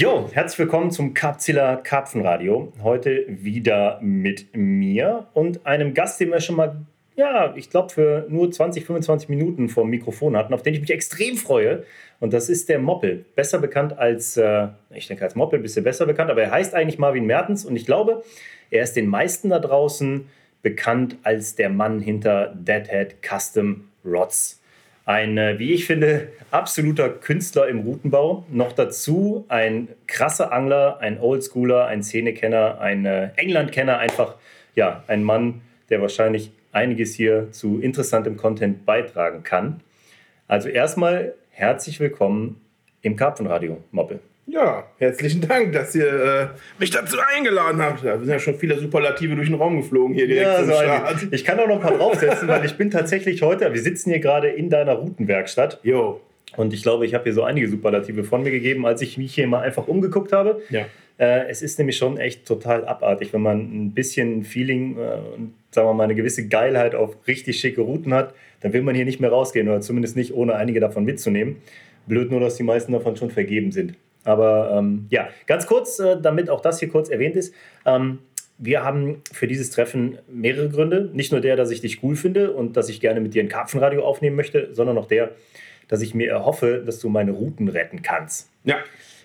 Jo, herzlich willkommen zum Karpzilla Karpfenradio. Heute wieder mit mir und einem Gast, den wir schon mal, ja, ich glaube, für nur 20, 25 Minuten vor dem Mikrofon hatten, auf den ich mich extrem freue. Und das ist der Moppel. Besser bekannt als, äh, ich denke, als Moppel bist du besser bekannt, aber er heißt eigentlich Marvin Mertens und ich glaube, er ist den meisten da draußen bekannt als der Mann hinter Deadhead Custom Rods. Ein, äh, wie ich finde, absoluter Künstler im Routenbau. Noch dazu ein krasser Angler, ein Oldschooler, ein Szenekenner, ein äh, Englandkenner. Einfach, ja, ein Mann, der wahrscheinlich einiges hier zu interessantem Content beitragen kann. Also erstmal herzlich willkommen im Karpfenradio, Moppe. Ja, herzlichen Dank, dass ihr äh, mich dazu eingeladen habt. Da sind ja schon viele Superlative durch den Raum geflogen hier direkt ja, zum Start. Ich kann auch noch ein paar draufsetzen, weil ich bin tatsächlich heute, wir sitzen hier gerade in deiner Routenwerkstatt. Jo. Und ich glaube, ich habe hier so einige Superlative von mir gegeben, als ich mich hier mal einfach umgeguckt habe. Ja. Äh, es ist nämlich schon echt total abartig, wenn man ein bisschen Feeling äh, und sagen wir mal eine gewisse Geilheit auf richtig schicke Routen hat, dann will man hier nicht mehr rausgehen oder zumindest nicht ohne einige davon mitzunehmen. Blöd nur, dass die meisten davon schon vergeben sind. Aber ähm, ja, ganz kurz, äh, damit auch das hier kurz erwähnt ist. Ähm, wir haben für dieses Treffen mehrere Gründe. Nicht nur der, dass ich dich cool finde und dass ich gerne mit dir ein Karpfenradio aufnehmen möchte, sondern auch der, dass ich mir erhoffe, dass du meine Routen retten kannst. Ja.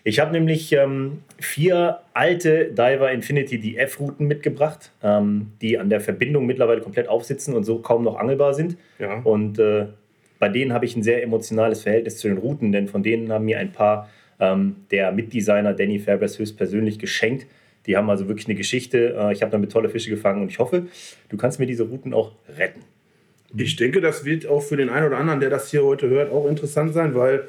Ich habe nämlich ähm, vier alte Diver Infinity DF-Routen mitgebracht, ähm, die an der Verbindung mittlerweile komplett aufsitzen und so kaum noch angelbar sind. Ja. Und äh, bei denen habe ich ein sehr emotionales Verhältnis zu den Routen, denn von denen haben mir ein paar ähm, der Mitdesigner Danny Fairbairn höchstpersönlich geschenkt. Die haben also wirklich eine Geschichte. Äh, ich habe damit tolle Fische gefangen und ich hoffe, du kannst mir diese Routen auch retten. Ich denke, das wird auch für den einen oder anderen, der das hier heute hört, auch interessant sein, weil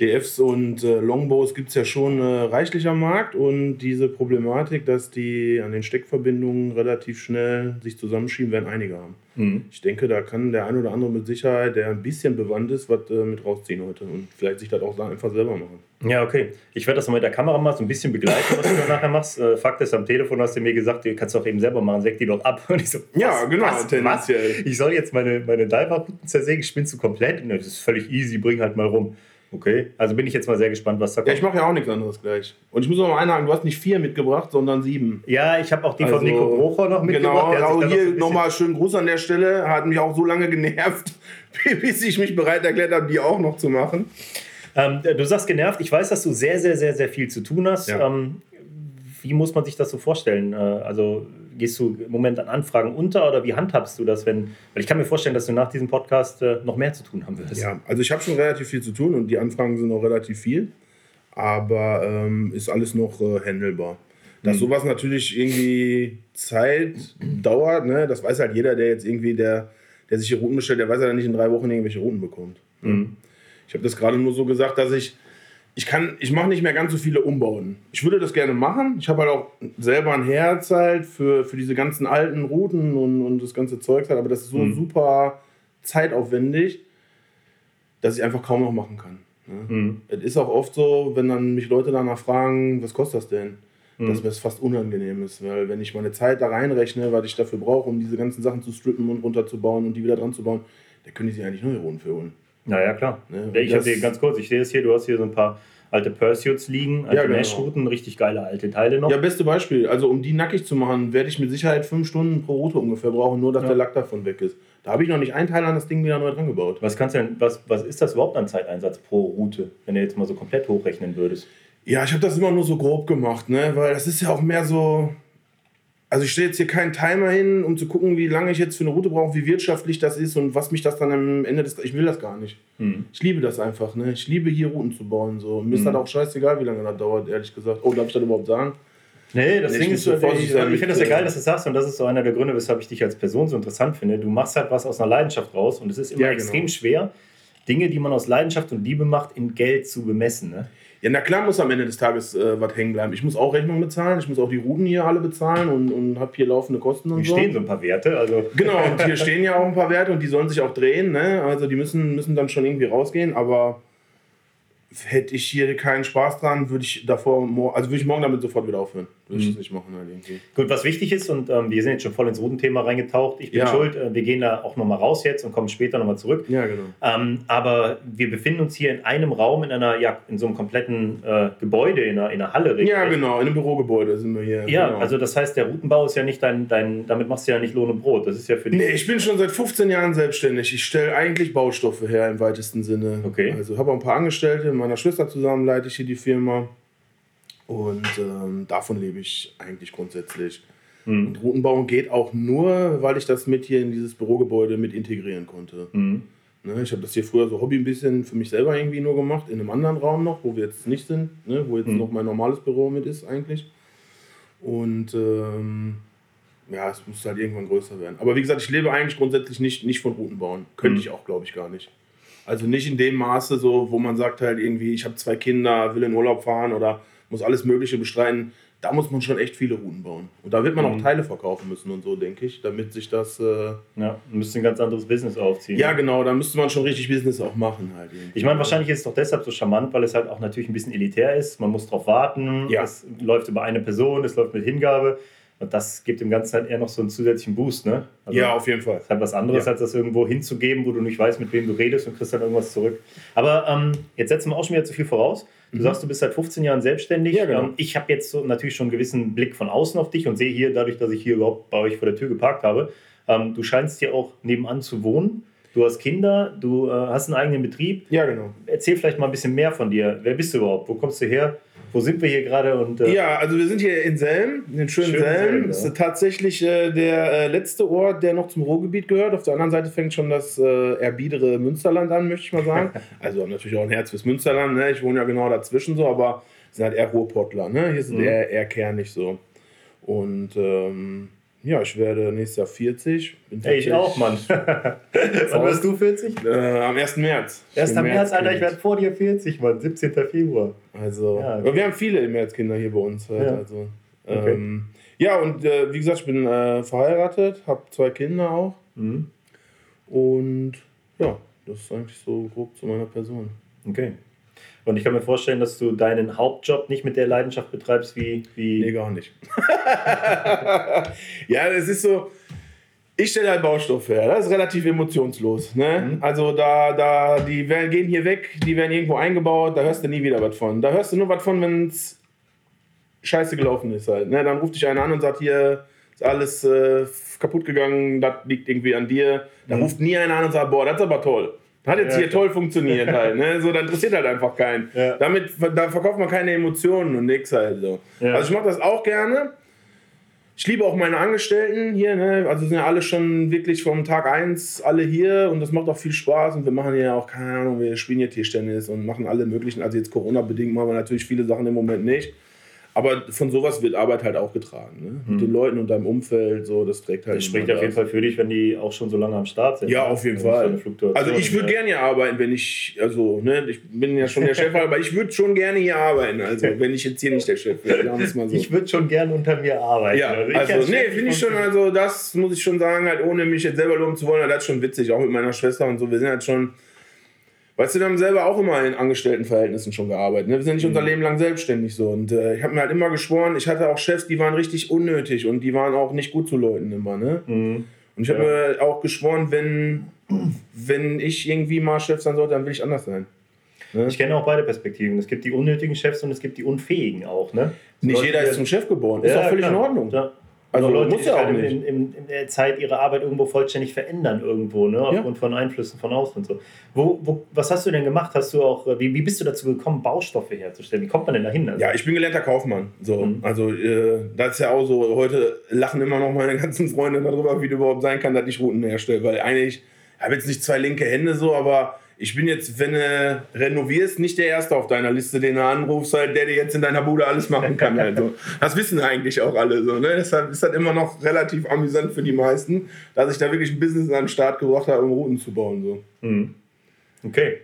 DFs und äh, Longbows gibt es ja schon äh, reichlich am Markt und diese Problematik, dass die an den Steckverbindungen relativ schnell sich zusammenschieben, werden einige haben. Mhm. Ich denke, da kann der ein oder andere mit Sicherheit, der ein bisschen bewandt ist, was äh, mit rausziehen heute und vielleicht sich das auch einfach selber machen. Ja, okay. Ich werde das mal mit der Kamera mal so ein bisschen begleiten, was du dann nachher machst. Äh, Fakt ist, am Telefon hast du mir gesagt, du kannst doch eben selber machen, säg die doch ab. Und ich so, was, ja, genau, was, was? Ich soll jetzt meine, meine Diver-Routen zersägen, spinnst du komplett? Und das ist völlig easy, bring halt mal rum. Okay, also bin ich jetzt mal sehr gespannt, was da kommt. Ja, ich mache ja auch nichts anderes gleich. Und ich muss noch mal einhaken, du hast nicht vier mitgebracht, sondern sieben. Ja, ich habe auch die also, von Nico Brocher noch mitgebracht. Genau, auch hier noch nochmal schönen Gruß an der Stelle. Hat mich auch so lange genervt, bis ich mich bereit erklärt habe, die auch noch zu machen. Ähm, du sagst genervt, ich weiß, dass du sehr, sehr, sehr, sehr viel zu tun hast. Ja. Ähm, wie muss man sich das so vorstellen? Äh, also gehst du im Moment an Anfragen unter oder wie handhabst du das, wenn, weil ich kann mir vorstellen, dass du nach diesem Podcast äh, noch mehr zu tun haben wirst. Ja, also ich habe schon relativ viel zu tun und die Anfragen sind auch relativ viel, aber ähm, ist alles noch äh, handelbar. Dass mhm. sowas natürlich irgendwie Zeit dauert, ne? das weiß halt jeder, der jetzt irgendwie, der, der sich hier Routen bestellt, der weiß ja nicht in drei Wochen irgendwelche Routen bekommt. Mhm. Ich habe das gerade nur so gesagt, dass ich ich kann, ich mache nicht mehr ganz so viele Umbauten. Ich würde das gerne machen. Ich habe halt auch selber ein Herz halt für, für diese ganzen alten Routen und, und das ganze Zeug halt, aber das ist so mhm. super zeitaufwendig, dass ich einfach kaum noch machen kann. Ne? Mhm. Es ist auch oft so, wenn dann mich Leute danach fragen, was kostet das denn? Mhm. Dass mir das fast unangenehm ist, weil wenn ich meine Zeit da reinrechne, was ich dafür brauche, um diese ganzen Sachen zu strippen und runterzubauen und die wieder dran zu bauen, da könnte ich sich eigentlich neue Routen für holen. Naja, klar. Ne? Ich habe ganz kurz, ich sehe es hier, du hast hier so ein paar alte Pursuits liegen, alte ja, genau. Mesh-Routen, richtig geile alte Teile noch. Ja, beste Beispiel. Also um die nackig zu machen, werde ich mit Sicherheit fünf Stunden pro Route ungefähr brauchen, nur dass ja. der Lack davon weg ist. Da habe ich noch nicht einen Teil an das Ding wieder neu dran gebaut. Was kannst du denn, was, was ist das überhaupt an Zeiteinsatz pro Route, wenn du jetzt mal so komplett hochrechnen würdest? Ja, ich habe das immer nur so grob gemacht, ne? Weil das ist ja auch mehr so, also ich stelle jetzt hier keinen Timer hin, um zu gucken, wie lange ich jetzt für eine Route brauche, wie wirtschaftlich das ist und was mich das dann am Ende des... Ich will das gar nicht. Mhm. Ich liebe das einfach. Ne? Ich liebe hier Routen zu bauen. So. Mir mhm. ist hm. das auch scheißegal, wie lange das dauert, ehrlich gesagt. Oh, darf ich das überhaupt sagen? Nee, das Ding ist, so, ich, ich finde das ja geil, dass du das sagst und das ist so einer der Gründe, weshalb ich dich als Person so interessant finde. Du machst halt was aus einer Leidenschaft raus und es ist immer ja, genau. extrem schwer, Dinge, die man aus Leidenschaft und Liebe macht, in Geld zu bemessen. Ne? Ja, na klar muss am Ende des Tages äh, was hängen bleiben. Ich muss auch Rechnungen bezahlen, ich muss auch die Routen hier alle bezahlen und, und habe hier laufende Kosten und hier so. Hier stehen so ein paar Werte. Also. Genau, und hier stehen ja auch ein paar Werte und die sollen sich auch drehen. Ne? Also die müssen, müssen dann schon irgendwie rausgehen, aber hätte ich hier keinen Spaß dran, würde ich davor, also würde ich morgen damit sofort wieder aufhören. Würde ich mhm. das nicht machen halt irgendwie. Gut, was wichtig ist, und ähm, wir sind jetzt schon voll ins Routenthema reingetaucht, ich bin ja. schuld, äh, wir gehen da auch nochmal raus jetzt und kommen später nochmal zurück. Ja, genau. Ähm, aber wir befinden uns hier in einem Raum, in einer, ja, in so einem kompletten äh, Gebäude, in einer, in einer Halle. Richtig? Ja, genau, in einem Bürogebäude sind wir hier. Ja, genau. also das heißt, der Routenbau ist ja nicht dein, dein, damit machst du ja nicht Lohn und Brot, das ist ja für dich. Nee, ich bin schon seit 15 Jahren selbstständig. Ich stelle eigentlich Baustoffe her im weitesten Sinne. Okay. Also habe auch ein paar Angestellte, mit meiner Schwester zusammen leite ich hier die Firma. Und ähm, davon lebe ich eigentlich grundsätzlich. Mhm. Und Routenbauen geht auch nur, weil ich das mit hier in dieses Bürogebäude mit integrieren konnte. Mhm. Ne, ich habe das hier früher so Hobby ein bisschen für mich selber irgendwie nur gemacht, in einem anderen Raum noch, wo wir jetzt nicht sind, ne, wo jetzt mhm. noch mein normales Büro mit ist eigentlich. Und ähm, ja, es muss halt irgendwann größer werden. Aber wie gesagt, ich lebe eigentlich grundsätzlich nicht, nicht von Routenbauen. Könnte mhm. ich auch, glaube ich, gar nicht. Also nicht in dem Maße, so, wo man sagt halt irgendwie, ich habe zwei Kinder, will in Urlaub fahren oder muss alles Mögliche bestreiten. Da muss man schon echt viele Routen bauen. Und da wird man mhm. auch Teile verkaufen müssen und so, denke ich, damit sich das. Äh ja, müsste ein ganz anderes Business aufziehen. Ja, genau, da müsste man schon richtig Business auch machen. Halt ich meine, wahrscheinlich ist es doch deshalb so charmant, weil es halt auch natürlich ein bisschen elitär ist. Man muss drauf warten. Ja. Es läuft über eine Person, es läuft mit Hingabe. Und das gibt dem Ganzen halt eher noch so einen zusätzlichen Boost, ne? Also ja, auf jeden Fall. Ist halt was anderes, ja. als das irgendwo hinzugeben, wo du nicht weißt, mit wem du redest und kriegst dann irgendwas zurück. Aber ähm, jetzt setzen wir auch schon wieder zu viel voraus. Du mhm. sagst, du bist seit 15 Jahren selbstständig. Ja, genau. Ähm, ich habe jetzt so natürlich schon einen gewissen Blick von außen auf dich und sehe hier, dadurch, dass ich hier überhaupt bei euch vor der Tür geparkt habe, ähm, du scheinst hier auch nebenan zu wohnen. Du hast Kinder, du äh, hast einen eigenen Betrieb. Ja, genau. Erzähl vielleicht mal ein bisschen mehr von dir. Wer bist du überhaupt? Wo kommst du her? Wo sind wir hier gerade? Und, äh ja, also wir sind hier in Selm, in den schönen, schönen Selm. Selm Das ist tatsächlich äh, der äh, letzte Ort, der noch zum Ruhrgebiet gehört. Auf der anderen Seite fängt schon das äh, erbiedere Münsterland an, möchte ich mal sagen. also natürlich auch ein Herz fürs Münsterland. Ne? Ich wohne ja genau dazwischen so, aber sind halt eher Ruhrpottler. Ne? Hier sind mhm. eher, eher kernig so. Und ähm, ja, ich werde nächstes Jahr 40. Ey, ich auch, Mann. Wann wirst du 40? Äh, am 1. März. 1. März, März Alter, ich werde vor dir 40, Mann. 17. Februar. Also, ja, okay. wir haben viele im März Kinder hier bei uns. Halt, ja. Also, okay. ähm, ja, und äh, wie gesagt, ich bin äh, verheiratet, habe zwei Kinder auch. Mhm. Und ja, das ist eigentlich so grob zu meiner Person. Okay. Und ich kann mir vorstellen, dass du deinen Hauptjob nicht mit der Leidenschaft betreibst wie. wie nee, gar nicht. ja, es ist so. Ich stelle halt Baustoffe her. Das ist relativ emotionslos. Ne? Mhm. Also da, da, die werden, gehen hier weg, die werden irgendwo eingebaut, da hörst du nie wieder was von. Da hörst du nur was von, wenn es scheiße gelaufen ist halt. Ne? Dann ruft dich einer an und sagt, hier ist alles äh, kaputt gegangen, das liegt irgendwie an dir. Da mhm. ruft nie einer an und sagt, boah, das ist aber toll. Hat jetzt ja, hier klar. toll funktioniert halt, ne? So, da interessiert halt einfach keinen. Ja. Damit, da verkauft man keine Emotionen und nix halt so. Ja. Also ich mache das auch gerne. Ich liebe auch meine Angestellten hier, ne? Also sind ja alle schon wirklich vom Tag 1 alle hier und das macht auch viel Spaß und wir machen ja auch, keine Ahnung, wir spielen hier Tischtennis und machen alle möglichen, also jetzt Corona-bedingt machen wir natürlich viele Sachen im Moment nicht. Aber von sowas wird Arbeit halt auch getragen. Ne? Mit hm. den Leuten und deinem Umfeld, so, das trägt halt. Das spricht auf jeden Fall für dich, wenn die auch schon so lange am Start sind. Ja, ne? auf jeden Fall. Also ich würde gerne hier arbeiten, wenn ich, also, ne, ich bin ja schon der Chef, aber ich würde schon gerne hier arbeiten. Also, wenn ich jetzt hier nicht der Chef wäre, mal so. Ich würde schon gerne unter mir arbeiten. Ja, also, also nee, finde ich schon, also, das muss ich schon sagen, halt, ohne mich jetzt selber loben zu wollen, das ist schon witzig, auch mit meiner Schwester und so. Wir sind halt schon Weißt du, wir haben selber auch immer in Angestelltenverhältnissen schon gearbeitet. Ne? Wir sind nicht mhm. unser Leben lang selbstständig so. Und äh, ich habe mir halt immer geschworen, ich hatte auch Chefs, die waren richtig unnötig und die waren auch nicht gut zu Leuten immer. Ne? Mhm. Und ich habe ja. mir auch geschworen, wenn, wenn ich irgendwie mal Chef sein sollte, dann will ich anders sein. Ne? Ich kenne auch beide Perspektiven. Es gibt die unnötigen Chefs und es gibt die unfähigen auch. Ne? Nicht Leute, jeder ist zum Chef geboren. Ist ja, auch völlig klar. in Ordnung. Ja. Also Leute, muss die ja auch halt in, in, in, der Zeit ihre Arbeit irgendwo vollständig verändern irgendwo, ne? aufgrund ja. von Einflüssen von außen und so. Wo, wo, was hast du denn gemacht? Hast du auch, wie, wie bist du dazu gekommen, Baustoffe herzustellen? Wie kommt man denn dahin? Also? Ja, ich bin gelernter Kaufmann. So. Mhm. Also äh, das ist ja auch so, heute lachen immer noch meine ganzen Freunde darüber, wie du überhaupt sein kann, dass ich Routen herstelle. Weil eigentlich, ich habe jetzt nicht zwei linke Hände so, aber ich bin jetzt, wenn du renovierst, nicht der Erste auf deiner Liste, den du anrufst, halt, der dir jetzt in deiner Bude alles machen kann. Also, das wissen eigentlich auch alle so. Ne? Deshalb ist das immer noch relativ amüsant für die meisten, dass ich da wirklich ein Business an den Start gebracht habe, um Routen zu bauen. So. Mhm. Okay.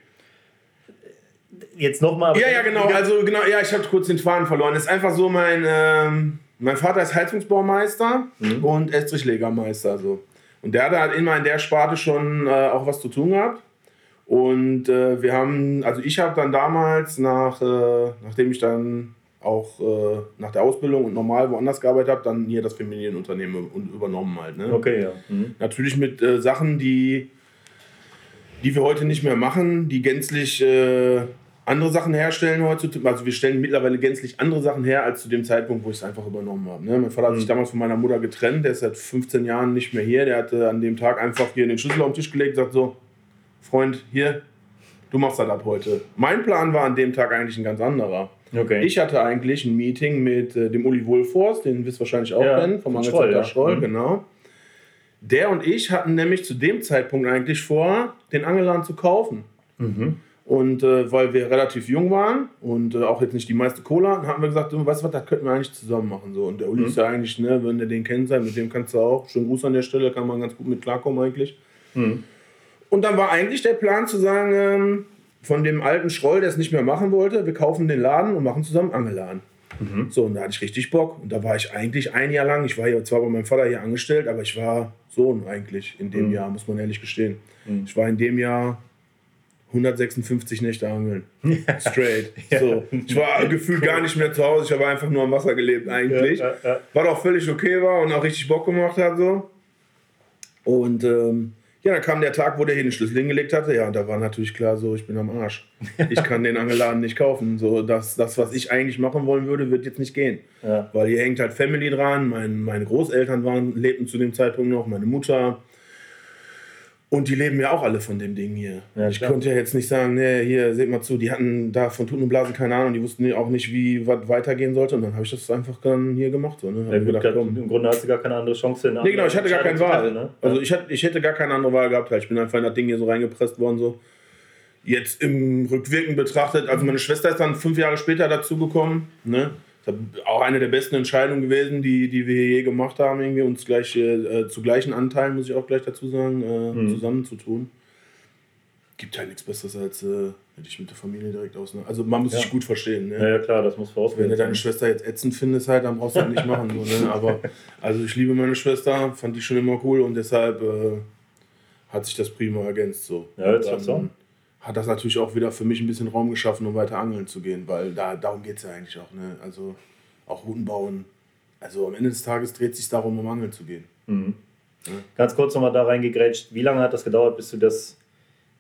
Jetzt nochmal. Ja, ja, genau. Also, genau, ja, ich habe kurz den Faden verloren. Das ist einfach so, mein, ähm, mein Vater ist Heizungsbaumeister mhm. und Estrichlegermeister. So. Und der hat halt immer in der Sparte schon äh, auch was zu tun gehabt. Und äh, wir haben, also ich habe dann damals, nach, äh, nachdem ich dann auch äh, nach der Ausbildung und normal woanders gearbeitet habe, dann hier das Familienunternehmen übernommen halt. Ne? Okay, ja. Mhm. Natürlich mit äh, Sachen, die, die wir heute nicht mehr machen, die gänzlich äh, andere Sachen herstellen heutzutage. Also wir stellen mittlerweile gänzlich andere Sachen her, als zu dem Zeitpunkt, wo ich es einfach übernommen habe. Ne? Mein Vater hat sich mhm. damals von meiner Mutter getrennt, der ist seit 15 Jahren nicht mehr hier. Der hatte an dem Tag einfach hier den Schlüssel auf den Tisch gelegt und sagt so, Freund, hier, du machst das ab heute. Mein Plan war an dem Tag eigentlich ein ganz anderer. Okay. Ich hatte eigentlich ein Meeting mit äh, dem Uli Wohlforst, den wirst du wahrscheinlich auch ja, kennen, vom Angezeiger ja. Schroll, mhm. genau. Der und ich hatten nämlich zu dem Zeitpunkt eigentlich vor, den Angeladen zu kaufen. Mhm. Und äh, weil wir relativ jung waren und äh, auch jetzt nicht die meiste Cola hatten, haben wir gesagt, weißt du was, das könnten wir eigentlich zusammen machen. So. Und der Uli mhm. ist ja eigentlich, ne, wenn der den kennt, mit dem kannst du auch, schönen Gruß an der Stelle, kann man ganz gut mit klarkommen eigentlich. Mhm. Und dann war eigentlich der Plan zu sagen, ähm, von dem alten Schroll, der es nicht mehr machen wollte, wir kaufen den Laden und machen zusammen Angelladen. Mhm. So, und da hatte ich richtig Bock. Und da war ich eigentlich ein Jahr lang, ich war ja zwar bei meinem Vater hier angestellt, aber ich war Sohn eigentlich in dem mhm. Jahr, muss man ehrlich gestehen. Mhm. Ich war in dem Jahr 156 Nächte angeln. Straight. ja. so. Ich war gefühlt gar nicht mehr zu Hause, ich habe einfach nur am Wasser gelebt eigentlich. Ja, ja, Was auch völlig okay war und auch richtig Bock gemacht hat. So. Und ähm, ja, dann kam der Tag, wo der hier den Schlüssel hingelegt hatte. Ja, und da war natürlich klar so, ich bin am Arsch. Ich kann den Angeladen nicht kaufen. So, das, das, was ich eigentlich machen wollen würde, wird jetzt nicht gehen. Ja. Weil hier hängt halt Family dran. Mein, meine Großeltern waren, lebten zu dem Zeitpunkt noch, meine Mutter, und die leben ja auch alle von dem Ding hier. Ja, ich konnte ja jetzt nicht sagen, nee, hier, seht mal zu, die hatten da von Tuten und Blasen keine Ahnung, die wussten auch nicht, wie was weitergehen sollte. Und dann habe ich das einfach dann hier gemacht. So, ne? Ja, gedacht, Im Grunde hast du gar keine andere Chance. Nee, genau, ich hatte gar keine Wahl. Ne? Also ich, hatte, ich hätte gar keine andere Wahl gehabt. Ich bin einfach in das Ding hier so reingepresst worden. So. Jetzt im Rückwirken betrachtet, also meine Schwester ist dann fünf Jahre später dazugekommen. Ne? Auch eine der besten Entscheidungen gewesen, die, die wir je gemacht haben, irgendwie uns gleich, äh, zu gleichen Anteilen, muss ich auch gleich dazu sagen, äh, mhm. zusammenzutun. Gibt halt nichts Besseres als äh, dich mit der Familie direkt aus. Ne? Also man muss ja. sich gut verstehen. Ne? Ja, ja, klar, das muss vorausgehen. Wenn du deine Schwester jetzt ätzend findest, halt, dann brauchst du halt nicht machen. So, ne? Aber also ich liebe meine Schwester, fand die schon immer cool und deshalb äh, hat sich das prima ergänzt. So. Ja, jetzt ähm, hat das natürlich auch wieder für mich ein bisschen Raum geschaffen, um weiter angeln zu gehen, weil da, darum geht es ja eigentlich auch. Ne? Also auch Routen bauen. Also am Ende des Tages dreht es sich darum, um angeln zu gehen. Mhm. Ja. Ganz kurz nochmal da reingegrätscht. Wie lange hat das gedauert, bis du das,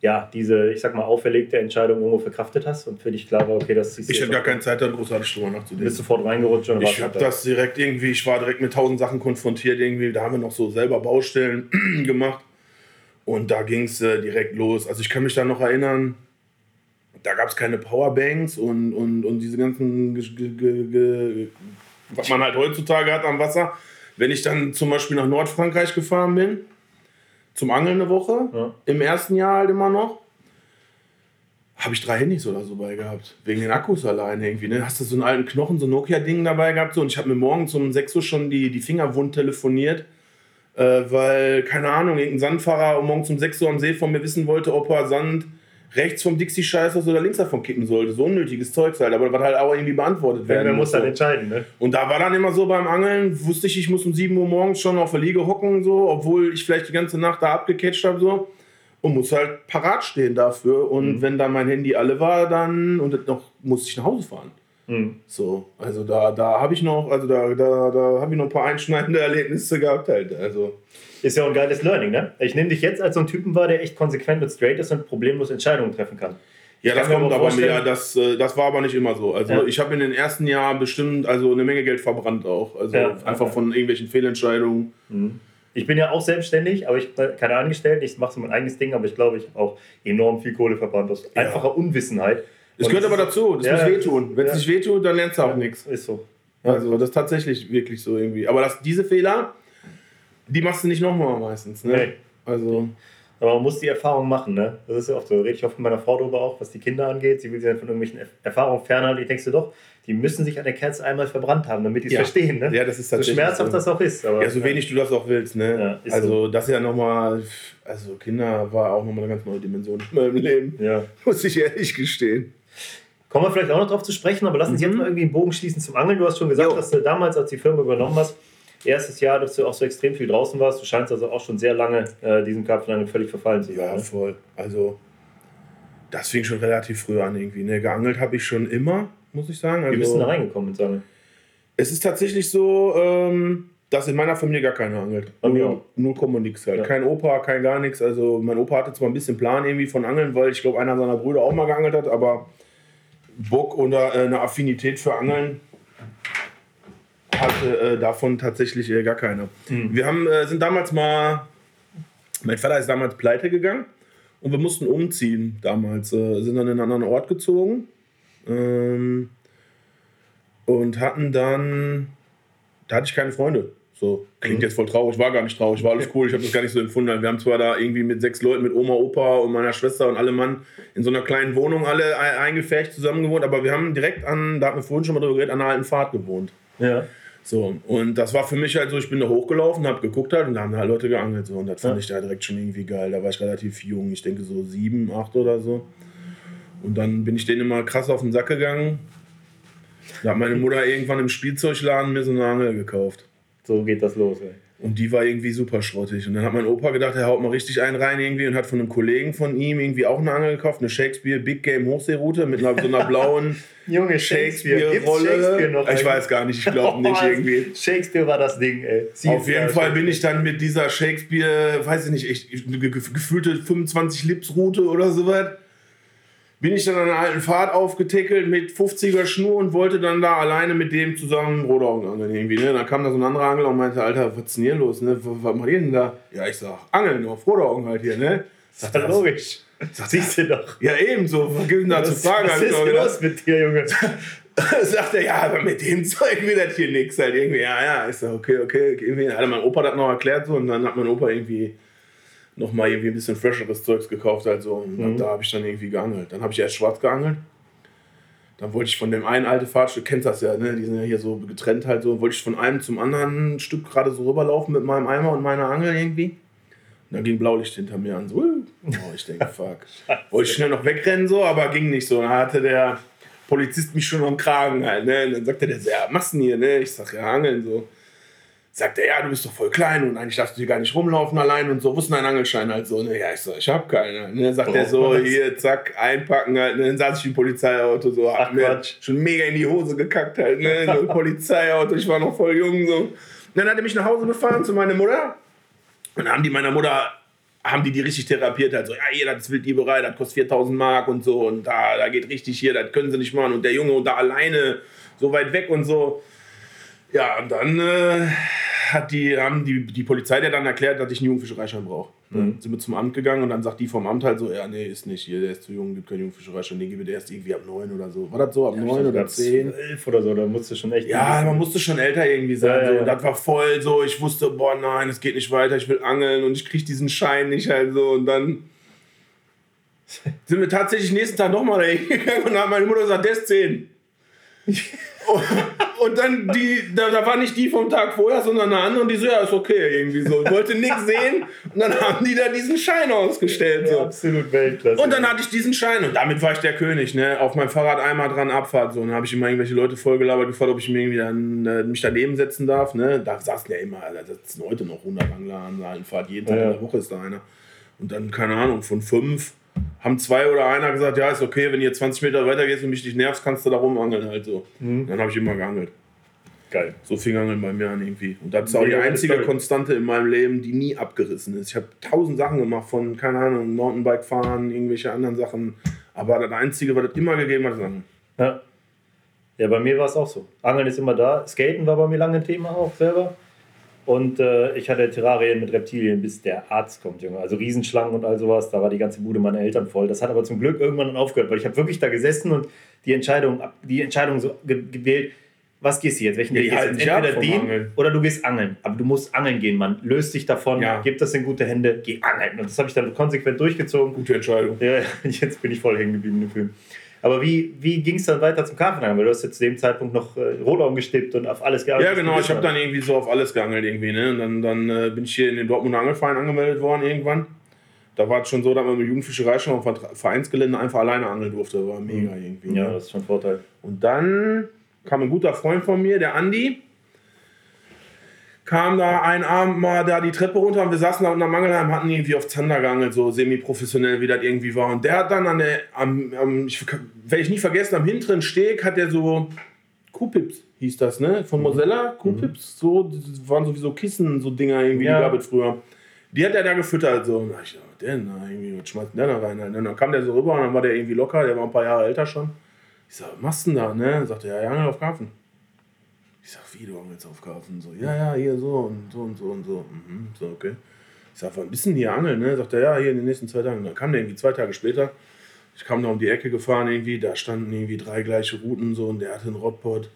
ja, diese, ich sag mal, auferlegte Entscheidung irgendwo verkraftet hast und für dich klar war, okay, das ist. Ich hatte gar keine Zeit, da großartig drüber nachzudenken. Bist sofort reingerutscht und Ich habe das direkt irgendwie, ich war direkt mit tausend Sachen konfrontiert irgendwie. Da haben wir noch so selber Baustellen gemacht und da ging es äh, direkt los. Also ich kann mich da noch erinnern, da gab es keine Powerbanks und, und, und diese ganzen, was man halt heutzutage hat am Wasser. Wenn ich dann zum Beispiel nach Nordfrankreich gefahren bin, zum Angeln eine Woche, ja. im ersten Jahr halt immer noch, habe ich drei Handys oder so bei gehabt. Wegen den Akkus alleine irgendwie. Ne? Hast du so einen alten Knochen, so ein Nokia-Ding dabei gehabt? So, und ich habe mir morgens um 6 Uhr schon die, die Finger wund telefoniert äh, weil, keine Ahnung, irgendein Sandfahrer morgens um 6 Uhr am See von mir wissen wollte, ob er Sand rechts vom Dixie scheiße oder links davon kippen sollte. So unnötiges Zeug halt, aber das halt auch irgendwie beantwortet werden. Ja, man muss dann entscheiden, ne? Und da war dann immer so beim Angeln, wusste ich, ich muss um 7 Uhr morgens schon auf der Liege hocken, so, obwohl ich vielleicht die ganze Nacht da abgecatcht habe, so. Und muss halt parat stehen dafür. Und mhm. wenn dann mein Handy alle war, dann, und noch musste ich nach Hause fahren. Mhm. So, also da, da habe ich noch, also da, da, da habe ich noch ein paar einschneidende Erlebnisse gehabt halt. Also. Ist ja auch ein geiles Learning, ne? Ich nehme dich jetzt als so ein Typen wahr, der echt konsequent und straight ist und problemlos Entscheidungen treffen kann. Ja, das kommt aber mehr. Das, äh, das war aber nicht immer so. Also ja. ich habe in den ersten Jahren bestimmt also eine Menge Geld verbrannt auch. Also ja, einfach okay. von irgendwelchen Fehlentscheidungen. Mhm. Ich bin ja auch selbstständig, aber ich bin keine Angestellten. Ich mache so mein eigenes Ding, aber ich glaube, ich habe auch enorm viel Kohle verbrannt aus ja. einfacher Unwissenheit. Es gehört aber dazu, das ja, muss wehtun. Wenn es nicht wehtut, dann lernst du auch nichts. Ist so. Also das ist tatsächlich wirklich so irgendwie. Aber das, diese Fehler, die machst du nicht nochmal meistens. Ne? Nee. Also. Aber man muss die Erfahrung machen, ne? Das ist ja oft so. Rede ich oft mit meiner Frau darüber auch, was die Kinder angeht. Sie will sie dann von irgendwelchen Erfahrungen fernhalten. Ich denke so doch, die müssen sich an der Kerze einmal verbrannt haben, damit die es ja. verstehen, ne? Ja, das ist tatsächlich. So schmerzhaft so. das auch ist. Aber, ja, so wenig du das auch willst, ne? Ja, also so. das ist ja nochmal, also Kinder war auch nochmal eine ganz neue Dimension in meinem Leben. Ja. Muss ich ehrlich gestehen. Kommen wir vielleicht auch noch darauf zu sprechen, aber lass uns mhm. jetzt mal irgendwie einen Bogen schließen zum Angeln. Du hast schon gesagt, jo. dass du damals, als die Firma übernommen hast, erstes Jahr, dass du auch so extrem viel draußen warst. Du scheinst also auch schon sehr lange äh, diesem Karpfenangeln völlig verfallen zu sein. Ja, ne? voll. Also, das fing schon relativ früh an irgendwie. Ne? Geangelt habe ich schon immer. muss ich sagen. Also, Wie bist du da reingekommen mit Angeln? Es ist tatsächlich so, ähm, dass in meiner Familie gar keiner angelt. Nur, nur kommen und nichts halt. Ja. Kein Opa, kein gar nichts. Also mein Opa hatte zwar ein bisschen Plan irgendwie von Angeln, weil ich glaube, einer seiner Brüder auch mal geangelt hat, aber Bock oder äh, eine Affinität für Angeln hatte äh, davon tatsächlich äh, gar keine. Mhm. Wir haben, äh, sind damals mal, mein Vater ist damals pleite gegangen und wir mussten umziehen damals. Äh, sind dann in einen anderen Ort gezogen ähm, und hatten dann, da hatte ich keine Freunde. So, klingt mhm. jetzt voll traurig, war gar nicht traurig, war alles cool, ich habe das gar nicht so empfunden. Wir haben zwar da irgendwie mit sechs Leuten, mit Oma, Opa und meiner Schwester und alle Mann in so einer kleinen Wohnung alle eingefärbt zusammen gewohnt, aber wir haben direkt an, da hatten wir vorhin schon mal drüber geredet, an einer alten Fahrt gewohnt. Ja. So, und das war für mich halt so, ich bin da hochgelaufen, habe geguckt halt und da haben halt Leute geangelt. So, und das fand ja. ich da direkt schon irgendwie geil. Da war ich relativ jung, ich denke so sieben, acht oder so. Und dann bin ich denen immer krass auf den Sack gegangen. Da hat meine Mutter irgendwann im Spielzeugladen mir so eine Angel gekauft. So geht das los, ey. Und die war irgendwie super schrottig. Und dann hat mein Opa gedacht, er haut mal richtig einen rein irgendwie und hat von einem Kollegen von ihm irgendwie auch eine Angel gekauft, eine Shakespeare Big Game Hochseeroute mit einer, so einer blauen Junge Shakespeare-Rolle. Shakespeare ich weiß gar nicht, ich glaube nicht irgendwie. Shakespeare war das Ding, ey. Sie Auf jeden Fall bin ich dann mit dieser Shakespeare, weiß ich nicht, ich, gefühlte 25 Lips-Route oder sowas bin ich dann an einer alten Fahrt aufgetickelt mit 50er Schnur und wollte dann da alleine mit dem zusammen Rotaugen angeln irgendwie. Ne? Dann kam da so ein anderer Angler und meinte, Alter, was ist denn hier los? Ne? Was, was macht ihr denn da? Ja, ich sag, Angeln auf Rotaugen halt hier, ne? Sagt er, logisch. Sagt, Siehst du doch. Ja, ebenso. Was gibt denn da zu fragen? Was ist los mit dir, Junge? sagt er, ja, aber mit dem Zeug wird das hier nichts halt irgendwie. Ja, ja. Ich sag, okay, okay. Irgendwie hat mein Opa das noch erklärt so und dann hat mein Opa irgendwie nochmal irgendwie ein bisschen fresheres Zeugs gekauft. Also, und mhm. da habe ich dann irgendwie geangelt. Dann habe ich erst schwarz geangelt. Dann wollte ich von dem einen alten Fahrstück, kennst das ja, ne? die sind ja hier so getrennt halt so, wollte ich von einem zum anderen Stück gerade so rüberlaufen mit meinem Eimer und meiner Angel irgendwie. Und dann ging Blaulicht hinter mir an, so, oh, ich denke, fuck. wollte ich schnell noch wegrennen so, aber ging nicht so. Dann hatte der Polizist mich schon am Kragen halt, ne? Und dann sagte der ja, machst du denn hier, ne? Ich sag, ja, angeln so sagt er, ja, du bist doch voll klein und eigentlich darfst du hier gar nicht rumlaufen allein und so. Wo ist denn dein Angelschein halt so? Ne? Ja, ich so, ich hab keinen. Ne? Sagt oh, er so, was? hier, zack, einpacken halt. Ne? Dann saß ich im Polizeiauto so, hab mir schon mega in die Hose gekackt halt. Ne? So Polizeiauto, ich war noch voll jung so. Dann hat er mich nach Hause gefahren zu meiner Mutter. Und dann haben die meiner Mutter haben die die richtig therapiert halt so, ja, hier, das Wilddieberei, das kostet 4000 Mark und so und da, da geht richtig hier, das können sie nicht machen und der Junge und da alleine so weit weg und so. Ja, und dann äh, hat die, haben die, die Polizei dir dann erklärt, dass ich einen Jungfischereischein brauche. Mhm. Dann sind wir zum Amt gegangen und dann sagt die vom Amt halt so, ja, nee, ist nicht hier, der ist zu jung, gibt keinen Jungfischereischein, den gebe der erst irgendwie ab 9 oder so. War das so, ab ja, 9 oder 10? 11 oder so, da musste schon echt... Ja, man musste schon älter irgendwie sein. Ja, ja, so. Das war voll so, ich wusste, boah, nein, es geht nicht weiter, ich will angeln und ich kriege diesen Schein nicht halt so und dann sind wir tatsächlich nächsten Tag nochmal dahin gegangen und dann hat meine Mutter gesagt, der ist 10. und dann die, da, da war nicht die vom Tag vorher, sondern eine andere und die so, ja, ist okay, irgendwie so. Ich wollte nichts sehen und dann haben die da diesen Schein ausgestellt. So. Ja, absolut Weltklasse. Und dann hatte ich diesen Schein und damit war ich der König, ne? Auf meinem Fahrrad einmal dran Abfahrt. So. Und dann habe ich immer irgendwelche Leute vollgelabert, gefragt, ob ich mir irgendwie dann, äh, mich daneben setzen darf. Ne? Da saßen ja immer, das sind heute noch 100 Angler an der Fahrt, jeden Tag ja. in der Woche ist da einer. Und dann, keine Ahnung, von fünf haben zwei oder einer gesagt, ja, ist okay, wenn ihr 20 Meter weiter gehst und mich nicht nervst, kannst du da rumangeln halt so. Mhm. Dann habe ich immer geangelt. Geil. So fing Angeln bei mir an irgendwie. Und das ist auch die einzige Konstante in meinem Leben, die nie abgerissen ist. Ich habe tausend Sachen gemacht von, keine Ahnung, Mountainbike fahren, irgendwelche anderen Sachen. Aber das Einzige, was es immer gegeben hat, ist Angeln. Ja. Ja, bei mir war es auch so. Angeln ist immer da. Skaten war bei mir lange ein Thema auch selber. Und äh, ich hatte Terrarien mit Reptilien, bis der Arzt kommt, Junge. Also Riesenschlangen und all sowas. Da war die ganze Bude meiner Eltern voll. Das hat aber zum Glück irgendwann dann aufgehört, weil ich habe wirklich da gesessen und die Entscheidung, die Entscheidung so ge gewählt, was gehst du jetzt? Welchen ja, gehst du? Entweder den Angeln. oder du gehst angeln. Aber du musst angeln gehen, Mann. Löst dich davon, ja. gib das in gute Hände, geh angeln. Und das habe ich dann konsequent durchgezogen. Gute Entscheidung. Ja, jetzt bin ich voll hängen geblieben im Film. Aber wie, wie ging es dann weiter zum Karpfenangeln? Weil du hast jetzt zu dem Zeitpunkt noch äh, Rollaum gestippt und auf alles geangelt. Ja, genau. Ich habe dann irgendwie so auf alles geangelt irgendwie. Ne? Und dann, dann äh, bin ich hier in den Dortmunder Angelverein angemeldet worden irgendwann. Da war es schon so, dass man mit Jugendfischerei schon auf Vereinsgelände einfach alleine angeln durfte. War mega mhm. irgendwie. Ja, ne? das ist schon ein Vorteil. Und dann kam ein guter Freund von mir, der Andi kam da ein Abend mal da die Treppe runter und wir saßen da unter Mangelheim, hatten irgendwie auf Zander geangelt, so semi-professionell, wie das irgendwie war. Und der hat dann an der, am, am ich, werde ich nie vergessen, am hinteren Steg hat der so Kuhpips, hieß das, ne? Von Mosella, Kuhpips, so, das waren sowieso Kissen, so Dinger irgendwie, ja. die gab es früher. Die hat er da gefüttert, so. Und ich dachte, der, na, irgendwie, was schmeißt der da rein? Und dann kam der so rüber und dann war der irgendwie locker, der war ein paar Jahre älter schon. Ich sag, was machst du denn da, ne? Sagte er, ja, Angel auf Karpfen. Ich sag, wie, du angelst auf Karpfen? So, ja, ja, hier so und so und so und so. Mhm, so, okay. Ich sag, wann bist denn hier angeln, ne? Sagt er, ja, hier in den nächsten zwei Tagen. Dann kam der irgendwie zwei Tage später. Ich kam da um die Ecke gefahren irgendwie, da standen irgendwie drei gleiche Routen so und der hatte einen Rodpot.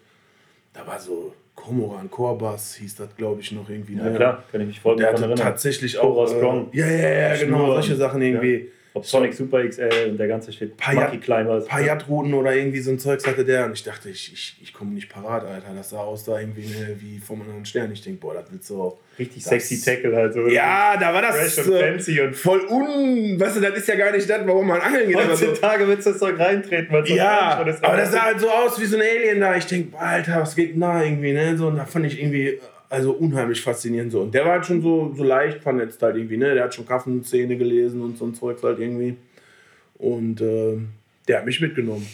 Da war so Komoran Korbas, hieß das, glaube ich, noch irgendwie. Ja, ne? klar, kann ich mich voll daran erinnern. tatsächlich auch. Äh, ja, ja, ja, genau, solche Sachen irgendwie. Ja. Ob Sonic Super XL und der ganze Shit. Monkey Climbers. Payat-Routen oder irgendwie so ein Zeugs hatte der. Und ich dachte, ich, ich, ich komme nicht parat, Alter. Das sah aus da irgendwie ne, wie vom anderen Stern. Ich denke, boah, das willst du auch. Richtig das, sexy Tackle halt so. Ja, da war das und fancy und voll un. Weißt du, das ist ja gar nicht das, warum man angeln geht. Heutzutage so. willst du das Zeug reintreten. So ja, aber das sah halt so aus wie so ein Alien da. Ich denke, Alter, was geht da irgendwie, ne? So, und da fand ich irgendwie also unheimlich faszinierend so. Und der war halt schon so, so leicht vernetzt halt irgendwie, ne? Der hat schon Kaffenzähne gelesen und so ein Zeugs halt irgendwie. Und äh, der hat mich mitgenommen.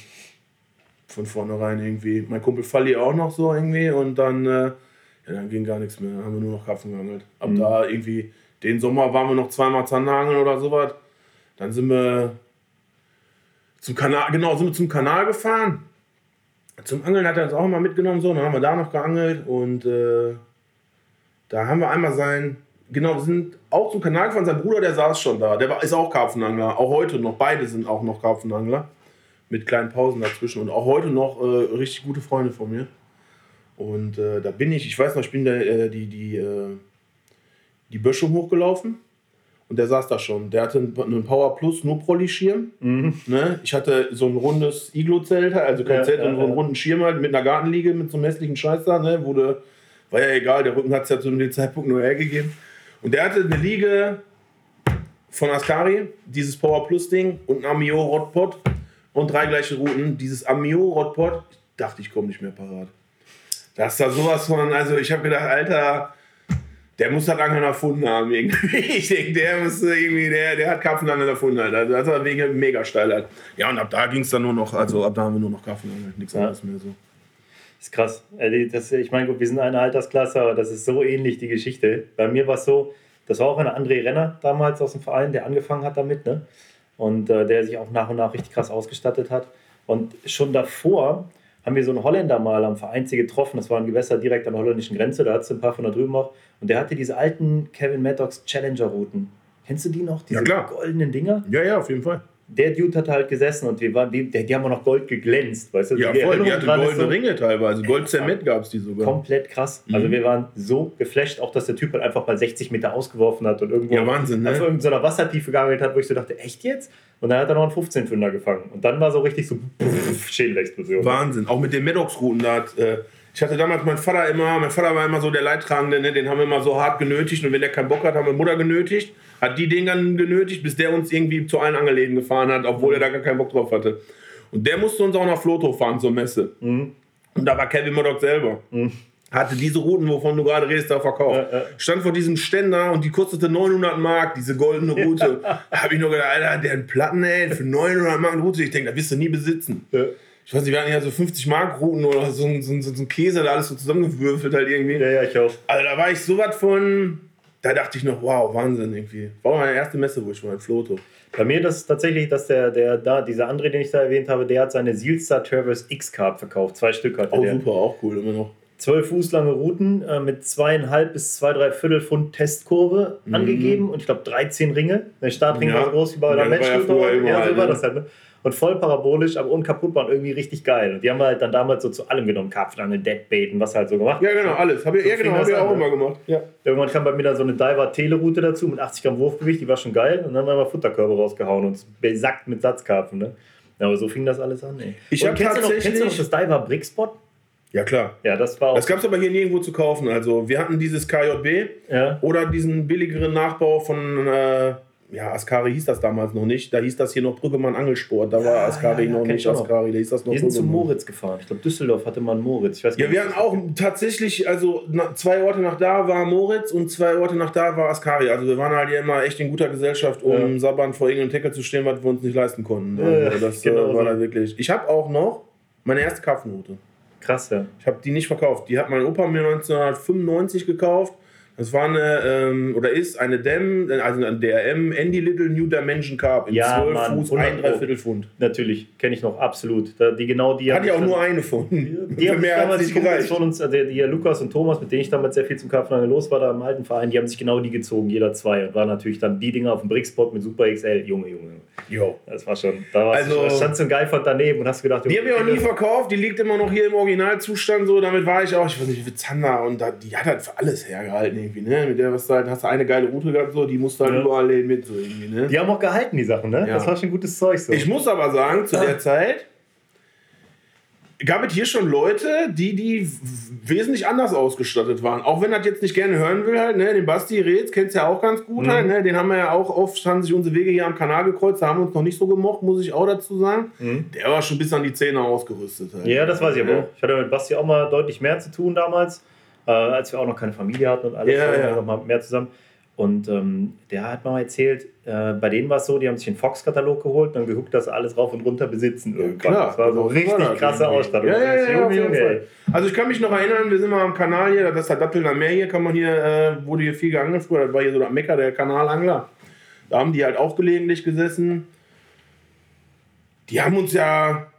Von vornherein irgendwie. Mein Kumpel Falli auch noch so irgendwie. Und dann, äh, ja, dann ging gar nichts mehr. Dann haben wir nur noch Karpfen geangelt. Ab mhm. da irgendwie, den Sommer waren wir noch zweimal Zanderangeln oder sowas. Dann sind wir zum Kanal, genau, sind wir zum Kanal gefahren. Zum Angeln hat er uns auch mal mitgenommen, so. Dann haben wir da noch geangelt und äh, da haben wir einmal sein Genau, wir sind auch zum Kanal gefahren. Sein Bruder, der saß schon da. Der war, ist auch Karpfenangler. Auch heute noch. Beide sind auch noch Karpfenangler. Mit kleinen Pausen dazwischen. Und auch heute noch äh, richtig gute Freunde von mir. Und äh, da bin ich, ich weiß noch, ich bin da äh, die, die, äh, die Böschung hochgelaufen. Und der saß da schon. Der hatte einen Power Plus nur Prolli-Schirm. Mhm. Ne? Ich hatte so ein rundes Iglo-Zelt, also kein ja, Zelt, sondern ja, so einen runden Schirm halt mit einer Gartenliege, mit so einem hässlichen Scheiß da. Ne? Wurde, war ja egal, der Rücken hat es ja zu dem Zeitpunkt nur hergegeben. Und der hatte eine Liege von Ascari, dieses Power Plus Ding und ein Amio Rodpot und drei gleiche Routen. Dieses Amio Rodpot, ich dachte, ich komme nicht mehr parat. Das ist da sowas von, also ich habe gedacht, Alter, der muss das Angeln erfunden haben irgendwie. Ich denke, der muss irgendwie, der, der hat Karpfenangeln erfunden halt. Also das war wegen mega steil halt. Ja, und ab da ging es dann nur noch, also ab da haben wir nur noch Karpfenangeln, nichts anderes mehr so. Das ist krass. Äh, das, ich meine, wir sind eine Altersklasse, aber das ist so ähnlich die Geschichte. Bei mir war es so, das war auch ein André Renner damals aus dem Verein, der angefangen hat damit, ne? Und äh, der sich auch nach und nach richtig krass ausgestattet hat. Und schon davor haben wir so einen Holländer mal am Vereinsee getroffen. Das war ein Gewässer direkt an der holländischen Grenze. Da hat es ein paar von da drüben auch. Und der hatte diese alten Kevin Maddox Challenger-Routen. Kennst du die noch? Diese ja, goldenen Dinger? Ja, ja, auf jeden Fall der Dude hat halt gesessen und wir waren, die, die haben auch noch Gold geglänzt, weißt du? Ja, die voll, die hatte goldene so, Ringe teilweise, Goldzement gab es die sogar. Komplett krass. Mhm. Also wir waren so geflasht, auch dass der Typ halt einfach mal 60 Meter ausgeworfen hat und irgendwo ja, Wahnsinn, ne? auf irgendeiner Wassertiefe geangelt hat, wo ich so dachte, echt jetzt? Und dann hat er noch einen 15 Fünder gefangen. Und dann war so richtig so Schädelexplosion. Wahnsinn, auch mit den Maddox-Routen da hat, äh, ich hatte damals meinen Vater immer, mein Vater war immer so der Leidtragende, ne? den haben wir immer so hart genötigt und wenn der keinen Bock hat, haben wir Mutter genötigt hat die den dann genötigt, bis der uns irgendwie zu allen Angeläden gefahren hat, obwohl er da gar keinen Bock drauf hatte. Und der musste uns auch nach Floto fahren zur Messe. Mhm. Und da war Kevin Murdoch selber. Mhm. Hatte diese Routen, wovon du gerade redest, da verkauft. Ja, ja. Stand vor diesem Ständer und die kostete 900 Mark, diese goldene Route. Ja. Da habe ich nur gedacht, Alter, der hat Platten, ey, für 900 Mark eine Route. Ich denke, da wirst du nie besitzen. Ich weiß nicht, wir hatten ja so 50 Mark Routen oder so, so, so, so ein Käse, da alles so zusammengewürfelt halt irgendwie. Ja, ja, ich auch. Also da war ich so was von da dachte ich noch, wow, Wahnsinn irgendwie. War meine erste Messe, wo ich war, in Floto. Bei mir ist tatsächlich, dass der, der da, dieser andere, den ich da erwähnt habe, der hat seine Sealstar Traverse X-Carb verkauft. Zwei Stück hatte oh, der. super, auch cool, immer noch. Zwölf Fuß lange Routen äh, mit zweieinhalb bis zwei, drei Viertel Pfund Testkurve mhm. angegeben und ich glaube 13 Ringe. Der Startring ja. war so groß wie bei der ja, Matchstute. Ja, so war das halt. Ne? Und voll parabolisch, aber unkaputtbar und irgendwie richtig geil. Und die haben wir halt dann damals so zu allem genommen. Karpfenangeln, Deadbaiten, was halt so gemacht. Ja, genau, alles. Hab ich, so ja, genau, habe ich auch immer gemacht. Ja. Irgendwann kam bei mir dann so eine Diver-Teleroute dazu mit 80 Gramm Wurfgewicht, die war schon geil. Und dann haben wir Futterkörbe rausgehauen und besackt mit Satzkarpfen. Ne? Ja, aber so fing das alles an. Ey. Ich und kennst, du noch, kennst du noch das Diver Brickspot? Ja, klar. Ja, das war auch. Das gab es aber hier nirgendwo zu kaufen. Also, wir hatten dieses KJB ja. oder diesen billigeren Nachbau von. Äh, ja, Askari hieß das damals noch nicht. Da hieß das hier noch Brüggemann Angelsport. Da ja, war Askari ja, ja, noch nicht Askari. Da hieß das noch Wir sind zum Moritz gefahren. Ich glaube, Düsseldorf hatte mal einen Moritz. Ich weiß ja, wir hatten auch tatsächlich, also zwei Orte nach da war Moritz und zwei Orte nach da war Askari. Also wir waren halt ja immer echt in guter Gesellschaft, um Sabbern vor irgendeinem Tackle zu stehen, was wir uns nicht leisten konnten. Also das genau äh, war so. da wirklich. Ich habe auch noch meine erste Kaffenroute. Krass, ja. Ich habe die nicht verkauft. Die hat mein Opa mir 1995 gekauft. Das war eine, ähm, oder ist eine DEM, also ein DRM, Andy Little New Dimension Carb in ja, 12 Mann, Fuß, ein Dreiviertel Pfund. Natürlich, kenne ich noch, absolut. Die, genau die Hat ja auch nur eine von. Die haben mehr damals die gereicht. von uns, also die, Lukas und Thomas, mit denen ich damals sehr viel zum Karpfenangeln los war, da im alten Verein, die haben sich genau die gezogen, jeder zwei. Und war natürlich dann die Dinger auf dem Brickspot mit Super XL. Junge, Junge. Jo. Das war schon, da warst also, du, standst du ein Geifert daneben und hast gedacht, die habe ich auch nie verkauft, die liegt immer noch hier im Originalzustand so, damit war ich auch, ich weiß nicht, wie viel Zander und da, die hat halt für alles hergehalten irgendwie, ne? Mit der was halt, hast du eine geile Route gehabt, so, die musst du halt ja. überall mit, so irgendwie, ne? Die haben auch gehalten, die Sachen, ne? Ja. Das war schon gutes Zeug so. Ich muss aber sagen, zu ah. der Zeit, gab es hier schon Leute, die, die wesentlich anders ausgestattet waren. Auch wenn er das jetzt nicht gerne hören will, halt, ne? Den Basti Reetz kennst du ja auch ganz gut, mhm. halt, ne? Den haben wir ja auch oft, haben sich unsere Wege hier am Kanal gekreuzt, da haben wir uns noch nicht so gemocht, muss ich auch dazu sagen. Mhm. Der war schon bis an die Zähne ausgerüstet. Halt. Ja, das weiß ich aber auch. Ich hatte mit Basti auch mal deutlich mehr zu tun damals, äh, als wir auch noch keine Familie hatten und alles. Ja, ja. noch mal mehr zusammen. Und ähm, der hat mal erzählt, äh, bei denen war es so, die haben sich einen Fox-Katalog geholt und dann geguckt, dass sie alles rauf und runter besitzen. Irgendwann. Ja, klar, das war so richtig krasse Ausstattung. Ja, ja, ja, Junge, Junge, Also ich kann mich noch erinnern, wir sind mal am Kanal hier, das ist der Dattelner Meer hier, kann man hier, äh, wurde hier viel geangelt früher, das war hier so der Mecker, der Kanalangler. Da haben die halt auch gelegentlich gesessen. Die haben uns ja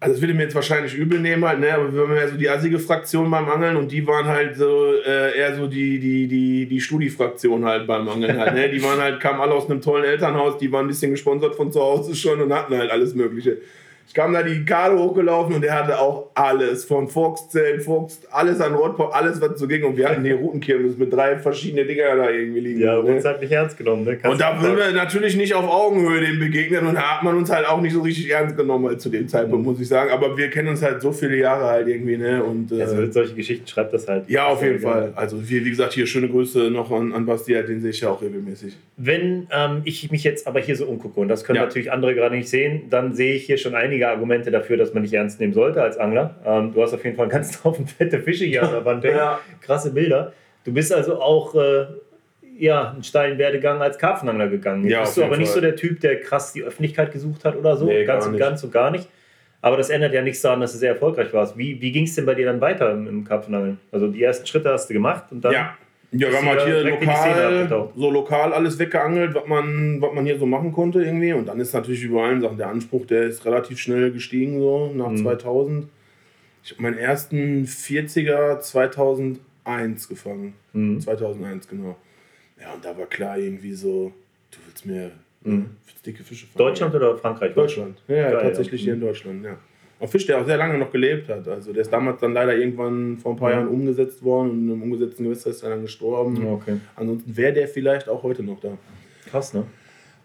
also das würde mir jetzt wahrscheinlich übel nehmen halt, ne? aber wir haben ja so die assige Fraktion beim Angeln und die waren halt so äh, eher so die, die, die, die Studi-Fraktion halt beim Angeln halt, ne? Die waren halt, kamen alle aus einem tollen Elternhaus, die waren ein bisschen gesponsert von zu Hause schon und hatten halt alles Mögliche. Ich kam da die Karte hochgelaufen und er hatte auch alles. Von Foxzellen, Fox, alles an Rotpop, alles, was so ging. Und wir hatten die Routenkirmes mit drei verschiedenen Dinger da irgendwie liegen. Ja, ne? uns halt nicht ernst genommen. Ne? und da würden wir natürlich nicht auf Augenhöhe dem begegnen und da hat man uns halt auch nicht so richtig ernst genommen halt zu dem Zeitpunkt, mhm. muss ich sagen. Aber wir kennen uns halt so viele Jahre halt irgendwie. Ne? Und, äh, also solche Geschichten schreibt das halt. Ja, auf jeden Fall. Also wie, wie, gesagt, hier schöne Grüße noch an, an Basti, halt, den sehe ich ja auch regelmäßig. Wenn ähm, ich mich jetzt aber hier so umgucke, und das können ja. natürlich andere gerade nicht sehen, dann sehe ich hier schon einige Argumente dafür, dafür, dass man nicht ernst nehmen sollte als Angler. Ähm, du hast auf jeden Fall einen ganzen Haufen fette Fische hier an der Wand. ja. Krasse Bilder. Du bist also auch äh, ja, einen steilen Werdegang als Karpfenangler gegangen. Ja, bist du aber Fall. nicht so der Typ, der krass die Öffentlichkeit gesucht hat oder so. Nee, ganz und ganz und gar nicht. Aber das ändert ja nichts daran, dass du sehr erfolgreich warst. Wie, wie ging es denn bei dir dann weiter im, im Karpfenangeln? Also die ersten Schritte hast du gemacht und dann. Ja, ja, wir haben halt hier lokal, so lokal alles weggeangelt, was man, was man hier so machen konnte irgendwie. Und dann ist natürlich über allen Sachen der Anspruch, der ist relativ schnell gestiegen, so nach mhm. 2000. Ich habe meinen ersten 40er 2001 gefangen. Mhm. 2001, genau. Ja, und da war klar irgendwie so, du willst mir mhm. dicke Fische fangen. Deutschland oder Frankreich? Deutschland. Ja, ja tatsächlich ja. hier in Deutschland, ja. Ein Fisch, der auch sehr lange noch gelebt hat. Also der ist damals dann leider irgendwann vor ein paar Jahren umgesetzt worden und in einem umgesetzten Gewässer ist er dann gestorben. Okay. Ansonsten wäre der vielleicht auch heute noch da. Krass, ne?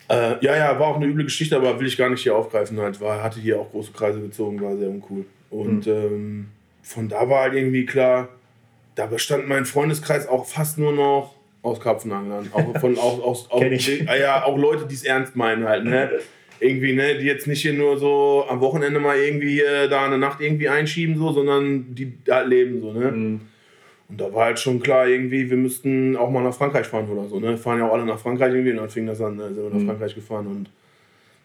Äh, ja, ja, war auch eine üble Geschichte, aber will ich gar nicht hier aufgreifen. Halt. War, hatte hier auch große Kreise gezogen, war sehr uncool. Und mhm. ähm, von da war halt irgendwie klar, da bestand mein Freundeskreis auch fast nur noch aus Karpfenanglern. Auch von auch, aus, auch, ja, auch Leute, die es ernst meinen halt. Ne? irgendwie, ne, die jetzt nicht hier nur so am Wochenende mal irgendwie da eine Nacht irgendwie einschieben, so, sondern die da leben, so, ne. Mhm. Und da war halt schon klar, irgendwie, wir müssten auch mal nach Frankreich fahren oder so, ne. Fahren ja auch alle nach Frankreich irgendwie, und dann fing das an, ne, sind wir nach mhm. Frankreich gefahren und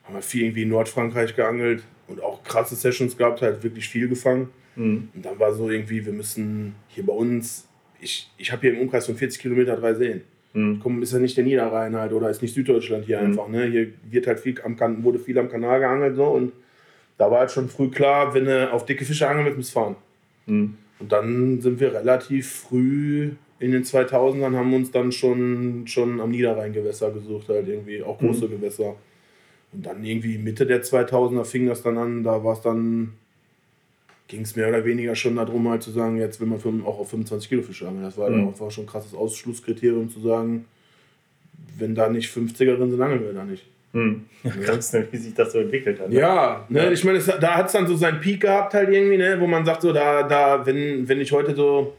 haben halt viel irgendwie in Nordfrankreich geangelt und auch krasse Sessions gehabt, halt wirklich viel gefangen. Mhm. Und dann war so irgendwie, wir müssen hier bei uns, ich, ich habe hier im Umkreis von 40 Kilometer drei Seen. Mhm. Komm, ist ja nicht der Niederrhein halt oder ist nicht Süddeutschland hier mhm. einfach. Ne? Hier wird halt viel am wurde viel am Kanal geangelt so und da war halt schon früh klar, wenn du auf dicke Fische angeln willst, musst fahren. Mhm. Und dann sind wir relativ früh in den 2000ern haben wir uns dann schon, schon am Niederrheingewässer gesucht, halt irgendwie, auch große mhm. Gewässer. Und dann irgendwie Mitte der 2000er fing das dann an, da war es dann ging es mehr oder weniger schon darum, halt zu sagen, jetzt will man auch auf 25 Kilo Fische angeln. Das war mhm. einfach schon ein krasses Ausschlusskriterium zu sagen, wenn da nicht 50er drin sind, angeln wir da nicht. Ja, krass, ne, wie sich das so entwickelt hat. Ne? Ja, ne, ich meine, da hat es dann so seinen Peak gehabt, halt irgendwie, ne, wo man sagt, so, da, da wenn, wenn ich heute so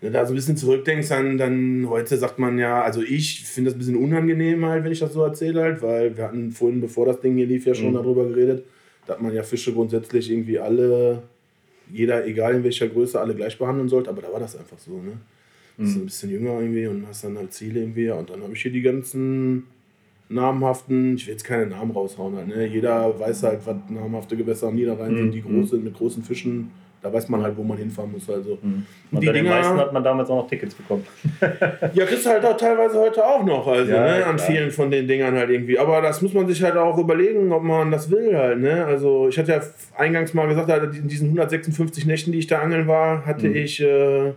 du da so ein bisschen zurückdenkst, dann, dann heute sagt man ja, also ich finde das ein bisschen unangenehm halt, wenn ich das so erzähle halt, weil wir hatten vorhin, bevor das Ding hier lief, ja schon mhm. darüber geredet, da hat man ja Fische grundsätzlich irgendwie alle, jeder, egal in welcher Größe, alle gleich behandeln sollte, aber da war das einfach so, ne? Du bist mhm. ein bisschen jünger irgendwie und hast dann halt Ziele irgendwie und dann habe ich hier die ganzen namhaften, ich will jetzt keine Namen raushauen halt, ne? Jeder weiß halt, was namhafte Gewässer am Niederrhein mhm. sind, die große, mit großen Fischen da weiß man halt, wo man hinfahren muss. Also. Mhm. Und die bei den Dinger, meisten hat man damals auch noch Tickets bekommen. ja, kriegst halt auch teilweise heute auch noch, also ja, ne, an vielen von den Dingern halt irgendwie. Aber das muss man sich halt auch überlegen, ob man das will halt. Ne? Also ich hatte ja eingangs mal gesagt, in diesen 156 Nächten, die ich da angeln war, hatte mhm. ich äh,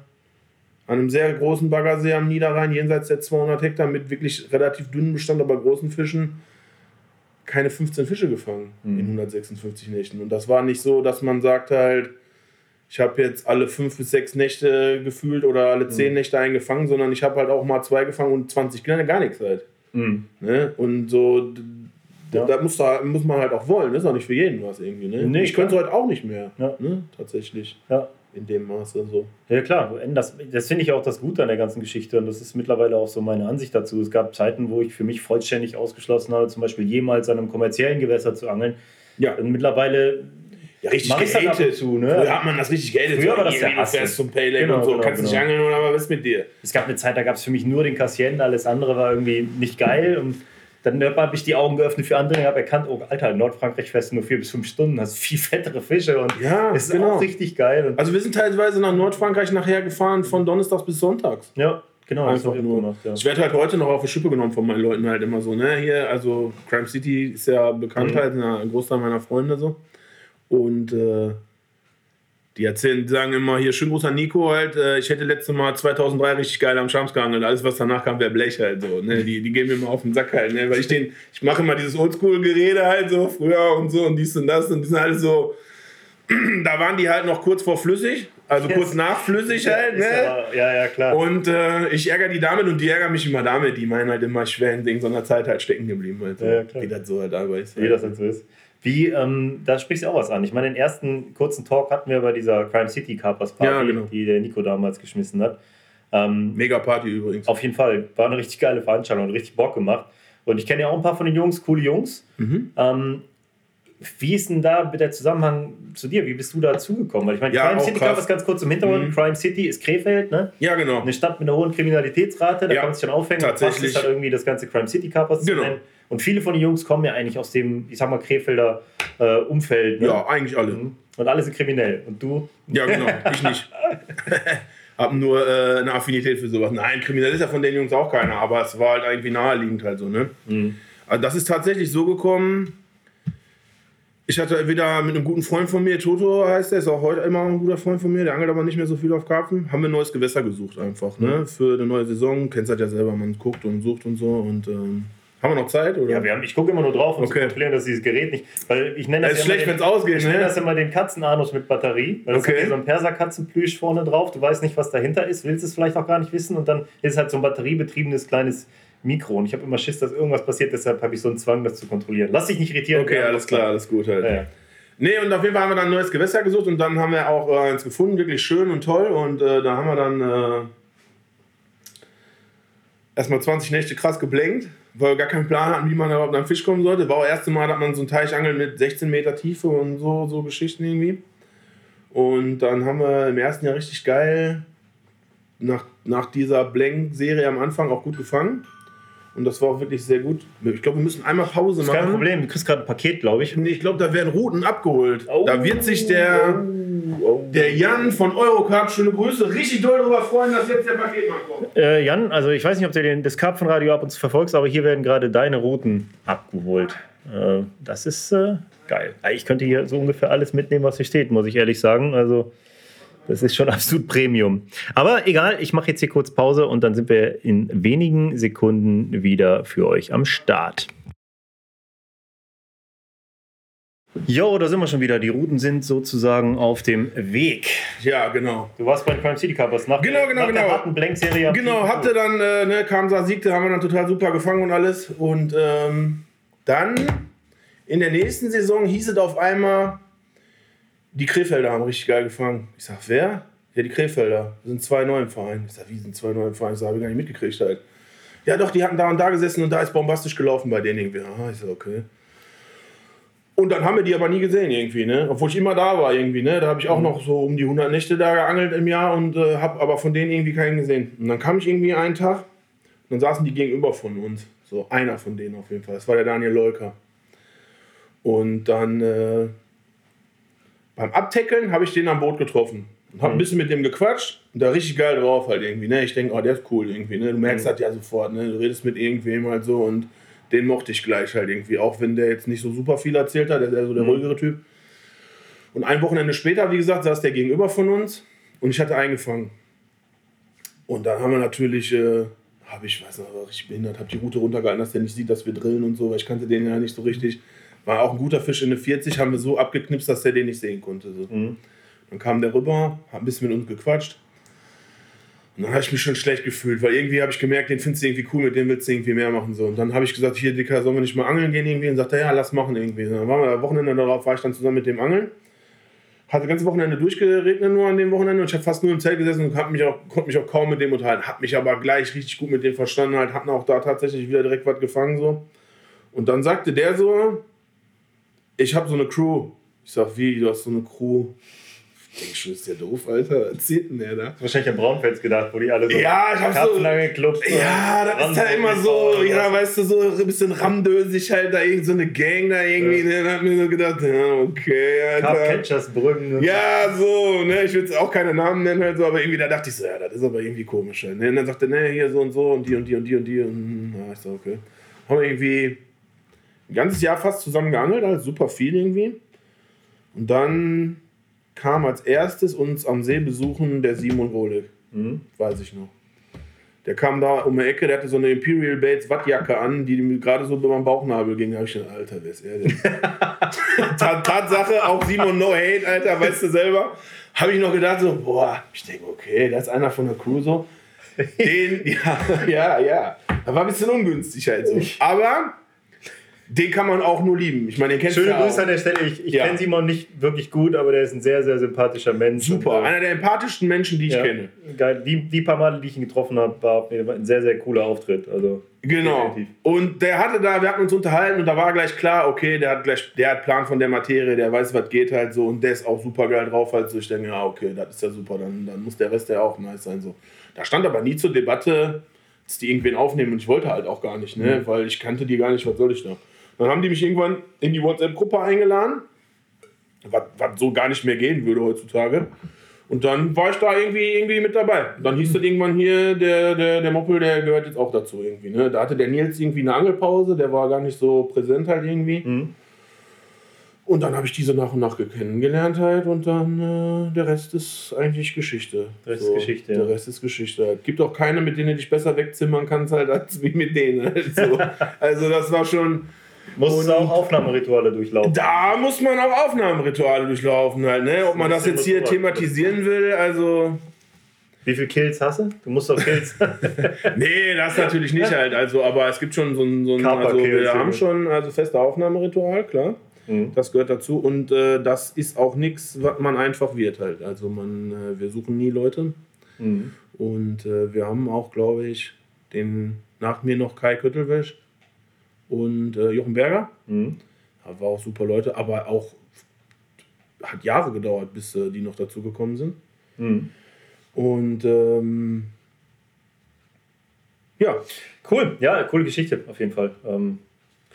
an einem sehr großen Baggersee am Niederrhein, jenseits der 200 Hektar, mit wirklich relativ dünnen Bestand, aber großen Fischen, keine 15 Fische gefangen mhm. in 156 Nächten. Und das war nicht so, dass man sagt halt, ich habe jetzt alle fünf bis sechs Nächte gefühlt oder alle zehn mhm. Nächte eingefangen, sondern ich habe halt auch mal zwei gefangen und 20 kleine gar nichts halt. Mhm. Ne? Und so, ja. da muss, da muss man halt auch wollen. Das ist auch nicht für jeden was irgendwie. Ne? Nee, ich könnte es heute auch nicht mehr. Ja. Ne? Tatsächlich. Ja. In dem Maße so. Ja, klar. Das, das finde ich auch das Gute an der ganzen Geschichte und das ist mittlerweile auch so meine Ansicht dazu. Es gab Zeiten, wo ich für mich vollständig ausgeschlossen habe, zum Beispiel jemals an einem kommerziellen Gewässer zu angeln. Ja. Und mittlerweile ja, richtig gehatet. Zu, ne? Früher hat man das richtig gehatet. Früher war das der Hass. Du zum Pale genau, und so. Genau, Kannst genau. nicht angeln oder was mit dir? Es gab eine Zeit, da gab es für mich nur den Cassien, alles andere war irgendwie nicht geil. Und dann habe ich die Augen geöffnet für andere und habe erkannt, oh Alter, in Nordfrankreich fährst du nur vier bis fünf Stunden, hast viel fettere Fische und ja, ist genau. auch richtig geil. Also wir sind teilweise nach Nordfrankreich nachher gefahren von Donnerstags bis Sonntags. Ja, genau. Einfach nur. Gemacht, ja. Ich werde halt heute noch auf die Schippe genommen von meinen Leuten halt immer so, ne, hier, also Crime City ist ja bekannt mhm. halt, ein Großteil meiner Freunde so. Und äh, die erzählen, sagen immer hier, schön großer Nico halt, äh, ich hätte letztes Mal 2003 richtig geil am Schams gehandelt. Alles, was danach kam, wäre Blech halt so. Ne? Die, die gehen mir immer auf den Sack halt, ne? weil ich den, ich mache immer dieses Oldschool-Gerede halt so früher und so und dies und das und die sind halt so, da waren die halt noch kurz vor flüssig, also yes. kurz nach flüssig halt, ne? Ja, ja, klar. Und äh, ich ärgere die damit und die ärgern mich immer damit. Die meinen halt immer, ich wäre in so einer Zeit halt stecken geblieben. Halt so. ja, Wie das so halt dabei ist. Wie das halt so ist. Wie, ähm, da sprichst du auch was an. Ich meine, den ersten kurzen Talk hatten wir bei dieser Crime City Carpers Party, ja, genau. die der Nico damals geschmissen hat. Ähm, Mega Party übrigens. Auf jeden Fall. War eine richtig geile Veranstaltung und richtig Bock gemacht. Und ich kenne ja auch ein paar von den Jungs, coole Jungs. Mhm. Ähm, wie ist denn da der Zusammenhang zu dir? Wie bist du da zugekommen? Weil ich meine, ja, Crime City krass. ganz kurz im Hintergrund. Mhm. Crime City ist Krefeld, ne? Ja, genau. Eine Stadt mit einer hohen Kriminalitätsrate, da ja, kann man sich schon aufhängen. Tatsächlich. ist halt irgendwie das ganze Crime City Carpers genau. zu nennen. Und viele von den Jungs kommen ja eigentlich aus dem, ich sag mal, Krefelder äh, Umfeld. Ne? Ja, eigentlich alle. Mhm. Und alle sind kriminell. Und du? Ja, genau. Ich nicht. Hab nur äh, eine Affinität für sowas. Nein, kriminell ist ja von den Jungs auch keiner, aber es war halt irgendwie naheliegend halt so, ne? Mhm. Also das ist tatsächlich so gekommen. Ich hatte wieder mit einem guten Freund von mir, Toto heißt der, ist auch heute immer ein guter Freund von mir, der angelt aber nicht mehr so viel auf Karpfen. Haben wir ein neues Gewässer gesucht einfach, ne? Mhm. Für eine neue Saison. Kennst halt ja selber, man guckt und sucht und so und ähm, haben wir noch Zeit? Oder? Ja, wir haben, ich gucke immer nur drauf, um okay. zu kontrollieren, dass dieses Gerät nicht. Weil ich nenne das, das ist schlecht, wenn es ausgeht. Ich ne? nenne das immer den Katzenanus mit Batterie. Weil okay. ist so ein Perserkatzenplüsch vorne drauf. Du weißt nicht, was dahinter ist, willst es vielleicht auch gar nicht wissen. Und dann ist es halt so ein batteriebetriebenes kleines Mikro. Und ich habe immer Schiss, dass irgendwas passiert. Deshalb habe ich so einen Zwang, das zu kontrollieren. Lass dich nicht irritieren. Okay, alles klar, alles gut halt. Ja, ja. Nee, und auf jeden Fall haben wir dann ein neues Gewässer gesucht und dann haben wir auch äh, eins gefunden, wirklich schön und toll. Und äh, da haben wir dann äh, erstmal 20 Nächte krass geblenkt weil wir gar keinen Plan hatten, wie man überhaupt an Fisch kommen sollte. War auch das erste Mal, dass man so einen Teich angelt mit 16 Meter Tiefe und so, so Geschichten irgendwie. Und dann haben wir im ersten Jahr richtig geil nach, nach dieser Blank-Serie am Anfang auch gut gefangen. Und das war auch wirklich sehr gut. Ich glaube, wir müssen einmal Pause machen. Kein Problem, du kriegst gerade ein Paket, glaube ich. Nee, ich glaube, da werden Routen abgeholt. Oh, da wird sich der, oh, der Jan von Eurocarp, schöne Grüße, richtig doll darüber freuen, dass jetzt der Paketmann kommt. Äh, Jan, also ich weiß nicht, ob du den, das Karpfenradio ab und zu verfolgst, aber hier werden gerade deine Routen abgeholt. Äh, das ist äh, geil. Ich könnte hier so ungefähr alles mitnehmen, was hier steht, muss ich ehrlich sagen. Also das ist schon absolut Premium. Aber egal, ich mache jetzt hier kurz Pause und dann sind wir in wenigen Sekunden wieder für euch am Start. Jo, da sind wir schon wieder. Die Routen sind sozusagen auf dem Weg. Ja, genau. Du warst bei den Crime City Cuppers nach, genau, genau, nach genau. der harten Blank-Serie. Genau, habt ihr dann, äh, ne, Kamsa siegte, haben wir dann total super gefangen und alles. Und ähm, dann in der nächsten Saison hieß es auf einmal, die Krefelder haben richtig geil gefangen. Ich sag, wer? Ja, die Krefelder. Das sind zwei neue im Verein. Ich sag, wie sind zwei neue im Verein? Das habe ich gar nicht mitgekriegt halt. Ja, doch, die hatten da und da gesessen und da ist bombastisch gelaufen bei denen irgendwie. Aha, ich sag, okay. Und dann haben wir die aber nie gesehen irgendwie, ne? Obwohl ich immer da war irgendwie, ne? Da habe ich auch mhm. noch so um die 100 Nächte da geangelt im Jahr und äh, habe aber von denen irgendwie keinen gesehen. Und dann kam ich irgendwie einen Tag und dann saßen die gegenüber von uns. So einer von denen auf jeden Fall. Das war der Daniel Leuker. Und dann äh, beim Abtackeln habe ich den am Boot getroffen. Und hab ein mhm. bisschen mit dem gequatscht und da richtig geil drauf halt irgendwie, ne? Ich denke, oh, der ist cool irgendwie, ne? Du merkst mhm. das ja sofort, ne? Du redest mit irgendwem halt so und den mochte ich gleich halt irgendwie, auch wenn der jetzt nicht so super viel erzählt hat, der ist eher so der mhm. ruhigere Typ. Und ein Wochenende später, wie gesagt, saß der gegenüber von uns und ich hatte eingefangen. Und dann haben wir natürlich, äh, habe ich, weiß nicht, war richtig behindert, habe die Route runtergehalten, dass der nicht sieht, dass wir drillen und so, weil ich kannte den ja nicht so richtig. War auch ein guter Fisch in der 40, haben wir so abgeknipst, dass der den nicht sehen konnte. So. Mhm. Dann kam der rüber, hat ein bisschen mit uns gequatscht. Und dann habe ich mich schon schlecht gefühlt, weil irgendwie habe ich gemerkt, den findest du irgendwie cool, mit dem willst du irgendwie mehr machen. So. Und dann habe ich gesagt, hier, Dicker, sollen wir nicht mal angeln gehen irgendwie? Und sagte, ja, lass machen irgendwie. Und dann waren wir Wochenende darauf, war ich dann zusammen mit dem Angeln. Hatte das ganze Wochenende durchgeregnet nur an dem Wochenende und ich habe fast nur im Zelt gesessen und mich auch, konnte mich auch kaum mit dem unterhalten. Hab mich aber gleich richtig gut mit dem verstanden, halt, hatten auch da tatsächlich wieder direkt was gefangen. so. Und dann sagte der so, ich habe so eine Crew. Ich sag, wie, du hast so eine Crew? Ich denke schon, ist der doof, Alter. Erzählt denn der da? Wahrscheinlich an Braunfels gedacht, wo die alle so ja, ich hab so, geklopft Ja, das ist halt immer so, ja, weißt du, so ein bisschen ramdösig halt da irgend so eine Gang da irgendwie. Ja. Ne? Dann hat mir so gedacht, ja, okay, Alter. Catchersbrücken. Ja, so, ne, ich will jetzt auch keine Namen nennen halt so, aber irgendwie da dachte ich so, ja, das ist aber irgendwie komisch. Halt, ne? Und dann sagte er, ne, hier so und so und die und die und die und die und ja, ich so, okay. Haben wir irgendwie ein ganzes Jahr fast zusammen geangelt, halt super viel irgendwie. Und dann kam als erstes uns am See besuchen der Simon Wohlig. Mhm. Weiß ich noch. Der kam da um die Ecke, der hatte so eine Imperial Bates Wattjacke an, die mir gerade so über meinen Bauchnabel ging. Da habe ich gedacht, Alter, wer ist er denn? Tatsache, auch Simon No Hate, Alter, weißt du selber. Habe ich noch gedacht, so, boah, ich denke, okay, das ist einer von der Crew so. Den, ja, ja, ja. Da war ein bisschen ungünstig halt so. Aber den kann man auch nur lieben. Ich meine, den kennst Schöne du Grüße an der Stelle. Ich, ich ja. kenne Simon nicht wirklich gut, aber der ist ein sehr, sehr sympathischer Mensch. Super, und, äh, einer der empathischsten Menschen, die ich ja, kenne. Geil. Die, die paar Male, die ich ihn getroffen habe, war ein sehr, sehr cooler Auftritt. Also, genau. Definitiv. Und der hatte da, wir hatten uns unterhalten und da war gleich klar, okay, der hat gleich, der hat Plan von der Materie, der weiß, was geht halt so und der ist auch super geil drauf. Halt so. Ich denke, ja, okay, das ist ja super, dann, dann muss der Rest ja auch nice sein. So. Da stand aber nie zur Debatte, dass die irgendwen aufnehmen und ich wollte halt auch gar nicht, ne? Mhm. weil ich kannte die gar nicht, was soll ich da. Dann haben die mich irgendwann in die WhatsApp-Gruppe eingeladen, was, was so gar nicht mehr gehen würde heutzutage. Und dann war ich da irgendwie, irgendwie mit dabei. Dann hieß das irgendwann hier, der, der, der Moppel, der gehört jetzt auch dazu irgendwie. Ne? Da hatte der Nils irgendwie eine Angelpause, der war gar nicht so präsent halt irgendwie. Mhm. Und dann habe ich diese nach und nach kennengelernt halt und dann äh, der Rest ist eigentlich Geschichte. Der Rest so, ist Geschichte, ja. Der Rest ist Geschichte. Es gibt auch keine, mit denen du dich besser wegzimmern kannst halt als wie mit denen. Halt so. also das war schon, muss auch Aufnahmerituale durchlaufen. Da muss man auch Aufnahmerituale durchlaufen halt, ne? Ob man das jetzt hier thematisieren will, also. Wie viele Kills hast du? Du musst doch Kills. nee, das natürlich nicht halt. Also, aber es gibt schon so ein, so ein also wir haben schon also feste Aufnahmeritual, klar. Mhm. Das gehört dazu und äh, das ist auch nichts, was man einfach wird halt. Also man, äh, wir suchen nie Leute. Mhm. Und äh, wir haben auch, glaube ich, den nach mir noch Kai Köttelwäsch und äh, Jochen Berger. Mhm. War auch super Leute, aber auch hat Jahre gedauert, bis äh, die noch dazu gekommen sind. Mhm. Und ähm, ja. Cool, ja, coole Geschichte auf jeden Fall. Ähm,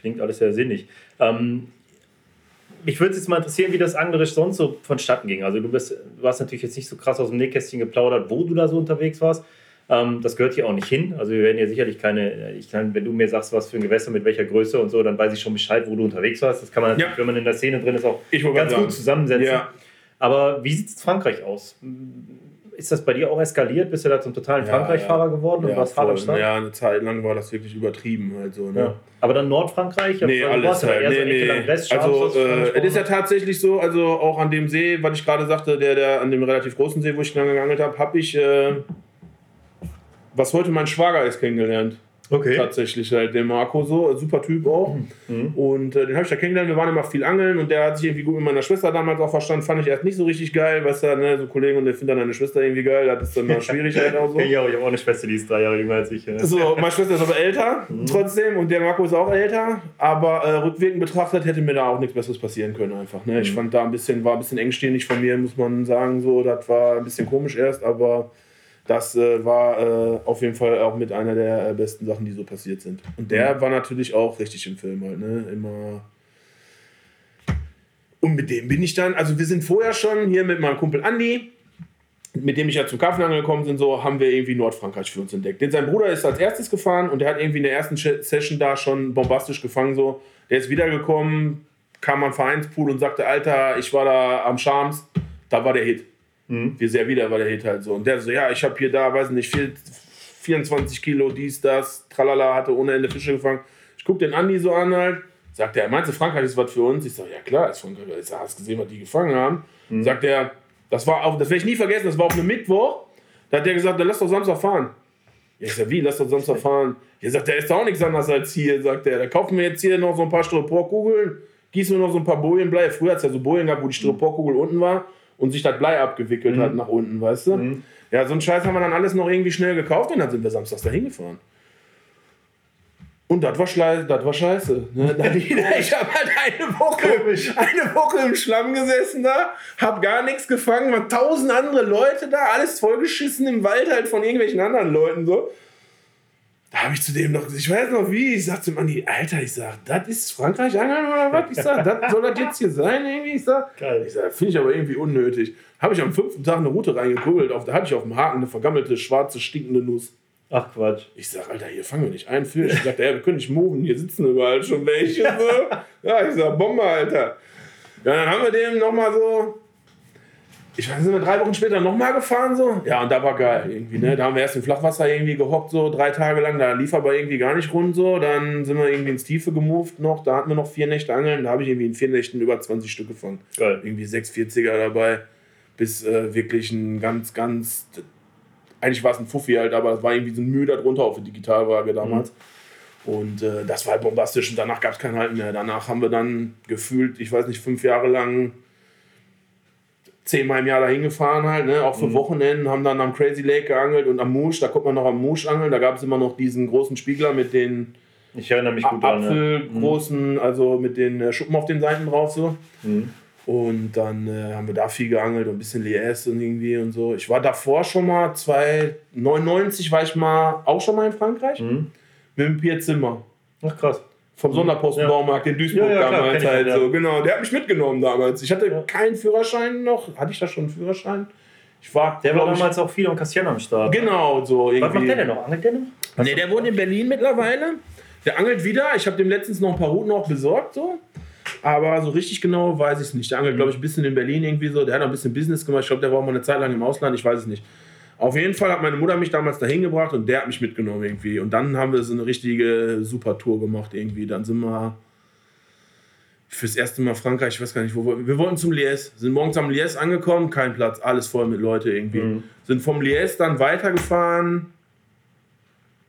klingt alles sehr sinnig. Ähm, mich würde jetzt mal interessieren, wie das anglerisch sonst so vonstatten ging. Also du bist, du hast natürlich jetzt nicht so krass aus dem Nähkästchen geplaudert, wo du da so unterwegs warst. Ähm, das gehört hier auch nicht hin. Also wir werden hier sicherlich keine, ich kann, wenn du mir sagst, was für ein Gewässer mit welcher Größe und so, dann weiß ich schon Bescheid, wo du unterwegs warst. Das kann man natürlich, ja. wenn man in der Szene drin ist, auch ganz gut zusammensetzen. Ja. Aber wie sieht es Frankreich aus? Ist das bei dir auch eskaliert? Bist du da zum totalen ja, Frankreich-Fahrer geworden und warst Vaterstadt? Ja, eine Zeit lang war das wirklich übertrieben. Halt so, ne? Aber dann Nordfrankreich? Nee, alles halt. Nee, nee. West, also, äh, es ist ja tatsächlich so, also auch an dem See, was ich gerade sagte, der, der an dem relativ großen See, wo ich lange geangelt habe, habe ich... Äh, was heute mein Schwager ist, kennengelernt. Okay. Tatsächlich halt, der Marco so, super Typ auch. Mhm. Und äh, den habe ich da kennengelernt, wir waren immer viel angeln und der hat sich irgendwie gut mit meiner Schwester damals auch verstanden, fand ich erst nicht so richtig geil, weißt du, ne, so Kollegen und der findet dann deine Schwester irgendwie geil, das ist dann mal schwierig halt auch so. ja, ich habe auch eine Schwester, die ist drei Jahre jünger als ich. Ja. So, meine Schwester ist aber älter mhm. trotzdem und der Marco ist auch älter, aber äh, rückwirkend betrachtet hätte mir da auch nichts Besseres passieren können einfach. Ne? Ich mhm. fand da ein bisschen, war ein bisschen engstirnig von mir, muss man sagen, so, das war ein bisschen komisch erst, aber das äh, war äh, auf jeden Fall auch mit einer der äh, besten Sachen, die so passiert sind. Und der mhm. war natürlich auch richtig im Film halt, ne? Immer. Und mit dem bin ich dann, also wir sind vorher schon hier mit meinem Kumpel Andi, mit dem ich ja zum Kaffenangeln gekommen bin, so haben wir irgendwie Nordfrankreich für uns entdeckt. Denn sein Bruder ist als erstes gefahren und der hat irgendwie in der ersten Session da schon bombastisch gefangen, so. Der ist wiedergekommen, kam am Vereinspool und sagte, Alter, ich war da am Charms, da war der Hit. Mhm. Wie sehr wieder war der Hit halt so. Und der so, ja, ich habe hier da, weiß nicht, 24 Kilo, dies, das, tralala, hatte ohne Ende Fische gefangen. Ich gucke den Andi so an halt, sagt er, meinst du, Frankreich ist was für uns? Ich sage, ja klar, ist Frankreich. Ich sag, hast gesehen, was die gefangen haben? Mhm. Sagt er, das war auch, das werde ich nie vergessen, das war auf einem Mittwoch. Da hat der gesagt, dann lass doch Samstag fahren. Ich sag, wie, lass doch Samstag fahren. Ja, sagt der ist auch nichts anderes als hier, sagt er. Da kaufen wir jetzt hier noch so ein paar Styroporkugeln, gießen wir noch so ein paar Bojenblei. Früher hat es ja so Bojen gehabt, wo die Styroporkugel unten war und sich das Blei abgewickelt mhm. hat nach unten, weißt du? Mhm. Ja, so einen Scheiß haben wir dann alles noch irgendwie schnell gekauft und dann sind wir samstags da hingefahren. Und das war, das war scheiße. Ne? ich habe halt eine Woche, eine Woche im Schlamm gesessen da, hab gar nichts gefangen, waren tausend andere Leute da, alles vollgeschissen im Wald halt von irgendwelchen anderen Leuten so. Da habe ich zu dem noch, ich weiß noch wie, ich sagte zum Andi, Alter, ich sag, das ist Frankreich angeln oder was? Ich sag, das soll das jetzt hier sein irgendwie? Ich sag, Geil. ich sag, finde ich aber irgendwie unnötig. Habe ich am fünften Tag eine Route reingekurbelt, da hatte ich auf dem Haken eine vergammelte, schwarze, stinkende Nuss. Ach Quatsch. Ich sag, Alter, hier fangen wir nicht ein Fisch. Ich sag, ja, wir können nicht moven, hier sitzen überall schon welche. So. Ja, ich sag, Bombe, Alter. Ja, dann haben wir dem nochmal so ich weiß, sind wir drei Wochen später nochmal gefahren so. Ja, und da war geil irgendwie, ne? Da haben wir erst im Flachwasser irgendwie gehockt, so drei Tage lang, da lief aber irgendwie gar nicht rund so. Dann sind wir irgendwie ins Tiefe gemoved noch, da hatten wir noch vier Nächte angeln, da habe ich irgendwie in vier Nächten über 20 Stück gefangen. Geil. Irgendwie 640er dabei, bis äh, wirklich ein ganz, ganz, eigentlich war es ein Fuffi halt, aber es war irgendwie so ein Mühe darunter auf der Digitalwaage damals. Mhm. Und äh, das war halt bombastisch und danach gab es kein Halten mehr. Danach haben wir dann gefühlt, ich weiß nicht, fünf Jahre lang zehnmal im Jahr dahin gefahren halt, ne? auch für mhm. Wochenenden, haben dann am Crazy Lake geangelt und am Musch, da konnte man noch am Musch angeln, da gab es immer noch diesen großen Spiegler mit den ich erinnere mich gut Apfelgroßen, an, ja. mhm. also mit den äh, Schuppen auf den Seiten drauf so. Mhm. Und dann äh, haben wir da viel geangelt und ein bisschen Lies und irgendwie und so. Ich war davor schon mal, 1999 war ich mal auch schon mal in Frankreich mhm. mit dem Pierre Zimmer. Ach krass vom Sonderpostenbaumarkt ja. in Duisburg ja, ja, damals klar, halt so. Genau, der hat mich mitgenommen damals. Ich hatte keinen Führerschein noch. Hatte ich da schon einen Führerschein? Ich war, der war damals ich, auch viel am Kassieren am Start. Genau, so irgendwie. Was macht der denn noch? Angelt der noch? Nee, der wohnt in Berlin mittlerweile. Der angelt wieder. Ich habe dem letztens noch ein paar Routen auch besorgt, so. Aber so richtig genau weiß ich es nicht. Der angelt, glaube ich, ein bisschen in Berlin irgendwie so. Der hat noch ein bisschen Business gemacht. Ich glaube, der war mal eine Zeit lang im Ausland. Ich weiß es nicht. Auf jeden Fall hat meine Mutter mich damals dahin gebracht und der hat mich mitgenommen irgendwie. Und dann haben wir so eine richtige Super-Tour gemacht irgendwie. Dann sind wir fürs erste Mal Frankreich, ich weiß gar nicht, wo wir, wir wollten zum Liège, sind morgens am Liège angekommen, kein Platz, alles voll mit Leuten irgendwie. Mhm. Sind vom Liège dann weitergefahren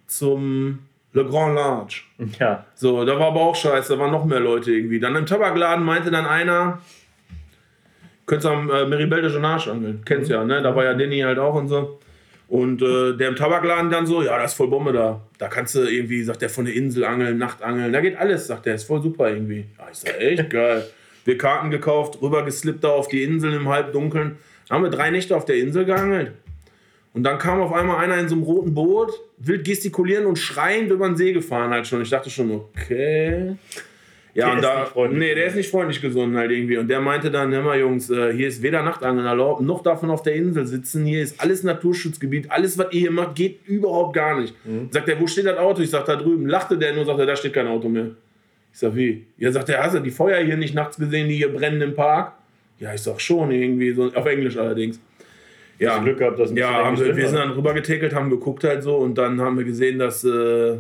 zum Le Grand Large. Ja. So, da war aber auch scheiße, da waren noch mehr Leute irgendwie. Dann im Tabakladen meinte dann einer, Könntest du am äh, Meribel de Jonage angeln. Kennst mhm. ja, ne? Da war ja Denny halt auch und so. Und äh, der im Tabakladen dann so, ja, das ist voll Bombe da. Da kannst du irgendwie, sagt der, von der Insel angeln, Nachtangeln. Da geht alles, sagt der, ist voll super irgendwie. Ja, ich sag, echt geil. Wir Karten gekauft, rüber geslippt da auf die Insel im Halbdunkeln. Da haben wir drei Nächte auf der Insel geangelt. Und dann kam auf einmal einer in so einem roten Boot, wild gestikulieren und schreiend über den See gefahren halt schon. Ich dachte schon, okay. Ja, der und da, nee, der ist nicht freundlich gesonnen halt irgendwie. Und der meinte dann, hör mal Jungs, äh, hier ist weder Nachtangeln erlaubt, noch davon auf der Insel sitzen. Hier ist alles Naturschutzgebiet. Alles, was ihr hier macht, geht überhaupt gar nicht. Mhm. Sagt er, wo steht das Auto? Ich sag, da drüben. Lachte der nur, sagt er, da steht kein Auto mehr. Ich sag, wie? Ja, sagt er, hast du die Feuer hier nicht nachts gesehen, die hier brennen im Park? Ja, ich sag schon irgendwie, so, auf Englisch allerdings. Ja, Glück gehabt, dass ja haben wir, wir sind dann rüber getekelt, haben geguckt halt so und dann haben wir gesehen, dass äh,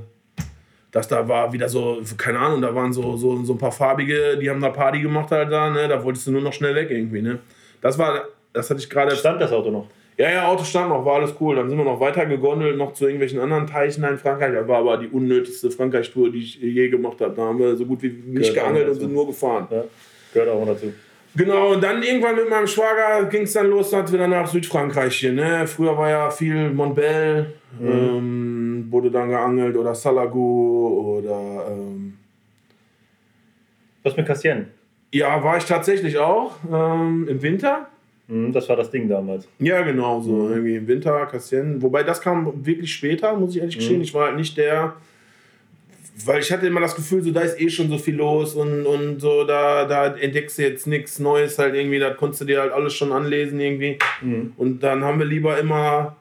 dass da war wieder so, keine Ahnung, da waren so, so, so ein paar farbige, die haben da Party gemacht halt da, ne? Da wolltest du nur noch schnell weg irgendwie, ne? Das war, das hatte ich gerade. Stand das Auto noch? Ja, ja, Auto stand noch, war alles cool. Dann sind wir noch weiter gegondelt, noch zu irgendwelchen anderen Teichen in Frankreich. Das war aber die unnötigste Frankreich-Tour, die ich je gemacht habe. Da haben wir so gut wie nicht geangelt und sind nur gefahren. Ja, gehört auch dazu. Genau, und dann irgendwann mit meinem Schwager ging es dann los, dann wieder nach Südfrankreich hier. Ne? Früher war ja viel Montbel, mhm. ähm, wurde dann geangelt oder Salago oder. Ähm, Was mit Cassien? Ja, war ich tatsächlich auch ähm, im Winter. Mhm, das war das Ding damals. Ja, genau, so mhm. irgendwie im Winter, Cassien. Wobei das kam wirklich später, muss ich ehrlich mhm. gestehen. Ich war halt nicht der, weil ich hatte immer das Gefühl, so da ist eh schon so viel los und, und so, da, da entdeckst du jetzt nichts Neues halt irgendwie, da konntest du dir halt alles schon anlesen irgendwie. Mhm. Und dann haben wir lieber immer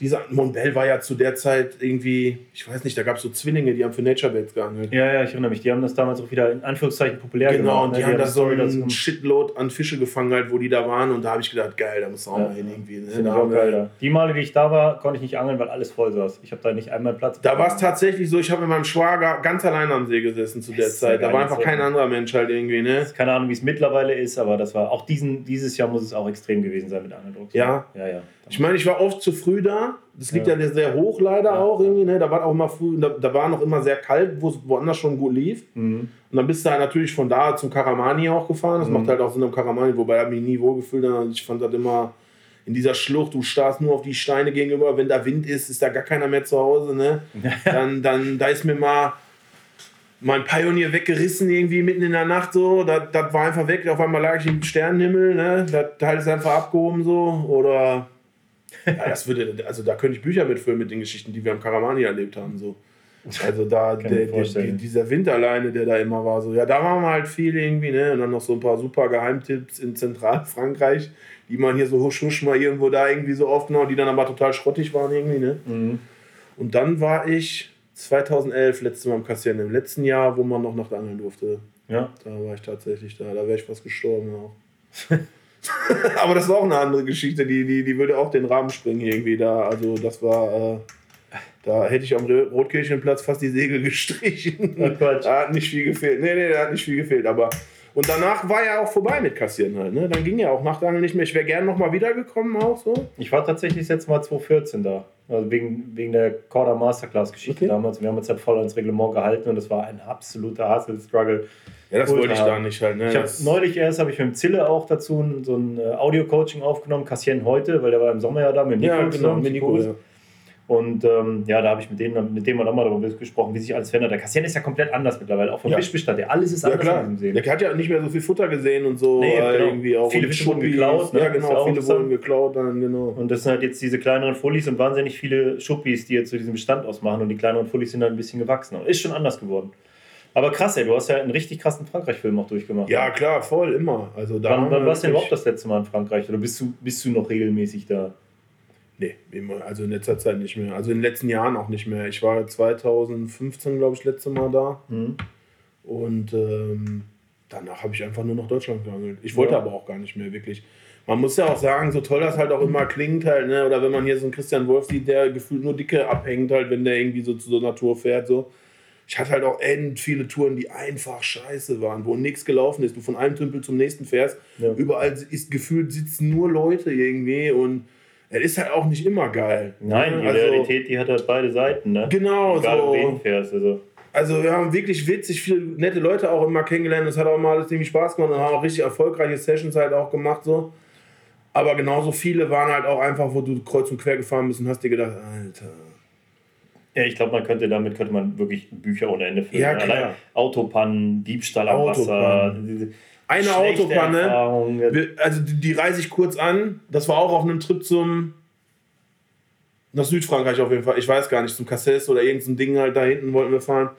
dieser Monbel war ja zu der Zeit irgendwie, ich weiß nicht, da gab es so Zwillinge, die haben für Nature Beds geangelt. Ja, ja, ich erinnere mich. Die haben das damals auch wieder in Anführungszeichen populär genau, gemacht. Genau, und die, ne? die haben da so einen Shitload an Fische gefangen, halt, wo die da waren. Und da habe ich gedacht, geil, da muss du auch ja. mal hin irgendwie. Ne? Da auch geil, da. Die Male, die ich da war, konnte ich nicht angeln, weil alles voll saß. Ich habe da nicht einmal Platz. Da war es tatsächlich so, ich habe mit meinem Schwager ganz allein am See gesessen zu der Zeit. Da war einfach kein anderer Mensch halt irgendwie. Ne? Keine Ahnung, wie es mittlerweile ist, aber das war auch diesen, dieses Jahr muss es auch extrem gewesen sein mit Angeldruck. Ja. Ja, ja. Ich meine, ich war oft zu früh da. Das liegt ja, ja sehr hoch leider ja. auch irgendwie. Ne? Da war auch immer früh, da, da war noch immer sehr kalt, wo es woanders schon gut lief. Mhm. Und dann bist du halt natürlich von da zum Karamani auch gefahren. Das mhm. macht halt auch Sinn am Karamani, wobei ich mich nie wohlgefühlt habe. Ich fand das immer in dieser Schlucht, du starrst nur auf die Steine gegenüber. Wenn da Wind ist, ist da gar keiner mehr zu Hause. Ne? dann, dann, da ist mir mal mein Pionier weggerissen irgendwie mitten in der Nacht so. Das, das war einfach weg. Auf einmal lag ich im Sternenhimmel. Ne? Das Teil ist einfach abgehoben so. Oder ja, das würde, also da könnte ich Bücher mitfüllen mit den Geschichten, die wir am Karamani erlebt haben. So. Also da der, der, dieser Wind alleine, der da immer war, so, ja, da waren wir halt viel irgendwie, ne? Und dann noch so ein paar super Geheimtipps in Zentralfrankreich, die man hier so husch husch mal irgendwo da irgendwie so aufgenommen, die dann aber total schrottig waren irgendwie, ne? Mhm. Und dann war ich 2011 letztes Mal am Kassieren, im letzten Jahr, wo man noch Nacht angeln durfte. Ja. Da war ich tatsächlich da, da wäre ich fast gestorben auch. Aber das war auch eine andere Geschichte, die, die, die würde auch den Rahmen springen irgendwie da. Also das war, äh, da hätte ich am Rotkirchenplatz fast die Segel gestrichen. Oh da hat nicht viel gefehlt. Nee, nee, da hat nicht viel gefehlt. Aber und danach war ja auch vorbei mit Kassieren halt. Ne? Dann ging ja auch Nachtangeln nicht mehr. Ich wäre gerne nochmal wiedergekommen auch so. Ich war tatsächlich das letzte Mal 2014 da. Also wegen, wegen der Corda Masterclass Geschichte okay. damals. Wir haben uns halt voll ans Reglement gehalten und das war ein absoluter Hustle-Struggle. Ja, das wollte ich da nicht halt. Ne? Ich hab, neulich erst habe ich mit dem Zille auch dazu so ein äh, Audio-Coaching aufgenommen, Cassien heute, weil der war im Sommer ja da mit Nico. Ja, genau, mit Nico. Ja. Und ähm, ja, da habe ich mit denen, mit dem auch mal darüber gesprochen, wie sich alles verändert. Der Cassien ist ja komplett anders mittlerweile, auch vom ja. Fischbestand. Der alles ist anders ja, klar. See. Der hat ja nicht mehr so viel Futter gesehen und so. Nee, genau. irgendwie auch viele Fische wurden geklaut. Ne? Ja, genau, viele wurden geklaut. Dann, genau. Und das sind halt jetzt diese kleineren Fullies und wahnsinnig viele Schuppis, die jetzt zu diesem Bestand ausmachen. Und die kleineren Fullies sind halt ein bisschen gewachsen. Und ist schon anders geworden. Aber krass, ey, du hast ja einen richtig krassen Frankreich-Film auch durchgemacht. Ja, klar, voll, immer. Also da wann, wann warst du denn überhaupt das letzte Mal in Frankreich? Oder bist du, bist du noch regelmäßig da? Nee, immer, also in letzter Zeit nicht mehr. Also in den letzten Jahren auch nicht mehr. Ich war 2015, glaube ich, letzte Mal da. Mhm. Und ähm, danach habe ich einfach nur nach Deutschland geangelt. Ich wollte ja. aber auch gar nicht mehr wirklich. Man muss ja auch sagen, so toll das halt auch immer klingt halt, ne? oder wenn man hier so einen Christian Wolf sieht, der gefühlt nur dicke abhängt halt, wenn der irgendwie so zu so einer Tour fährt, so. Ich hatte halt auch end viele Touren, die einfach scheiße waren, wo nichts gelaufen ist. Du von einem Tümpel zum nächsten fährst. Ja. Überall ist gefühlt sitzen nur Leute irgendwie und es ist halt auch nicht immer geil. Nein, die also, Realität, die hat halt beide Seiten, ne? Genau, Egal, so. wen fährst, also. Also wir haben wirklich witzig viele nette Leute auch immer kennengelernt. Es hat auch mal alles ziemlich Spaß gemacht und haben auch richtig erfolgreiche Sessions halt auch gemacht so. Aber genauso viele waren halt auch einfach, wo du kreuz und quer gefahren bist und hast dir gedacht, Alter. Ja, ich glaube, man könnte damit könnte man wirklich Bücher ohne Ende füllen. Ja, klar. Autopannen, Diebstahl am Wasser. Eine Autopanne, also die, die reise ich kurz an. Das war auch auf einem Trip zum nach Südfrankreich auf jeden Fall. Ich weiß gar nicht, zum Cassis oder irgendein Ding halt da hinten wollten wir fahren.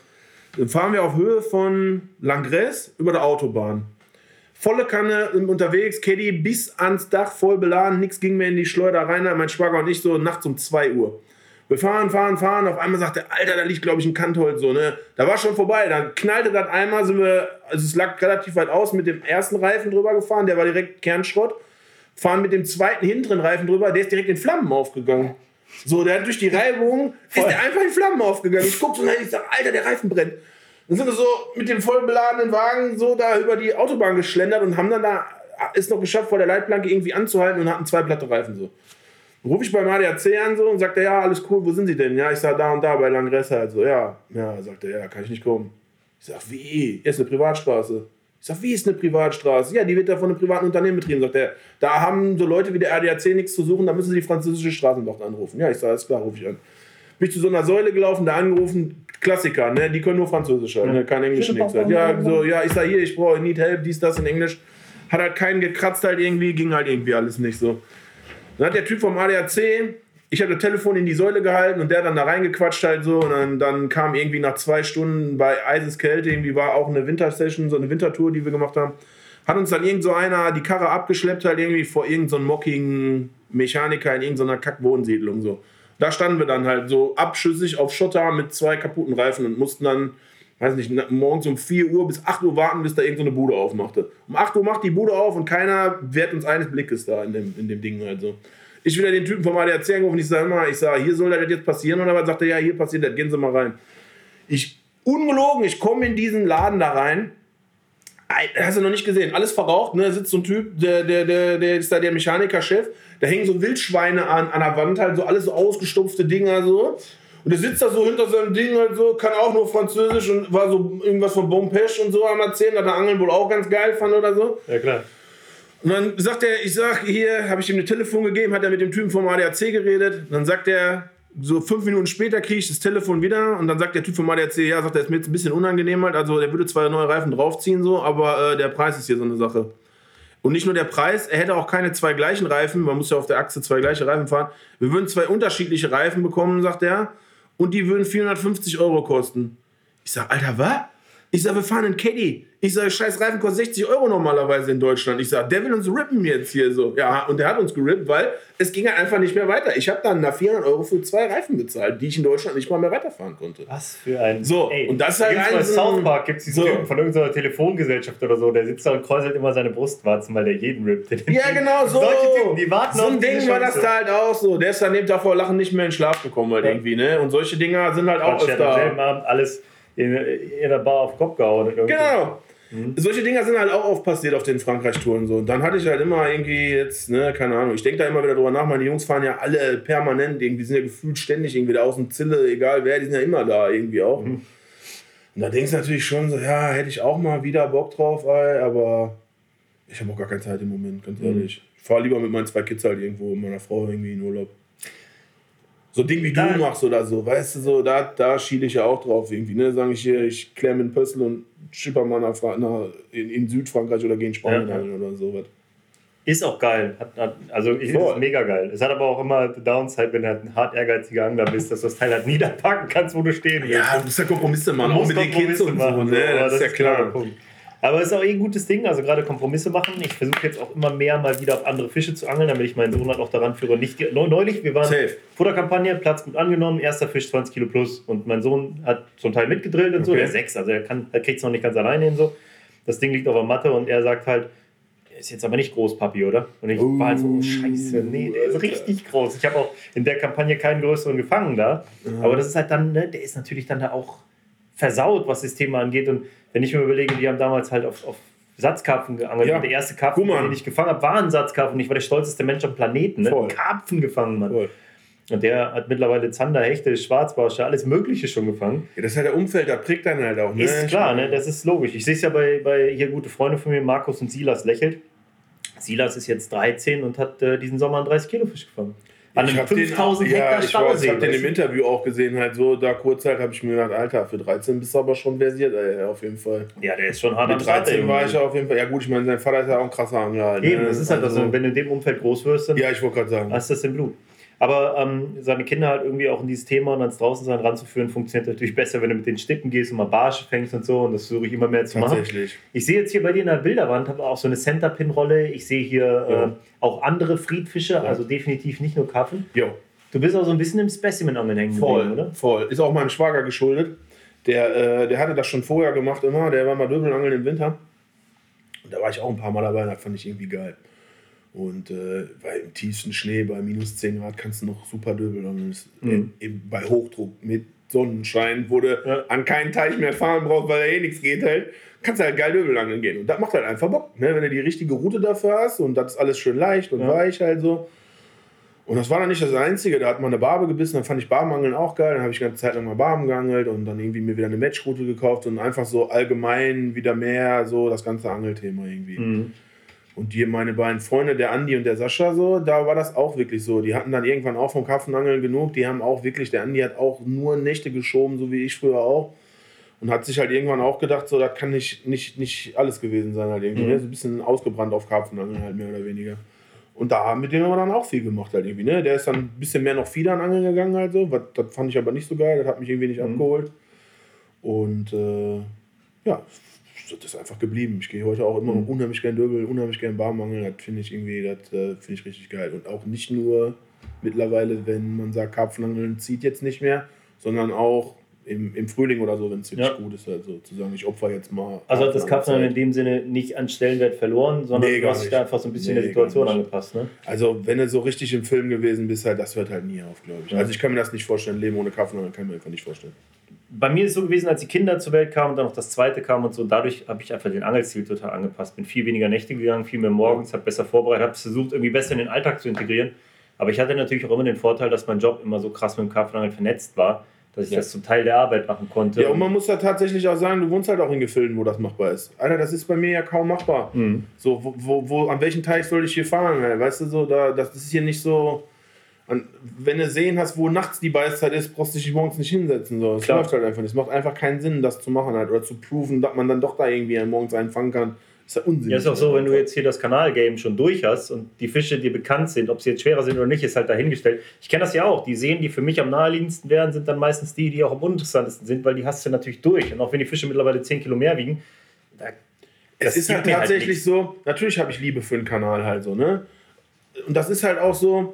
Dann fahren wir auf Höhe von Langres über der Autobahn. Volle Kanne unterwegs, Caddy bis ans Dach voll beladen, nichts ging mehr in die Schleuder rein. Mein Schwager und ich so nachts um 2 Uhr. Wir fahren, fahren, fahren. Auf einmal sagt der, Alter, da liegt, glaube ich, ein Kantholz so, ne? Da war schon vorbei. Dann knallte das einmal, sind wir, also es lag relativ weit aus, mit dem ersten Reifen drüber gefahren, der war direkt Kernschrott. Fahren mit dem zweiten hinteren Reifen drüber, der ist direkt in Flammen aufgegangen. So, der hat durch die Reibung, ist der einfach in Flammen aufgegangen. Ich guck so und ich sag, Alter, der Reifen brennt. Dann sind wir so mit dem voll beladenen Wagen so da über die Autobahn geschlendert und haben dann da, ist noch geschafft, vor der Leitplanke irgendwie anzuhalten und hatten zwei platte Reifen so. Rufe ich beim ADAC an so und sagt er, ja, alles cool, wo sind Sie denn? Ja, ich sag da und da bei Langresse halt so, ja. Ja, sagt er, ja, kann ich nicht kommen. Ich sag, wie? Ist eine Privatstraße. Ich sag, wie ist eine Privatstraße? Ja, die wird da von einem privaten Unternehmen betrieben. Sagt er, da haben so Leute wie der ADAC nichts zu suchen, da müssen sie die französische Straßenwacht anrufen. Ja, ich sag, alles klar, rufe ich an. Bin ich zu so einer Säule gelaufen, da angerufen, Klassiker, ne? Die können nur Französisch halt, ne? kein Englisch, nichts halt. Ja, so, ja, ich sag hier, ich brauche, need help, dies, das in Englisch. Hat halt keinen gekratzt halt irgendwie, ging halt irgendwie alles nicht so. Dann hat der Typ vom ADAC, ich habe das Telefon in die Säule gehalten und der dann da reingequatscht halt so und dann, dann kam irgendwie nach zwei Stunden bei Eiseskälte, irgendwie war auch eine Wintersession, so eine Wintertour, die wir gemacht haben, hat uns dann irgend so einer die Karre abgeschleppt halt irgendwie vor irgendeinem so mockigen Mechaniker in irgendeiner Kackwohnsiedlung so. Da standen wir dann halt so abschüssig auf Schotter mit zwei kaputten Reifen und mussten dann, weiß nicht, morgens um 4 Uhr bis 8 Uhr warten, bis da irgendeine Bude aufmachte. Um 8 Uhr macht die Bude auf und keiner wehrt uns eines Blickes da in dem, in dem Ding halt so. Ich wieder den Typen vom ADAC angerufen ich sage mal, ich sage, hier soll das jetzt passieren oder was? Sagt er, ja, hier passiert das, gehen Sie mal rein. Ich, ungelogen, ich komme in diesen Laden da rein. Hast du noch nicht gesehen? Alles verraucht, ne? Da sitzt so ein Typ, der, der, der, der ist da der Mechanikerchef da hängen so Wildschweine an, an der Wand, halt so alles so ausgestopfte Dinger so. Und der sitzt da so hinter seinem Ding halt so, kann auch nur Französisch und war so irgendwas von Bompesch und so am Erzählen, dass er Angeln wohl auch ganz geil fand oder so. Ja, klar. Und dann sagt er, ich sag, hier, habe ich ihm ein Telefon gegeben, hat er mit dem Typen vom ADAC geredet. Und dann sagt er, so fünf Minuten später kriege ich das Telefon wieder und dann sagt der Typ vom ADAC, ja, sagt er, ist mir jetzt ein bisschen unangenehm halt, also der würde zwei neue Reifen draufziehen so, aber äh, der Preis ist hier so eine Sache. Und nicht nur der Preis, er hätte auch keine zwei gleichen Reifen, man muss ja auf der Achse zwei gleiche Reifen fahren. Wir würden zwei unterschiedliche Reifen bekommen, sagt er, und die würden 450 Euro kosten. Ich sag, Alter, was? Ich sag, wir fahren in Caddy. Ich sage, scheiß Reifen kostet 60 Euro normalerweise in Deutschland. Ich sage, der will uns rippen jetzt hier so. Ja, und der hat uns gerippt, weil es ging halt einfach nicht mehr weiter. Ich habe dann nach 400 Euro für zwei Reifen bezahlt, die ich in Deutschland nicht mal mehr weiterfahren konnte. Was für ein... So, Ey, und das ist halt ein... Bei South Park gibt es diesen so. Typen von irgendeiner Telefongesellschaft oder so, der sitzt da und kräuselt immer seine Brustwarzen, weil der jeden rippt. Ja, genau, so. Solche Typen, die warten so ein Ding war das da halt auch so. Der ist daneben davor Lachen nicht mehr in Schlaf gekommen halt ja. irgendwie, ne? Und solche Dinger sind halt auch öfter... Am selben Abend alles in, in der Bar auf Kopf gehauen. Genau. Mhm. Solche Dinger sind halt auch oft passiert auf den Frankreich-Touren so. Und dann hatte ich halt immer irgendwie jetzt, ne, keine Ahnung, ich denke da immer wieder drüber nach, meine Jungs fahren ja alle permanent, irgendwie sind ja gefühlt ständig irgendwie da aus dem Zille, egal wer, die sind ja immer da irgendwie auch. Mhm. Und da denkst du natürlich schon so, ja, hätte ich auch mal wieder Bock drauf, ey, aber ich habe auch gar keine Zeit im Moment, ganz mhm. ehrlich. Ich fahre lieber mit meinen zwei Kids halt irgendwo, mit meiner Frau irgendwie in Urlaub. So ein Ding wie du Nein. machst oder so, weißt du, so, da, da schiele ich ja auch drauf irgendwie, ne? Sag ich hier, ich kläre mit Pössl und schipper mal nach, nach, in, in, Südfrankreich oder gehe in Spanien ja, oder sowas. Ist auch geil. Hat, hat, also ich finde es mega geil. Es hat aber auch immer Downside, wenn du halt ein hart ehrgeiziger Angler bist, dass du das Teil halt niederpacken kannst, wo du stehen willst. Ja, du bist ja Kompromisse machen, auch mit den Kids und so. Ne? Das, das, ist ja klar. Punkt. Aber es ist auch eh ein gutes Ding, also gerade Kompromisse machen. Ich versuche jetzt auch immer mehr mal wieder auf andere Fische zu angeln, damit ich meinen Sohn halt auch daran führe. Nicht, neulich, wir waren Safe. vor der Kampagne, Platz gut angenommen, erster Fisch 20 Kilo plus und mein Sohn hat zum Teil mitgedrillt und so, okay. der sechs, also er, er kriegt es noch nicht ganz alleine hin so. Das Ding liegt auf der Matte und er sagt halt, ist jetzt aber nicht groß, Papi, oder? Und ich uh, war halt so, oh, scheiße, nee, der ist richtig groß. Ich habe auch in der Kampagne keinen größeren gefangen da. Mhm. Aber das ist halt dann, ne, der ist natürlich dann da auch versaut, was das Thema angeht. Und wenn ich mir überlege, die haben damals halt auf, auf Satzkarpfen geangelt. Ja. Der erste Karpfen, den ich gefangen habe, war ein Satzkarpfen. Ich war der stolzeste Mensch am Planeten. Ne? Karpfen gefangen, Mann. Voll. Und der hat mittlerweile Zander, Hechte, Schwarzbarsche, alles Mögliche schon gefangen. Ja, das ist halt der Umfeld, da prägt dann halt auch. Ne? Ist klar, ne? das ist logisch. Ich sehe es ja bei, bei hier gute Freunde von mir, Markus und Silas, lächelt. Silas ist jetzt 13 und hat äh, diesen Sommer einen 30 Kilo Fisch gefangen. An einem 5000 Hektar ja, ich Stausee. Ich habe den im Interview auch gesehen, halt so, da kurz halt habe ich mir gedacht, Alter, für 13 bist du aber schon versiert, ey, auf jeden Fall. Ja, der ist schon hart Mit 13 war ich auf jeden Fall, ja gut, ich meine, sein Vater ist ja auch ein krasser Angler. Halt, Eben, ne? das ist halt also, das, wenn du in dem Umfeld groß wirst, dann ja, ich gerade sagen. hast du das im Blut. Aber ähm, seine Kinder halt irgendwie auch in dieses Thema und ans Draußensein ranzuführen, funktioniert natürlich besser, wenn du mit den Stippen gehst und mal Barsche fängst und so. Und das versuche ich immer mehr zu machen. Ich sehe jetzt hier bei dir in der Bilderwand, habe auch so eine Centerpin-Rolle. Ich sehe hier ja. äh, auch andere Friedfische, ja. also definitiv nicht nur Karpfen. Ja. Du bist auch so ein bisschen im Specimen-Angeln hängen Voll, oder? Voll. Ist auch meinem Schwager geschuldet. Der, äh, der hatte das schon vorher gemacht immer. Der war mal Döbelangeln im Winter. Und da war ich auch ein paar Mal dabei. Das fand ich irgendwie geil. Und äh, bei im tiefsten Schnee, bei minus 10 Grad, kannst du noch super Döbel angeln. Mhm. bei Hochdruck mit Sonnenschein, wo du ja. an keinen Teich mehr fahren brauchst, weil da eh nichts geht halt, kannst du halt geil Döbel angeln gehen. Und das macht halt einfach Bock, ne? wenn du die richtige Route dafür hast und das ist alles schön leicht und ja. weich halt so. Und das war dann nicht das Einzige. Da hat man eine Barbe gebissen, dann fand ich Barbenangeln auch geil. Dann habe ich die ganze Zeit lang mal Barben geangelt und dann irgendwie mir wieder eine Matchroute gekauft und einfach so allgemein wieder mehr so das ganze Angelthema irgendwie. Mhm. Und die, meine beiden Freunde, der Andi und der Sascha, so, da war das auch wirklich so. Die hatten dann irgendwann auch vom Karpfenangeln genug. Die haben auch wirklich, der Andi hat auch nur Nächte geschoben, so wie ich früher auch. Und hat sich halt irgendwann auch gedacht, so, das kann nicht, nicht, nicht alles gewesen sein, halt irgendwie. Mhm. Ne? So ein bisschen ausgebrannt auf Karpfenangeln, halt mehr oder weniger. Und da haben mit dem wir dann auch viel gemacht, halt irgendwie. Ne? Der ist dann ein bisschen mehr noch Fiedern angeln gegangen, halt so. Das fand ich aber nicht so geil, das hat mich irgendwie nicht mhm. abgeholt. Und äh, ja, das ist einfach geblieben. Ich gehe heute auch immer mhm. unheimlich gern Döbel, unheimlich gern Barmangeln. Das finde ich irgendwie, das äh, finde ich richtig geil. Und auch nicht nur mittlerweile, wenn man sagt, Karpfenangeln zieht jetzt nicht mehr, sondern auch im, im Frühling oder so, wenn es wirklich ja. gut ist, halt sozusagen. Ich opfer jetzt mal. Also hat das Karpfenangeln in dem Sinne nicht an Stellenwert verloren, sondern nee, du hast dich da einfach so ein bisschen nee, der Situation angepasst, ne? Also, wenn du so richtig im Film gewesen bist, halt, das hört halt nie auf, glaube ich. Ja. Also, ich kann mir das nicht vorstellen. Leben ohne Karpfenangeln kann ich mir einfach nicht vorstellen bei mir ist es so gewesen, als die Kinder zur Welt kamen und dann noch das zweite kam und so, dadurch habe ich einfach den Angelstil total angepasst. Bin viel weniger Nächte gegangen, viel mehr morgens, habe besser vorbereitet, habe versucht, irgendwie besser in den Alltag zu integrieren. Aber ich hatte natürlich auch immer den Vorteil, dass mein Job immer so krass mit dem Karpfenangeln vernetzt war, dass ich ja. das zum Teil der Arbeit machen konnte. Ja, und man muss da tatsächlich auch sagen, du wohnst halt auch in Gefilden, wo das machbar ist. Alter, das ist bei mir ja kaum machbar. Mhm. So, wo, wo, wo, an welchen Teich soll ich hier fahren? Weißt du, so, da, das ist hier nicht so und wenn du sehen hast, wo nachts die Beißzeit ist, brauchst du dich morgens nicht hinsetzen. So. Das Klar. läuft halt einfach nicht. Es macht einfach keinen Sinn, das zu machen halt. Oder zu proven, dass man dann doch da irgendwie morgens einfangen kann. ist ja Unsinn. Ja, ist auch so, wenn du jetzt hier das Kanalgame schon durch hast und die Fische dir bekannt sind, ob sie jetzt schwerer sind oder nicht, ist halt dahingestellt. Ich kenne das ja auch. Die Seen, die für mich am naheliegendsten wären, sind dann meistens die, die auch am uninteressantesten sind, weil die hast du natürlich durch. Und auch wenn die Fische mittlerweile 10 Kilo mehr wiegen, da, es ist halt, halt tatsächlich halt so, natürlich habe ich Liebe für den Kanal halt so, ne? Und das ist halt auch so,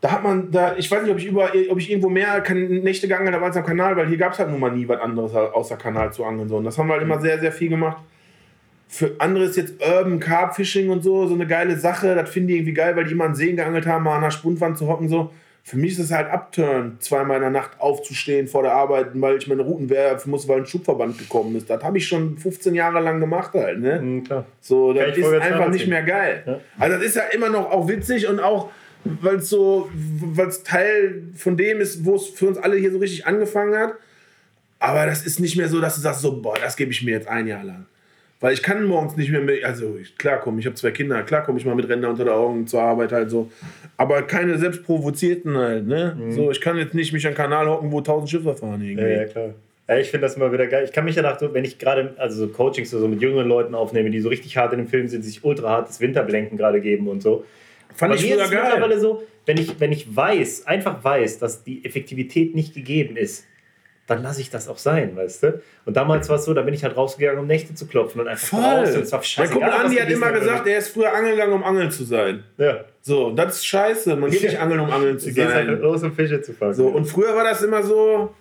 da hat man, da, ich weiß nicht, ob ich, über, ob ich irgendwo mehr Nächte gegangen habe als am Kanal, weil hier gab es halt nun mal nie was anderes außer Kanal zu angeln. So. Und das haben wir halt immer mhm. sehr, sehr viel gemacht. Für andere ist jetzt Urban Carp Fishing und so so eine geile Sache. Das finde ich irgendwie geil, weil die immer an Seen geangelt haben, mal an der Spundwand zu hocken. So. Für mich ist es halt Upturn, zweimal in der Nacht aufzustehen vor der Arbeit, weil ich meine Routen werfen muss, weil ein Schubverband gekommen ist. Das habe ich schon 15 Jahre lang gemacht halt. Ne? Mhm, klar. So, das ist einfach nicht mehr geil. Ja. Also das ist ja immer noch auch witzig und auch weil es so, weil es Teil von dem ist, wo es für uns alle hier so richtig angefangen hat. Aber das ist nicht mehr so, dass du sagst, so, boah, das gebe ich mir jetzt ein Jahr lang. Weil ich kann morgens nicht mehr, mit, also ich, klar komme, ich habe zwei Kinder, klar komme ich mal mit Ränder unter den Augen zur Arbeit halt so. Aber keine selbstprovozierten halt, ne? Mhm. So, ich kann jetzt nicht mich an Kanal hocken, wo tausend Schiffe fahren irgendwie. Ja, ja, klar. Ja, ich finde das immer wieder geil. Ich kann mich danach, wenn ich gerade also so Coachings so mit jüngeren Leuten aufnehme, die so richtig hart in dem Film sind, sich ultra hartes Winterblenken gerade geben und so. Fand Bei ich mir ist geil. mittlerweile so, wenn ich, wenn ich weiß, einfach weiß, dass die Effektivität nicht gegeben ist, dann lasse ich das auch sein, weißt du? Und damals war es so, da bin ich halt rausgegangen, um Nächte zu klopfen und einfach Voll. raus. Und es war scheiße. Mein Kumpel Andi hat immer gesagt, er ist früher angeln gegangen, um angeln zu sein. Ja. So, das ist scheiße. Man geht nicht angeln, um angeln zu sein. Halt los, um Fische zu fangen. So, und früher war das immer so,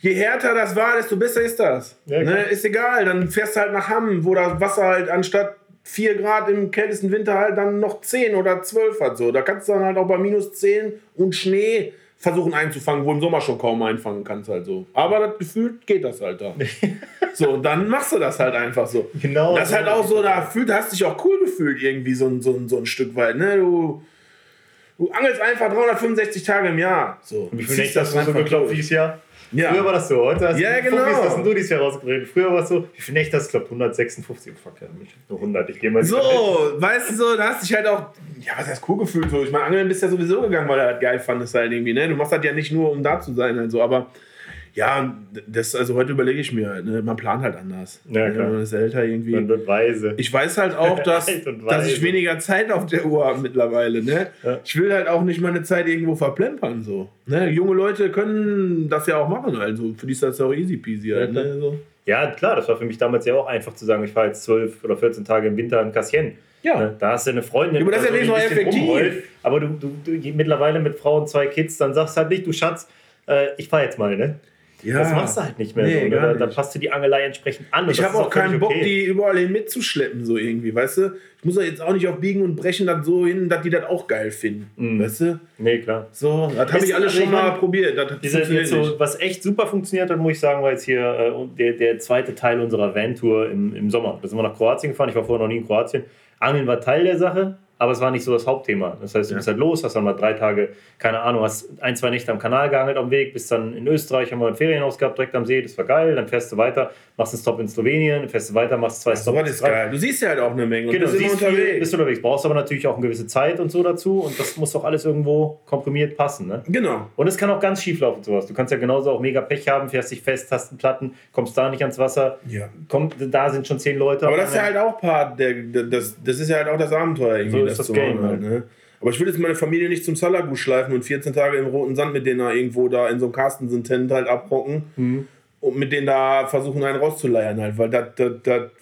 je härter das war, desto besser ist das. Ja, ne? Ist egal, dann fährst du halt nach Hamm, wo das Wasser halt anstatt 4 Grad im kältesten Winter halt dann noch 10 oder 12 hat. So. Da kannst du dann halt auch bei minus 10 und Schnee versuchen einzufangen, wo im Sommer schon kaum einfangen kannst halt so. Aber das gefühlt geht das halt da. so, und dann machst du das halt einfach so. Genau. Das ist halt auch so, da fühlt, hast dich auch cool gefühlt irgendwie so, so, so ein Stück weit. Ne? Du, du angelst einfach 365 Tage im Jahr. So. Und wie viel Nächte hast du so geklopft dieses Jahr? Ja. Früher war das so, heute hast ja, genau. Fuffis, hast du dies Jahr rausgeredet. Früher war es so, wie viel Nächte hast du? Glaube 156. Fuck, ja, nur 100. Ich gehe mal So, weißt du so, da hast du dich halt auch, ja, was heißt cool gefühlt so. Ich meine, Angeln bist ja sowieso gegangen, weil er halt geil fandest halt irgendwie, ne? Du machst das ja nicht nur, um da zu sein halt so, aber ja, das, also heute überlege ich mir, ne, man plant halt anders. Ja, klar. Man ist älter irgendwie. Man wird weise. Ich weiß halt auch, dass, dass ich weniger Zeit auf der Uhr habe mittlerweile. Ne? Ja. Ich will halt auch nicht meine Zeit irgendwo verplempern. So. Ne? Junge Leute können das ja auch machen. Also für die ist das ja auch easy peasy. Halt, ja, ne? so. ja, klar, das war für mich damals ja auch einfach zu sagen, ich fahre jetzt 12 oder 14 Tage im Winter in Cassien. Ja. Ne? Da hast du eine Freundin, aber das ist ja nicht so effektiv. Rumrollt, aber du, du, du, mittlerweile mit Frau und zwei Kids, dann sagst du halt nicht, du Schatz, äh, ich fahre jetzt mal, ne? Ja. Das machst du halt nicht mehr nee, so. Ne? Dann passt du die Angelei entsprechend an. Ich habe auch keinen Bock, okay. die überall hin mitzuschleppen, so irgendwie, weißt du? Ich muss ja jetzt auch nicht auf Biegen und Brechen dann so hin, dass die das auch geil finden, mm. weißt du? Nee, klar. So, das habe ich alles also schon mal probiert. Das diese, so, was echt super funktioniert hat, muss ich sagen, war jetzt hier äh, der, der zweite Teil unserer Van-Tour im, im Sommer. Da sind wir nach Kroatien gefahren. Ich war vorher noch nie in Kroatien. Angeln war Teil der Sache. Aber es war nicht so das Hauptthema. Das heißt, du bist halt los, hast dann mal drei Tage, keine Ahnung, hast ein, zwei Nächte am Kanal gehandelt am Weg, bist dann in Österreich, haben wir ein Ferienhaus gehabt, direkt am See, das war geil, dann fährst du weiter, machst einen Stop in Slowenien, fährst du weiter, machst zwei Stops. Das ist geil. Du siehst ja halt auch eine Menge genau, bist, siehst unterwegs. Viel, bist unterwegs, brauchst aber natürlich auch eine gewisse Zeit und so dazu und das muss doch alles irgendwo komprimiert passen. Ne? Genau. Und es kann auch ganz schief laufen, sowas. Du kannst ja genauso auch mega Pech haben, fährst dich fest, hast einen Platten, kommst da nicht ans Wasser, ja. kommt, da sind schon zehn Leute. Aber das ist ja halt auch Part, der, das, das ist ja halt auch das Abenteuer irgendwie. So ist das, das Game. Halt, ne? Aber ich will jetzt meine Familie nicht zum Salagu schleifen und 14 Tage im roten Sand mit denen da irgendwo da in so einem Carstensen-Tent halt abrocken. Mhm. Und mit denen da versuchen, einen rauszuleiern halt, weil das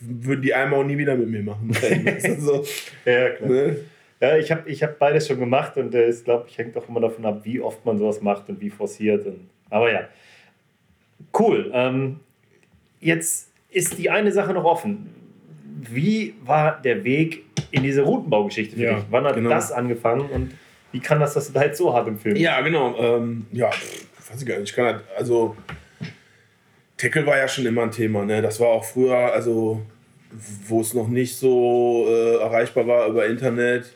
würden die einmal auch nie wieder mit mir machen. so, ja, klar. Ne? Ja, ich habe ich hab beides schon gemacht und es, äh, glaube ich, hängt auch immer davon ab, wie oft man sowas macht und wie forciert. Und, aber ja, cool. Ähm, jetzt ist die eine Sache noch offen. Wie war der Weg in diese Routenbaugeschichte für ja, dich? Wann hat genau. das angefangen und wie kann das, dass du da jetzt so hart im Film Ja, genau. Ähm, ja, weiß ich gar nicht. Ich kann halt, also Tackle war ja schon immer ein Thema. Ne? Das war auch früher, also wo es noch nicht so äh, erreichbar war über Internet,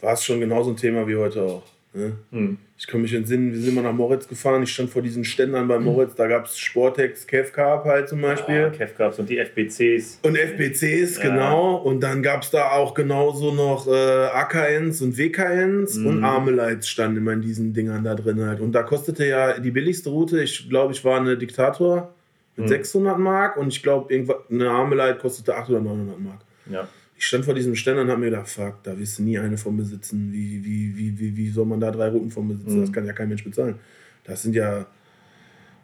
war es schon genauso ein Thema wie heute auch. Ne? Hm. Ich kann mich entsinnen, wir sind mal nach Moritz gefahren. Ich stand vor diesen Ständern bei Moritz. Da gab es Sportex, Kevcarb halt zum Beispiel. Ja, Kevcarbs und die FBCs. Und FBCs, ja. genau. Und dann gab es da auch genauso noch äh, AKNs und WKNs mhm. und Armelites standen immer in diesen Dingern da drin halt. Und da kostete ja die billigste Route, ich glaube, ich war eine Diktator mit mhm. 600 Mark und ich glaube, eine Armelite kostete 800 oder 900 Mark. Ja ich stand vor diesem Ständer und habe mir gedacht, fuck, da wirst du nie eine von besitzen. Wie, wie, wie, wie, wie soll man da drei Routen von besitzen? Mhm. Das kann ja kein Mensch bezahlen. Das sind ja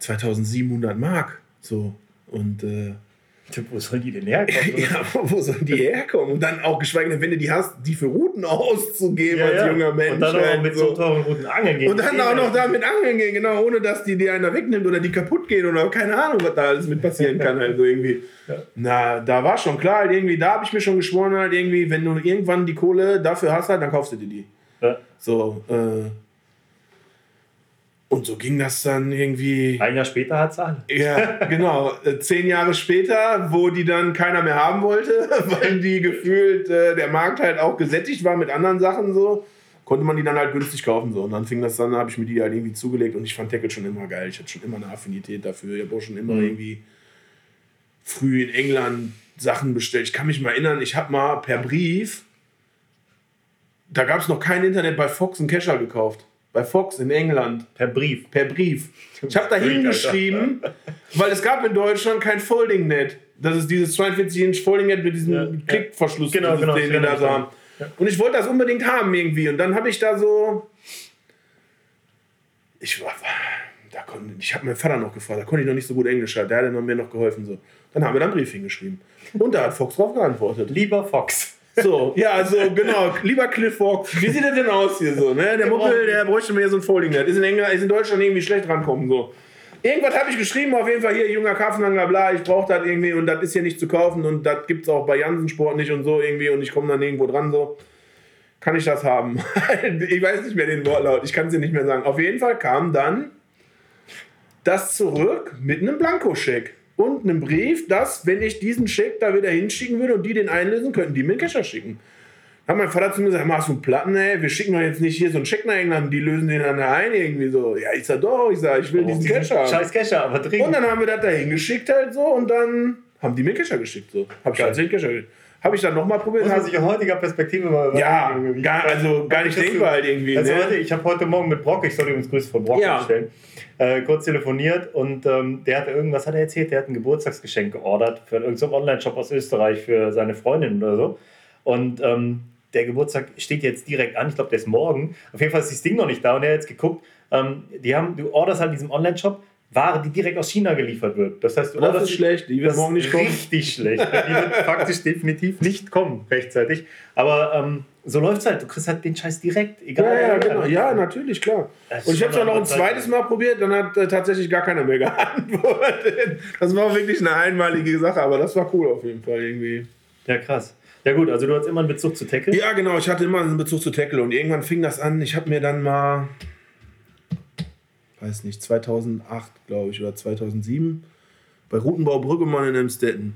2700 Mark. So. Und äh, wo sollen die denn herkommen? ja, wo sollen die herkommen? Und dann auch geschweige denn, wenn du die hast, die für Routen auszugeben ja, als ja. junger Mensch. Und dann auch mit so teuren Routen angeln gehen. Und dann auch noch damit angeln gehen, genau, ohne dass die dir einer wegnimmt oder die kaputt gehen oder keine Ahnung, was da alles mit passieren kann. Also irgendwie. Ja. Na, da war schon klar, halt irgendwie, da habe ich mir schon geschworen, halt irgendwie, wenn du irgendwann die Kohle dafür hast, halt, dann kaufst du dir die. Ja. So, äh, und so ging das dann irgendwie. Ein Jahr später hat es an. Ja, genau. Äh, zehn Jahre später, wo die dann keiner mehr haben wollte, weil die gefühlt äh, der Markt halt auch gesättigt war mit anderen Sachen so, konnte man die dann halt günstig kaufen. So. Und dann fing das dann, habe ich mir die halt irgendwie zugelegt und ich fand Tackle schon immer geil. Ich hatte schon immer eine Affinität dafür. Ich habe auch schon immer mhm. irgendwie früh in England Sachen bestellt. Ich kann mich mal erinnern, ich habe mal per Brief, da gab es noch kein Internet bei Fox und Kescher gekauft bei Fox in England. Per Brief. Per Brief. Ich habe da hingeschrieben, weil es gab in Deutschland kein Folding-Net. Das ist dieses 42-Inch Folding-Net mit diesem ja, Klickverschluss, genau, genau, den wir da so haben. Ja. Und ich wollte das unbedingt haben irgendwie. Und dann habe ich da so. Ich war. Da konnte, ich habe meinen Vater noch gefragt, da konnte ich noch nicht so gut Englisch. Der hat mir noch geholfen. So. Dann haben wir dann einen Brief hingeschrieben. Und da hat Fox drauf geantwortet. Lieber Fox. So, ja, also genau, lieber Cliff Fox, wie sieht das denn aus hier so? Ne? Der Muppel, der bräuchte mir so ein Folding Net. Ist in, England, ist in Deutschland irgendwie schlecht rankommen. So. Irgendwas habe ich geschrieben, auf jeden Fall hier, junger Kaffenangler, bla, ich brauche das irgendwie und das ist hier nicht zu kaufen und das gibt es auch bei Jansensport nicht und so irgendwie und ich komme dann irgendwo dran so. Kann ich das haben? ich weiß nicht mehr den Wortlaut, ich kann es dir nicht mehr sagen. Auf jeden Fall kam dann das zurück mit einem Blankoscheck und einen Brief, dass, wenn ich diesen Scheck da wieder hinschicken würde und die den einlösen, könnten die mir einen Kescher schicken. Dann hat mein Vater zu mir gesagt, machst du einen Platten, ey? Wir schicken doch jetzt nicht hier so einen Scheck nach England, die lösen den dann ein irgendwie so. Ja, ich sag doch, ich sag, ich will oh, diesen Kescher. Scheiß Kescher, aber dringend. Und dann haben wir das da hingeschickt halt so und dann haben die mir Kescher geschickt so. Hab ich tatsächlich Kescher geschickt. Habe ich dann nochmal probiert. Muss man sich in heutiger Perspektive mal Ja, gar, also gar nicht denkbar halt irgendwie. Also ne? ich habe heute Morgen mit Brock, ich soll übrigens Grüße von Brock ja. stellen, äh, kurz telefoniert und ähm, der hat irgendwas hat er erzählt, der hat ein Geburtstagsgeschenk geordert für irgendeinen Online-Shop aus Österreich für seine Freundin oder so. Und ähm, der Geburtstag steht jetzt direkt an, ich glaube, der ist morgen. Auf jeden Fall ist das Ding noch nicht da und er hat jetzt geguckt, ähm, die haben, du orderst halt in diesem Online-Shop Ware, die direkt aus China geliefert wird. Das heißt, du das ist schlecht, die wird morgen nicht kommen. Richtig schlecht. Die wird faktisch definitiv nicht kommen rechtzeitig. Aber ähm, so läuft es halt. Du kriegst halt den Scheiß direkt, egal. Ja, ja, genau. ja natürlich, klar. Und ich habe es auch noch ein zweites Mal probiert, dann hat äh, tatsächlich gar keiner mehr geantwortet. Das war wirklich eine einmalige Sache, aber das war cool auf jeden Fall irgendwie. Ja, krass. Ja gut, also du hattest immer einen Bezug zu Tackle? Ja, genau, ich hatte immer einen Bezug zu Tackle und irgendwann fing das an. Ich habe mir dann mal weiß nicht, 2008, glaube ich, oder 2007 bei Rutenbau Brüggemann in Emstetten.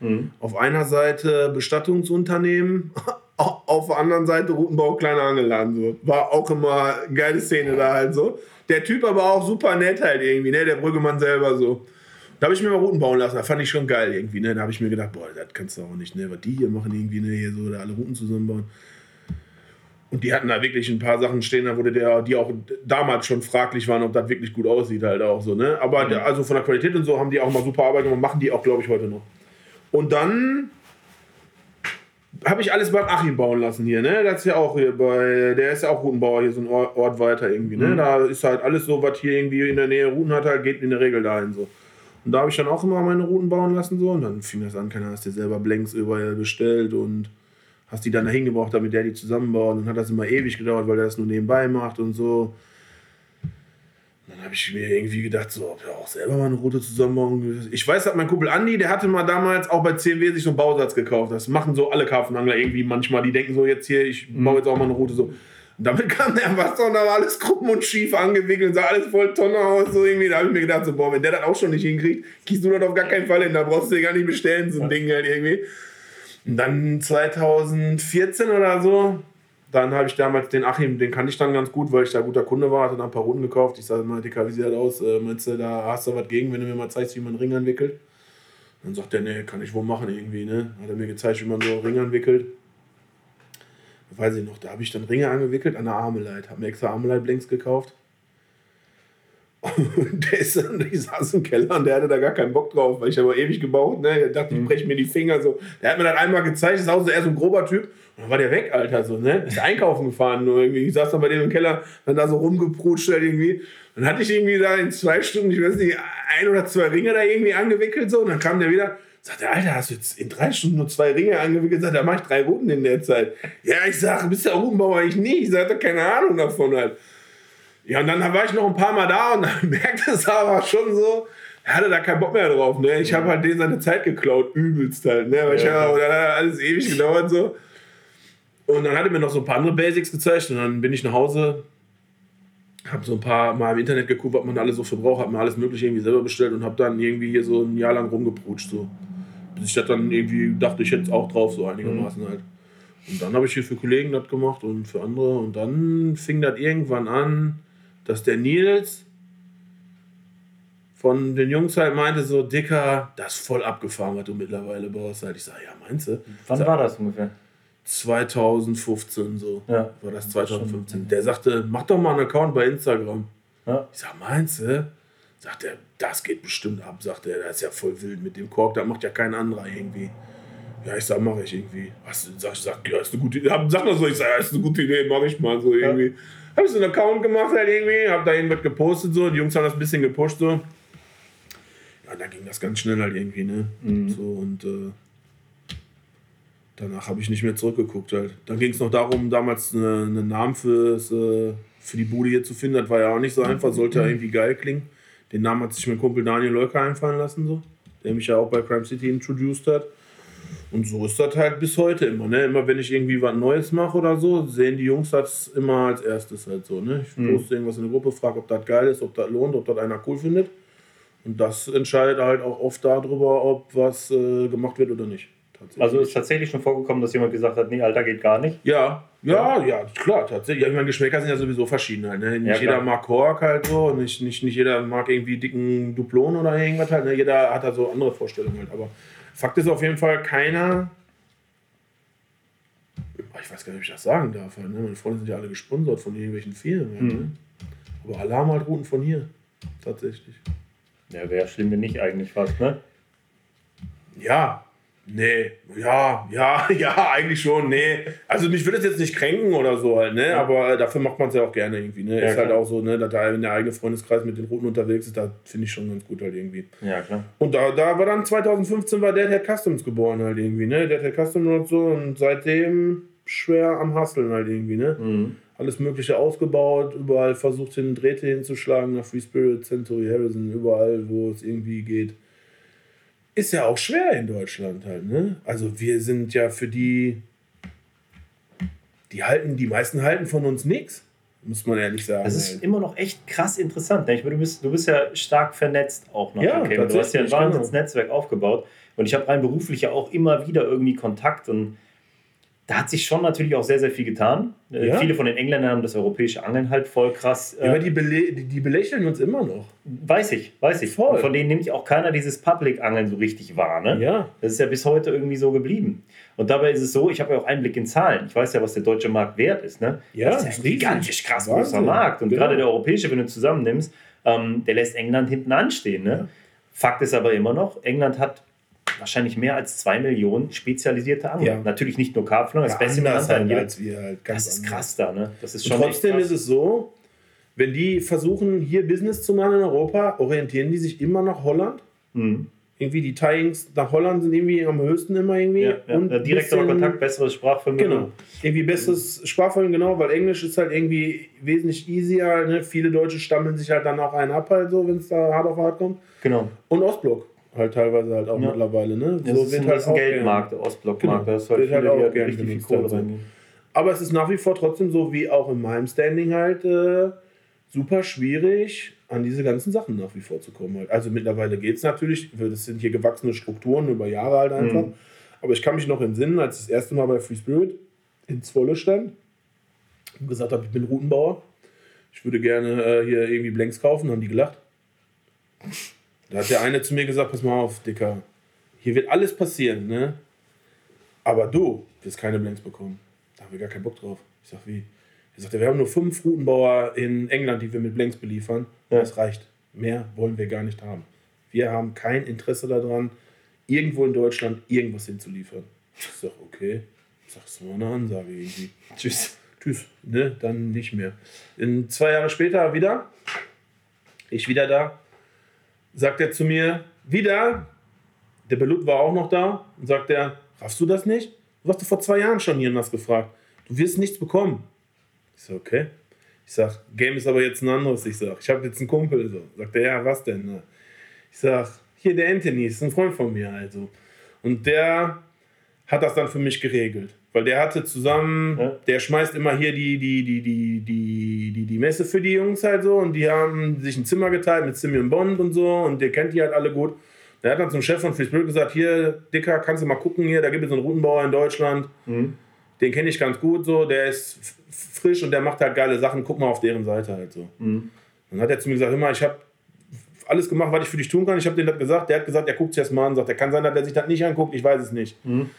Mhm. Auf einer Seite Bestattungsunternehmen, auf der anderen Seite Routenbau kleiner Angelladen. So. War auch immer eine geile Szene da halt so. Der Typ aber auch super nett halt irgendwie, ne? Der Brüggemann selber so. Da habe ich mir mal Routen bauen lassen, da fand ich schon geil irgendwie, ne? Da habe ich mir gedacht, boah, das kannst du auch nicht, ne? Was die hier machen irgendwie, ne? Hier so da alle Routen zusammenbauen. Und die hatten da wirklich ein paar Sachen stehen, da wurde der, die auch damals schon fraglich waren, ob das wirklich gut aussieht, halt auch so, ne? Aber mhm. also von der Qualität und so haben die auch mal super Arbeit gemacht, machen die auch, glaube ich, heute noch. Und dann habe ich alles beim Achim bauen lassen hier, ne? Das ist ja auch hier bei, der ist ja auch Routenbauer, hier so ein Ort, weiter irgendwie, ne? Mhm. Da ist halt alles so, was hier irgendwie in der Nähe Routen hat, halt geht in der Regel dahin so. Und da habe ich dann auch immer meine Routen bauen lassen so und dann fing das an, keiner hast dir selber Blanks überall bestellt und hast die dann dahin gebraucht, damit der die zusammenbaut. Und dann hat das immer ewig gedauert, weil der das nur nebenbei macht und so. dann habe ich mir irgendwie gedacht, so, ob er auch selber mal eine Route zusammenbauen Ich weiß, dass mein Kumpel Andi, der hatte mal damals auch bei CMW sich so einen Bausatz gekauft. Das machen so alle Karpfenangler irgendwie manchmal. Die denken so, jetzt hier, ich baue mhm. jetzt auch mal eine Route so. Und damit kam der Wasser und da war alles krumm und schief angewickelt, sah alles voll Tonne aus. So irgendwie. Da habe ich mir gedacht, so, boah, wenn der das auch schon nicht hinkriegt, kriegst du das auf gar keinen Fall hin. Da brauchst du dir gar nicht bestellen, so ein Ding halt irgendwie. Und dann 2014 oder so, dann habe ich damals den Achim, den kannte ich dann ganz gut, weil ich da guter Kunde war, hatte dann ein paar Runden gekauft. Ich sage mal, Dicker, wie sieht das aus? Äh, meinst du, da hast du was gegen, wenn du mir mal zeigst, wie man einen Ring entwickelt? Dann sagt er, nee, kann ich wohl machen irgendwie, ne? Hat er mir gezeigt, wie man so einen Ring entwickelt. Weiß ich noch, da habe ich dann Ringe angewickelt an der Armeleit. Habe mir extra Armeleit-Blinks gekauft. Und der, ist, der saß im Keller und der hatte da gar keinen Bock drauf, weil ich habe ewig gebaut. Ne? Der dachte, ich mhm. breche mir die Finger so. Der hat mir dann einmal gezeigt, das ist auch so eher so ein grober Typ. Und dann war der weg, Alter. So, ne? Ist einkaufen gefahren. Nur irgendwie. Ich saß dann bei dem im Keller, dann da so rumgeprutscht halt irgendwie. Dann hatte ich irgendwie da in zwei Stunden, ich weiß nicht, ein oder zwei Ringe da irgendwie angewickelt. So. Und dann kam der wieder. Sagt der, Alter, hast du jetzt in drei Stunden nur zwei Ringe angewickelt? Sagt, da mache ich drei Routen in der Zeit. Ja, ich sage, bist du der Routenbauer? Ich nicht. Ich sage, keine Ahnung davon halt. Ja, und dann war ich noch ein paar Mal da und dann merkte es aber schon so, er hatte da keinen Bock mehr drauf. Ne? Ich habe halt denen seine Zeit geklaut, übelst halt. Ne? Weil ja. ich hab, dann hat alles ewig gedauert so. Und dann hat er mir noch so ein paar andere Basics gezeigt und dann bin ich nach Hause, habe so ein paar Mal im Internet geguckt, was man alles so für braucht, habe mir alles mögliche irgendwie selber bestellt und habe dann irgendwie hier so ein Jahr lang rumgeprutscht. So. Bis ich das dann irgendwie dachte, ich hätte es auch drauf, so einigermaßen mhm. halt. Und dann habe ich hier für Kollegen das gemacht und für andere. Und dann fing das irgendwann an, dass der Nils von den Jungs halt meinte, so, Dicker, das ist voll abgefahren, was du mittlerweile baust. Halt. Ich sage, ja, meinst du? Wann sag, war das ungefähr? 2015 so. Ja. War das 2015. Der sagte, mach doch mal einen Account bei Instagram. Ja. Ich sag, meinst du? Sagt er, das geht bestimmt ab, sagt er. Das ist ja voll wild mit dem Kork, da macht ja kein anderer irgendwie. Ja, ich sag, mach ich irgendwie. Was, sag, sag, ja, ist eine gute Idee. Sag mal so, ich sag, ja, ist eine gute Idee, mach ich mal so irgendwie. Ja. Hab ich so einen Account gemacht halt irgendwie, hab da irgendwas gepostet so, die Jungs haben das ein bisschen gepusht so. Ja, dann ging das ganz schnell halt irgendwie, ne? Mhm. So und äh, danach habe ich nicht mehr zurückgeguckt halt. Dann ging es noch darum, damals einen eine Namen fürs, äh, für die Bude hier zu finden. Das war ja auch nicht so einfach, sollte ja mhm. irgendwie geil klingen. Den Namen hat sich mein Kumpel Daniel Leuker einfallen lassen, so, der mich ja auch bei Crime City introduced hat. Und so ist das halt bis heute immer. Ne? Immer wenn ich irgendwie was Neues mache oder so, sehen die Jungs das immer als erstes halt so. Ne? Ich mhm. poste irgendwas in der Gruppe, frage, ob das geil ist, ob das lohnt, ob das einer cool findet. Und das entscheidet halt auch oft darüber, ob was äh, gemacht wird oder nicht. Also ist tatsächlich schon vorgekommen, dass jemand gesagt hat, nee, Alter, geht gar nicht? Ja, ja, ja, klar, tatsächlich. Ja, ich meine, Geschmäcker sind ja sowieso verschieden halt. Ne? Nicht ja, jeder mag Kork halt so, nicht, nicht, nicht jeder mag irgendwie dicken Duplon oder irgendwas halt. Ne? Jeder hat da so andere Vorstellungen halt. Aber Fakt ist auf jeden Fall, keiner. Ich weiß gar nicht, ob ich das sagen darf. Halt, ne? Meine Freunde sind ja alle gesponsert von irgendwelchen Firmen. Halt, mhm. ne? Aber Alarm halt Routen von hier. Tatsächlich. Ja, wäre schlimm, wenn nicht eigentlich fast, ne? Ja, Nee, ja, ja, ja, eigentlich schon, nee. Also mich würde es jetzt nicht kränken oder so halt, ne? Ja. Aber dafür macht man es ja auch gerne irgendwie, ne? Ja, ist halt klar. halt auch so, ne, dass da wenn der eigene Freundeskreis mit den Routen unterwegs ist, da finde ich schon ganz gut halt irgendwie. Ja, klar. Und da, da war dann 2015 war Deadhead Customs geboren halt irgendwie, ne? Deadhead Customs und so und seitdem schwer am Hasseln halt irgendwie, ne? Mhm. Alles Mögliche ausgebaut, überall versucht hin Drähte hinzuschlagen nach Free Spirit, Century Harrison, überall, wo es irgendwie geht ist ja auch schwer in Deutschland halt, ne? Also wir sind ja für die, die halten, die meisten halten von uns nichts, muss man ehrlich sagen. Das ist halt. immer noch echt krass interessant. Ne? Ich meine, du bist, du bist ja stark vernetzt auch noch. Ja, okay? Du hast ja ein genau. aufgebaut und ich habe rein beruflich ja auch immer wieder irgendwie Kontakt und da hat sich schon natürlich auch sehr, sehr viel getan. Äh, ja. Viele von den Engländern haben das europäische Angeln halt voll krass. Ja, aber die, bele die belächeln uns immer noch. Weiß ich, weiß ich. Voll. Und von denen nimmt auch keiner dieses Public-Angeln so richtig wahr. Ne? Ja. Das ist ja bis heute irgendwie so geblieben. Und dabei ist es so, ich habe ja auch Einblick in Zahlen. Ich weiß ja, was der deutsche Markt wert ist. Ne? Ja, das ist ja ein gigantisch krass großer Markt. Und genau. gerade der europäische, wenn du zusammennimmst, ähm, der lässt England hinten anstehen. Ne? Ja. Fakt ist aber immer noch, England hat wahrscheinlich mehr als zwei Millionen spezialisierte Angler. Ja. Natürlich nicht nur Karpfen, das ja, Beste halt als wir halt das ist krass da, ne? Das ist schon trotzdem ist es so, wenn die versuchen, hier Business zu machen in Europa, orientieren die sich immer nach Holland. Mhm. Irgendwie die Tieings nach Holland sind irgendwie am höchsten immer irgendwie. Ja, ja. Und direkter Kontakt, besseres Sprachvermögen. Genau. Irgendwie besseres Sprachvermögen, genau, weil Englisch ist halt irgendwie wesentlich easier. Ne? Viele Deutsche stammeln sich halt dann auch einen ab, halt so, wenn es da hart auf hart kommt. Genau. Und Ostblock halt teilweise halt auch ja. mittlerweile. Ne? Ja, so das wird halt ein Geldmarkt, der Ostblockmarkt. Genau. Das halt, halt auch gerne richtig viel Kohle reingehen. Aber es ist nach wie vor trotzdem so, wie auch in meinem Standing halt, äh, super schwierig, an diese ganzen Sachen nach wie vor zu kommen. Halt. Also mittlerweile geht es natürlich, das sind hier gewachsene Strukturen über Jahre halt einfach. Mhm. Aber ich kann mich noch entsinnen, als ich das erste Mal bei Free Spirit in Zwolle stand und gesagt habe, ich bin Routenbauer. Ich würde gerne äh, hier irgendwie Blanks kaufen, haben die gelacht. Da hat der eine zu mir gesagt, pass mal auf, Dicker, hier wird alles passieren, ne? Aber du wirst keine Blanks bekommen. Da haben wir gar keinen Bock drauf. Ich sag, wie? Er sagte, wir haben nur fünf Routenbauer in England, die wir mit Blanks beliefern. Ja. Das reicht. Mehr wollen wir gar nicht haben. Wir haben kein Interesse daran, irgendwo in Deutschland irgendwas hinzuliefern. Ich sag, okay. Ich sag, das ist mal eine Ansage irgendwie. Tschüss. Tschüss. Ne? Dann nicht mehr. In zwei Jahre später wieder. Ich wieder da sagt er zu mir, wieder, der Belut war auch noch da, und sagt er, raffst du das nicht? Du hast doch vor zwei Jahren schon hier und das gefragt. Du wirst nichts bekommen. Ich so, okay. Ich sag, Game ist aber jetzt ein anderes. Ich sag, ich habe jetzt einen Kumpel. So. Sagt er, ja, was denn? Ich sag, hier der Anthony, ist ein Freund von mir also. Und der hat das dann für mich geregelt. Weil der hatte zusammen, ja. der schmeißt immer hier die, die, die, die, die, die, die Messe für die Jungs halt so und die haben sich ein Zimmer geteilt mit Simeon Bond und so und der kennt die halt alle gut. Der hat dann zum Chef von Free gesagt, hier, Dicker, kannst du mal gucken hier, da gibt es einen Routenbauer in Deutschland. Mhm. Den kenne ich ganz gut so, der ist frisch und der macht halt geile Sachen, guck mal auf deren Seite halt so. Mhm. Dann hat er zu mir gesagt, immer, ich habe alles gemacht, was ich für dich tun kann. Ich habe denen das gesagt, der hat gesagt, er guckt sich das mal an, sagt, er kann sein, dass er sich das nicht anguckt, ich weiß es nicht. Mhm.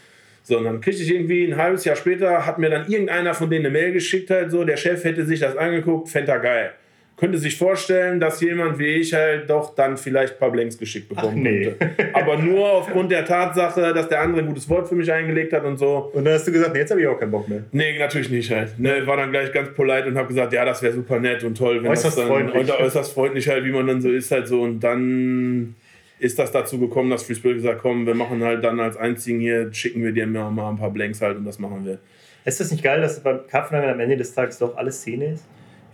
So, und dann kriegte ich irgendwie ein halbes Jahr später, hat mir dann irgendeiner von denen eine Mail geschickt, halt so, der Chef hätte sich das angeguckt, fände er geil. Könnte sich vorstellen, dass jemand wie ich halt doch dann vielleicht ein paar Blanks geschickt bekommen Ach, nee. könnte. Aber nur aufgrund der Tatsache, dass der andere ein gutes Wort für mich eingelegt hat und so. Und dann hast du gesagt, nee, jetzt habe ich auch keinen Bock mehr. Nee, natürlich nicht halt. Ne, war dann gleich ganz polite und habe gesagt, ja, das wäre super nett und toll, wenn äußerst das dann freundlich. äußerst freundlich halt, wie man dann so ist halt so und dann ist das dazu gekommen, dass Free Spirit gesagt komm, wir machen halt dann als einzigen hier, schicken wir dir mal ein paar Blanks halt und das machen wir. Ist das nicht geil, dass beim Karpfenangeln am Ende des Tages doch alles Szene ist?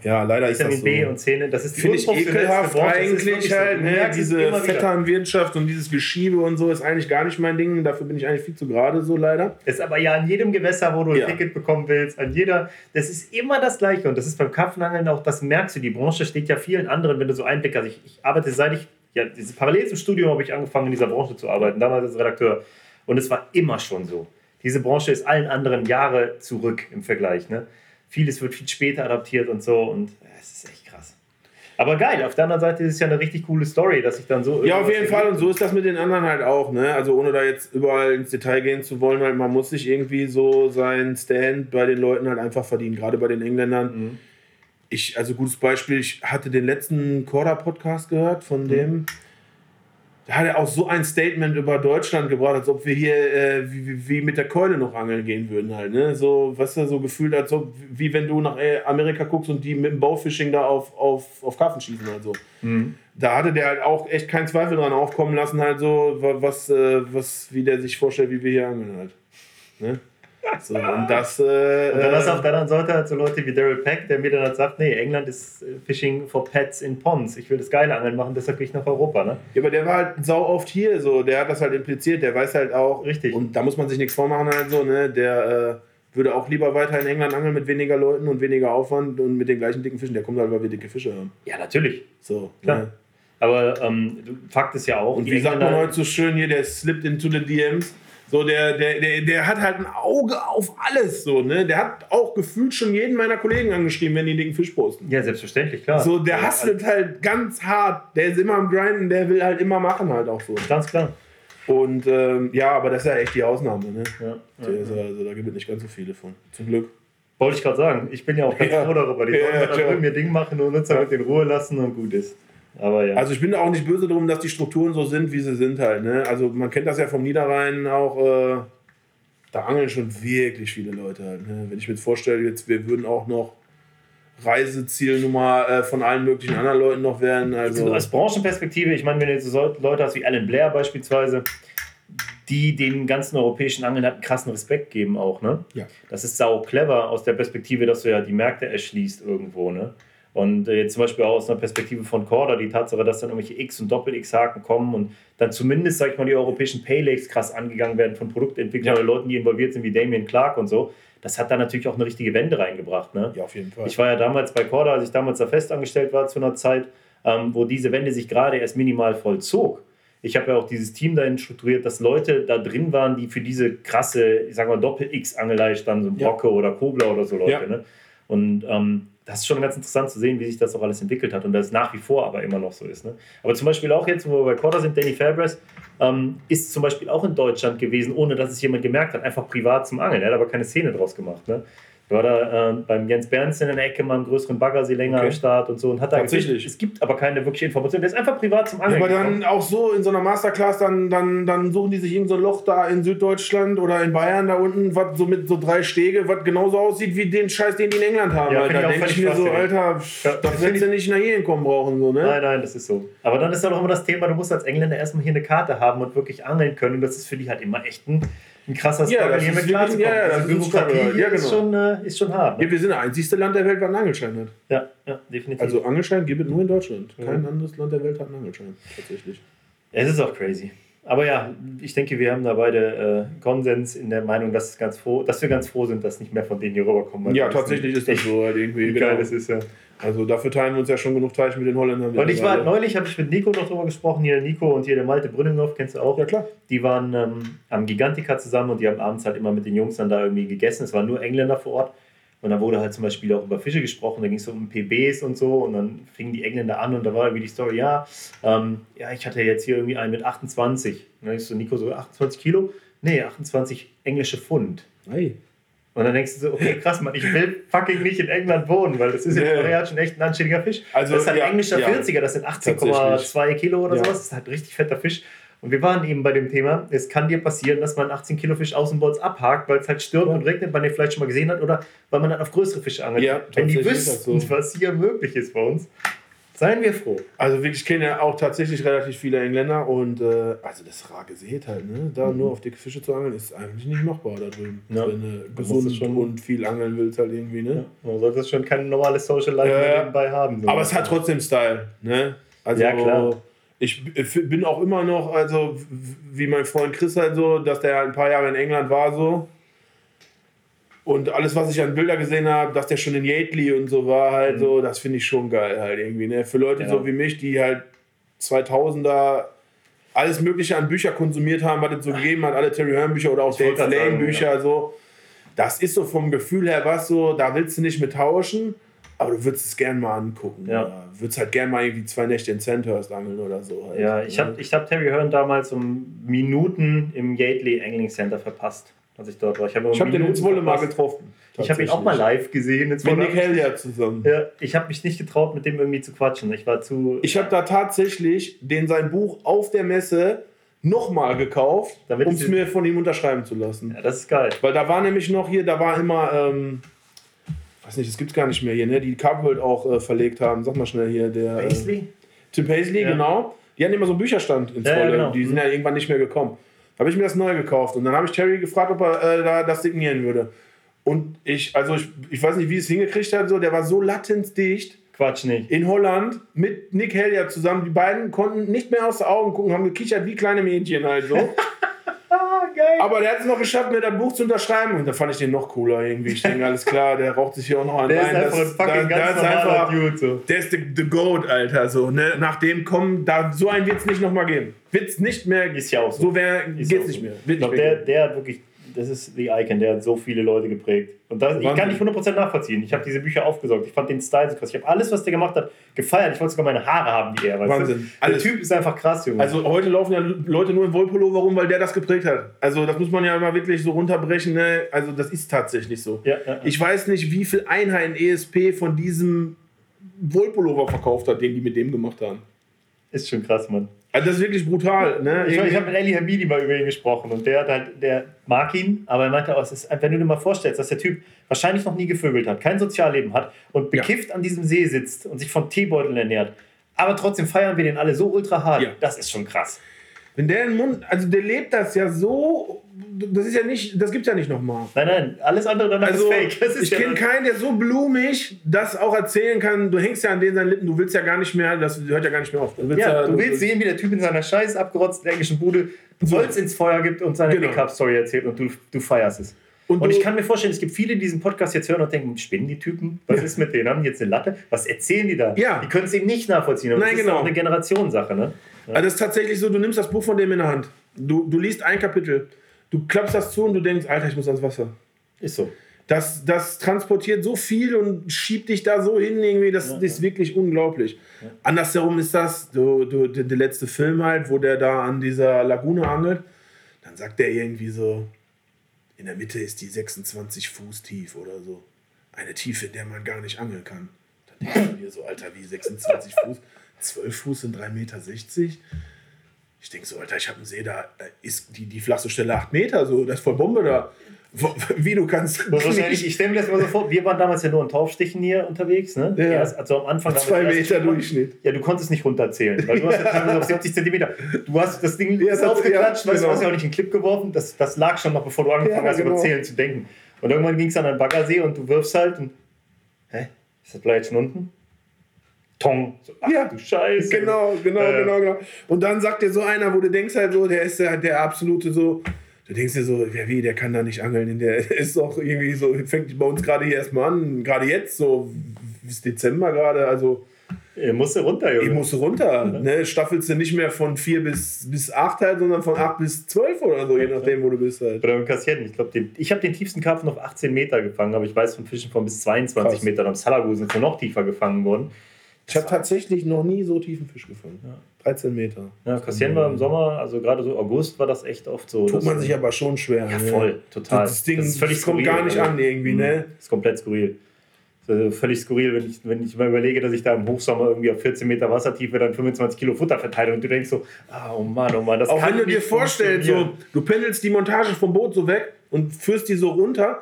Ja, leider Vitamin ist das so. B und Szene, das ist Finde ich ekelhaft eigentlich halt, so. ne? diese Vetternwirtschaft und dieses Geschiebe und so ist eigentlich gar nicht mein Ding. Dafür bin ich eigentlich viel zu gerade so leider. Ist aber ja an jedem Gewässer, wo du ein ja. Ticket bekommen willst, an jeder, das ist immer das Gleiche und das ist beim Karpfenangeln auch, das merkst du, die Branche steht ja vielen anderen, wenn du so Einblick hast. Ich, ich arbeite seit ich ja, diese, parallel zum Studium habe ich angefangen, in dieser Branche zu arbeiten, damals als Redakteur. Und es war immer schon so. Diese Branche ist allen anderen Jahre zurück im Vergleich. Ne? Vieles wird viel später adaptiert und so. Und es ist echt krass. Aber geil, auf der anderen Seite ist es ja eine richtig coole Story, dass ich dann so. Ja, auf jeden Fall. Und so ist das mit den anderen halt auch. Ne? Also, ohne da jetzt überall ins Detail gehen zu wollen, halt, man muss sich irgendwie so sein Stand bei den Leuten halt einfach verdienen. Gerade bei den Engländern. Mhm ich, also gutes Beispiel, ich hatte den letzten Korda-Podcast gehört von mhm. dem. Da hat er auch so ein Statement über Deutschland gebracht, als ob wir hier äh, wie, wie, mit der Keule noch angeln gehen würden halt. Ne? So, was er so gefühlt, als ob, wie wenn du nach äh, Amerika guckst und die mit dem Bowfishing da auf, auf, auf Karpfen schießen halt so. Mhm. Da hatte der halt auch echt keinen Zweifel dran aufkommen lassen, halt so, was, äh, was, wie der sich vorstellt, wie wir hier angeln halt. Ne? So, und das. Äh, und dann hast du auf der anderen Seite halt so Leute wie Daryl Peck, der mir dann halt sagt: Nee, England ist äh, Fishing for Pets in Ponds. Ich will das geile Angeln machen, deshalb gehe ich nach Europa. Ne? Ja, aber der war halt sau oft hier, so. Der hat das halt impliziert, der weiß halt auch. Richtig. Und da muss man sich nichts vormachen, halt so, ne? Der. Äh, würde auch lieber weiter in England angeln mit weniger Leuten und weniger Aufwand und mit den gleichen dicken Fischen. Der kommt halt, weil wir dicke Fische haben. Ja, natürlich. So, klar. Ne? Aber ähm, Fakt ist ja auch. Und wie sagt man heute so schön hier, der slipped into the DMs So, der, der, der, der hat halt ein Auge auf alles. So, ne? Der hat auch gefühlt schon jeden meiner Kollegen angeschrieben, wenn die den Fisch posten. Ja, selbstverständlich, klar. So, der ja, hustelt halt ganz hart. Der ist immer am Grinden, der will halt immer machen, halt auch so. Ganz klar. Und ähm, ja, aber das ist ja echt die Ausnahme. Ne? Ja, ja, also, da gibt es nicht ganz so viele von. Zum Glück. Wollte ich gerade sagen. Ich bin ja auch ganz ja. froh darüber. Die sollen ja, ja, mir Ding machen und uns halt in Ruhe lassen und gut ist. Aber ja. Also ich bin auch nicht böse darum, dass die Strukturen so sind, wie sie sind halt. Ne? Also man kennt das ja vom Niederrhein auch. Äh, da angeln schon wirklich viele Leute halt. Ne? Wenn ich mir jetzt vorstelle, jetzt wir würden auch noch Reisezielnummer äh, von allen möglichen anderen Leuten noch werden. Also, also als Branchenperspektive, ich meine, wenn du jetzt so Leute hast wie Alan Blair beispielsweise, die dem ganzen europäischen Angeln halt einen krassen Respekt geben auch, ne? Ja. Das ist sau clever aus der Perspektive, dass du ja die Märkte erschließt irgendwo, ne? Und äh, jetzt zum Beispiel auch aus einer Perspektive von Corda, die Tatsache, dass dann irgendwelche X- und Doppel-X-Haken kommen und dann zumindest, sag ich mal, die europäischen Paylakes krass angegangen werden von Produktentwicklern ja. oder Leuten, die involviert sind, wie Damien Clark und so. Das hat da natürlich auch eine richtige Wende reingebracht. Ne? Ja, auf jeden Fall. Ich war ja damals bei Corda, als ich damals da festangestellt war zu einer Zeit, ähm, wo diese Wende sich gerade erst minimal vollzog. Ich habe ja auch dieses Team dahin strukturiert, dass Leute da drin waren, die für diese krasse, ich sag mal, Doppel-X-Angelei standen, so Brocke ja. oder Kobler oder so Leute. Ja. Ne? Und ähm, das ist schon ganz interessant zu sehen, wie sich das auch alles entwickelt hat und das nach wie vor aber immer noch so ist. Ne? Aber zum Beispiel auch jetzt, wo wir bei Corda sind, Danny Fabres ähm, ist zum Beispiel auch in Deutschland gewesen, ohne dass es jemand gemerkt hat, einfach privat zum Angeln. Er hat aber keine Szene draus gemacht. Ne? War da äh, beim Jens Bernst in der Ecke mal einen größeren Baggersee länger okay. am Start und so und hat da Tatsächlich. es gibt aber keine wirkliche Information. Der ist einfach privat zum Angeln. Ja, aber dann auch so in so einer Masterclass, dann, dann, dann suchen die sich irgend so ein Loch da in Süddeutschland oder in Bayern da unten, was so mit so drei Stege, was genauso aussieht wie den Scheiß, den die in England haben. Ja, da denke ich mir so, Alter, ja, das hättest du nicht nach hier kommen brauchen. So, ne? Nein, nein, das ist so. Aber dann ist ja auch immer das Thema, du musst als Engländer erstmal hier eine Karte haben und wirklich angeln können. Und das ist für die halt immer echt ein ein krasser Struggle, ja, hier mit klarzukommen. Ja, ja, das also Bürokratie ist, ja, genau. ist, schon, äh, ist schon hart. Ne? Ja, wir sind das einzigste Land der Welt, was einen Angelschein hat. Ja, ja, definitiv. Also Angelschein gibt es nur in Deutschland. Kein anderes Land der Welt hat einen Angelschein, tatsächlich. Es ist auch crazy. Aber ja, ich denke, wir haben da beide äh, Konsens in der Meinung, dass, ganz froh, dass wir ganz froh sind, dass nicht mehr von denen hier rüberkommen. Ja, tatsächlich ist das so halt irgendwie. Wie geil das ist, ja. Also dafür teilen wir uns ja schon genug Teich mit den Holländern. Und ich war neulich, habe ich mit Nico noch drüber gesprochen, hier der Nico und hier der Malte Brünninghoff, kennst du auch? Ja, klar. Die waren ähm, am Gigantica zusammen und die haben abends halt immer mit den Jungs dann da irgendwie gegessen. Es waren nur Engländer vor Ort. Und da wurde halt zum Beispiel auch über Fische gesprochen, da ging es um PBs und so. Und dann fingen die Engländer an und da war irgendwie die Story, ja, ähm, ja, ich hatte jetzt hier irgendwie einen mit 28. Und dann ist so Nico so 28 Kilo? Nee, 28 englische Pfund. Hey. Und dann denkst du so, okay, krass, Mann, ich will fucking nicht in England wohnen, weil das ist ja yeah. schon echt ein anständiger Fisch. Also, das ist halt ja, ein englischer ja, 40er, das sind 18,2 Kilo oder ja. sowas. Das ist halt ein richtig fetter Fisch. Und wir waren eben bei dem Thema, es kann dir passieren, dass man 18 Kilo Fisch Außenbords abhakt, weil es halt stürmt ja. und regnet, man den vielleicht schon mal gesehen hat, oder weil man dann auf größere Fische angelt. Ja, Wenn die wüssten, so. was hier möglich ist bei uns, Seien wir froh. Also wirklich, ich kenne ja auch tatsächlich relativ viele Engländer und äh, also das rar gesät halt, ne? Da mhm. nur auf dicke Fische zu angeln, ist eigentlich nicht machbar da drüben. Ja. Wenn du gesund schon und viel angeln willst halt irgendwie, ne? Ja. Man sollte schon kein normales Social Life ja. nebenbei haben. So. Aber es hat trotzdem Style, ne? Also, ja, klar. Ich bin auch immer noch, also wie mein Freund Chris halt so, dass der ein paar Jahre in England war so und alles, was ich an Bilder gesehen habe, dass der schon in Yately und so war, halt mhm. so, das finde ich schon geil halt irgendwie. Ne? Für Leute ja. so wie mich, die halt 2000er alles Mögliche an Bücher konsumiert haben, was es so gegeben hat, alle Terry Hearn Bücher oder auch Dave Lane Bücher, ja. so. Das ist so vom Gefühl her was so, da willst du nicht mit tauschen, aber du würdest es gern mal angucken. Ja. Oder würdest halt gern mal irgendwie zwei Nächte in Sandhurst angeln oder so. Halt. Ja, ich habe ich hab Terry Hearn damals um Minuten im Yately Angling Center verpasst als ich dort war. Ich habe hab den in Zwolle mal getroffen. Ich habe ihn auch mal live gesehen. Mit Nick Hellier zusammen. Ja, ich habe mich nicht getraut, mit dem irgendwie zu quatschen. Ich war zu. Ich habe da tatsächlich den sein Buch auf der Messe nochmal gekauft, um es mir von ihm unterschreiben zu lassen. Ja, das ist geil. Weil da war nämlich noch hier, da war immer, ähm, weiß nicht, das gibt es gar nicht mehr hier, ne? die Carpworld auch äh, verlegt haben. Sag mal schnell hier, der. Äh, Paisley? Äh, Tim Paisley, ja. genau. Die hatten immer so einen Bücherstand in Zwolle. Ja, genau. Die sind ja irgendwann nicht mehr gekommen habe ich mir das neu gekauft. Und dann habe ich Terry gefragt, ob er äh, da das signieren würde. Und ich, also ich, ich weiß nicht, wie es hingekriegt hat, so, der war so latenzdicht. Quatsch nicht. In Holland mit Nick Hellier zusammen. Die beiden konnten nicht mehr aus den Augen gucken, haben gekichert wie kleine Mädchen halt so. Geil. Aber der hat es noch geschafft, mir das Buch zu unterschreiben. Und da fand ich den noch cooler irgendwie. Ich denke, alles klar, der raucht sich hier auch noch an. Der rein. ist einfach das, ein fucking da, ganz normaler Dude. So. Der ist the, the Goat, Alter. So, ne? Nach dem kommen, da, so einen wird es nicht nochmal geben. Wird es nicht mehr. Ist ja auch so. So geht es nicht mehr. Wird ich glaube, der, der hat wirklich das ist The Icon, der hat so viele Leute geprägt. Und das, ich kann nicht 100% nachvollziehen. Ich habe diese Bücher aufgesaugt. Ich fand den Style so krass. Ich habe alles, was der gemacht hat, gefeiert. Ich wollte sogar meine Haare haben, die er. Wahnsinn. Der. Typ ist einfach krass, Junge. Also heute laufen ja Leute nur im Wollpullover rum, weil der das geprägt hat. Also das muss man ja immer wirklich so runterbrechen. Ne? Also das ist tatsächlich so. Ja, ja, ja. Ich weiß nicht, wie viel Einheiten ESP von diesem Wollpullover verkauft hat, den die mit dem gemacht haben. Ist schon krass, Mann. Also das ist wirklich brutal. Ne? Ich, ich habe mit Ali Hamidi mal über ihn gesprochen und der, halt, der mag ihn, aber er meinte auch, es ist, wenn du dir mal vorstellst, dass der Typ wahrscheinlich noch nie gevögelt hat, kein Sozialleben hat und bekifft ja. an diesem See sitzt und sich von Teebeuteln ernährt, aber trotzdem feiern wir den alle so ultra hart, ja. das ist schon krass. Wenn der den Mund, also der lebt das ja so, das ist ja nicht, das gibt's ja nicht nochmal. Nein, nein, alles andere danach also, ist fake. Ist ich ja kenne keinen, der so blumig das auch erzählen kann. Du hängst ja an den seinen Lippen, du willst ja gar nicht mehr, das hört ja gar nicht mehr auf. Du willst, ja, ja, du willst sehen, wie der Typ in seiner scheiß abgerotzten englischen Bude Holz ins Feuer gibt und seine genau. Pickup-Story erzählt und du, du feierst es. Und, und, ich kann mir vorstellen, es gibt viele, die diesen Podcast jetzt hören und denken, spinnen die Typen? Was ja. ist mit denen? Haben die jetzt eine Latte? Was erzählen die da? Ja. Die können es eben nicht nachvollziehen. Aber Nein, das genau. ist auch eine Generationssache. Ne? Ja. Also das ist tatsächlich so, du nimmst das Buch von dem in der Hand. Du, du liest ein Kapitel, du klappst das zu und du denkst, Alter, ich muss ans Wasser. Ist so. Das, das transportiert so viel und schiebt dich da so hin, irgendwie, das ja, ist ja. wirklich unglaublich. Ja. Andersherum ist das, du, du, der, der letzte Film halt, wo der da an dieser Lagune angelt, dann sagt der irgendwie so, in der Mitte ist die 26 Fuß tief oder so. Eine Tiefe, in der man gar nicht angeln kann. Dann denkst du dir so, Alter, wie 26 Fuß? 12 Fuß sind 3,60 Meter. Ich denke so, Alter, ich habe einen See, da ist die, die flachste Stelle 8 Meter, so, das ist voll Bombe da. Wie du kannst. Wahrscheinlich, ich stelle mir das immer so vor, wir waren damals ja nur in Taufstichen hier unterwegs, ne? Ja. Erst, also am Anfang. Zwei Meter Durchschnitt. Ja, du konntest nicht runterzählen, weil du hast ja auf 70 Zentimeter. Du hast das Ding ja, aufgeklatscht, ja, genau. du hast ja auch nicht einen Clip geworfen, das, das lag schon noch, bevor du angefangen ja, hast, genau. über Zählen zu denken. Und irgendwann ging es an einen Baggersee und du wirfst halt und. Hä? Ist das Blei jetzt schon unten? Tong. So, ach, ja, du Scheiße. Genau, genau, äh, genau, genau. Und dann sagt dir so einer, wo du denkst halt so, der ist der, der absolute so. Du denkst dir so, ja wie, der kann da nicht angeln. Der ist doch irgendwie so, fängt bei uns gerade hier erstmal an, gerade jetzt so, bis Dezember gerade, also. Er musste runter, Junge. Ich musste runter. Ne? Staffelst du nicht mehr von 4 bis, bis 8 halt, sondern von 8 bis 12 oder so, je nachdem, wo du bist halt. Oder im Kassieren. Ich glaube, ich habe den tiefsten Karpfen auf 18 Meter gefangen, aber ich weiß von Fischen von bis 22 Krass. Metern. Am Salagusen ist noch tiefer gefangen worden. Ich habe tatsächlich noch nie so tiefen Fisch gefangen. Ja. 13 Meter. Ja, kassieren wir im Sommer, also gerade so August war das echt oft so. Tut man sich aber schon schwer. Ja, ne? voll, total. Das Ding das völlig kommt gar nicht also, an irgendwie, ne? Das ist komplett skurril. Also völlig skurril, wenn ich, wenn ich mal überlege, dass ich da im Hochsommer irgendwie auf 14 Meter Wassertiefe dann 25 Kilo Futter verteile und du denkst so, ah, oh Mann, oh Mann, das Auch kann wenn du dir vorstellst, so, du pendelst die Montage vom Boot so weg und führst die so runter,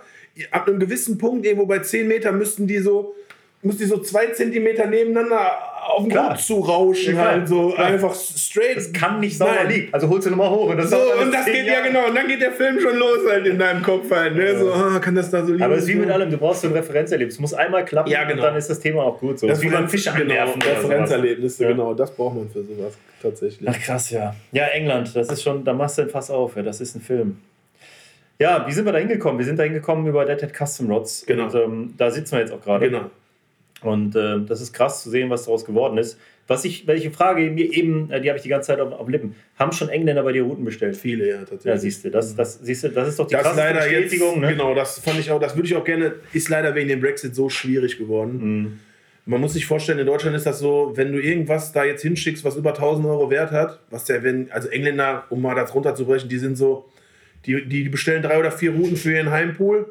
ab einem gewissen Punkt, irgendwo bei 10 Meter, müssten die so muss die so zwei Zentimeter nebeneinander auf den Boot zu rauschen, ja, halt so klar. einfach straight. Das kann nicht sauber liegen. Also holst du nochmal hoch. Und das, so, und das geht Jahre. ja genau. Und dann geht der Film schon los halt in deinem Kopf halt. Ne? Ja. So, oh, kann das da so liegen? Aber es ist wie mit allem, du brauchst so ein Referenzerlebnis. Es muss einmal klappen ja, genau. und dann ist das Thema auch gut. So. Das ist wie beim Fisch anwerfen. Genau, Referenzerlebnisse, genau. Das braucht man für sowas tatsächlich. Ach krass, ja. Ja, England, das ist schon, da machst du ein Fass auf. Ja. Das ist ein Film. Ja, wie sind wir da hingekommen? Wir sind da hingekommen über Deadhead Custom Rods. Genau. Und ähm, da sitzen wir jetzt auch gerade. Genau. Und äh, das ist krass zu sehen, was daraus geworden ist. Was ich, welche Frage mir eben, äh, die habe ich die ganze Zeit auf, auf, Lippen. Haben schon Engländer bei dir Routen bestellt? Viele, ja, tatsächlich. Ja, siehst du, das, das, siehst du, das ist doch die das leider Bestätigung. Jetzt, ne? Genau, das fand ich auch, das würde ich auch gerne, ist leider wegen dem Brexit so schwierig geworden. Mhm. Man muss sich vorstellen, in Deutschland ist das so, wenn du irgendwas da jetzt hinschickst, was über 1000 Euro Wert hat, was ja, wenn, also Engländer, um mal das runterzubrechen, die sind so, die, die bestellen drei oder vier Routen für ihren Heimpool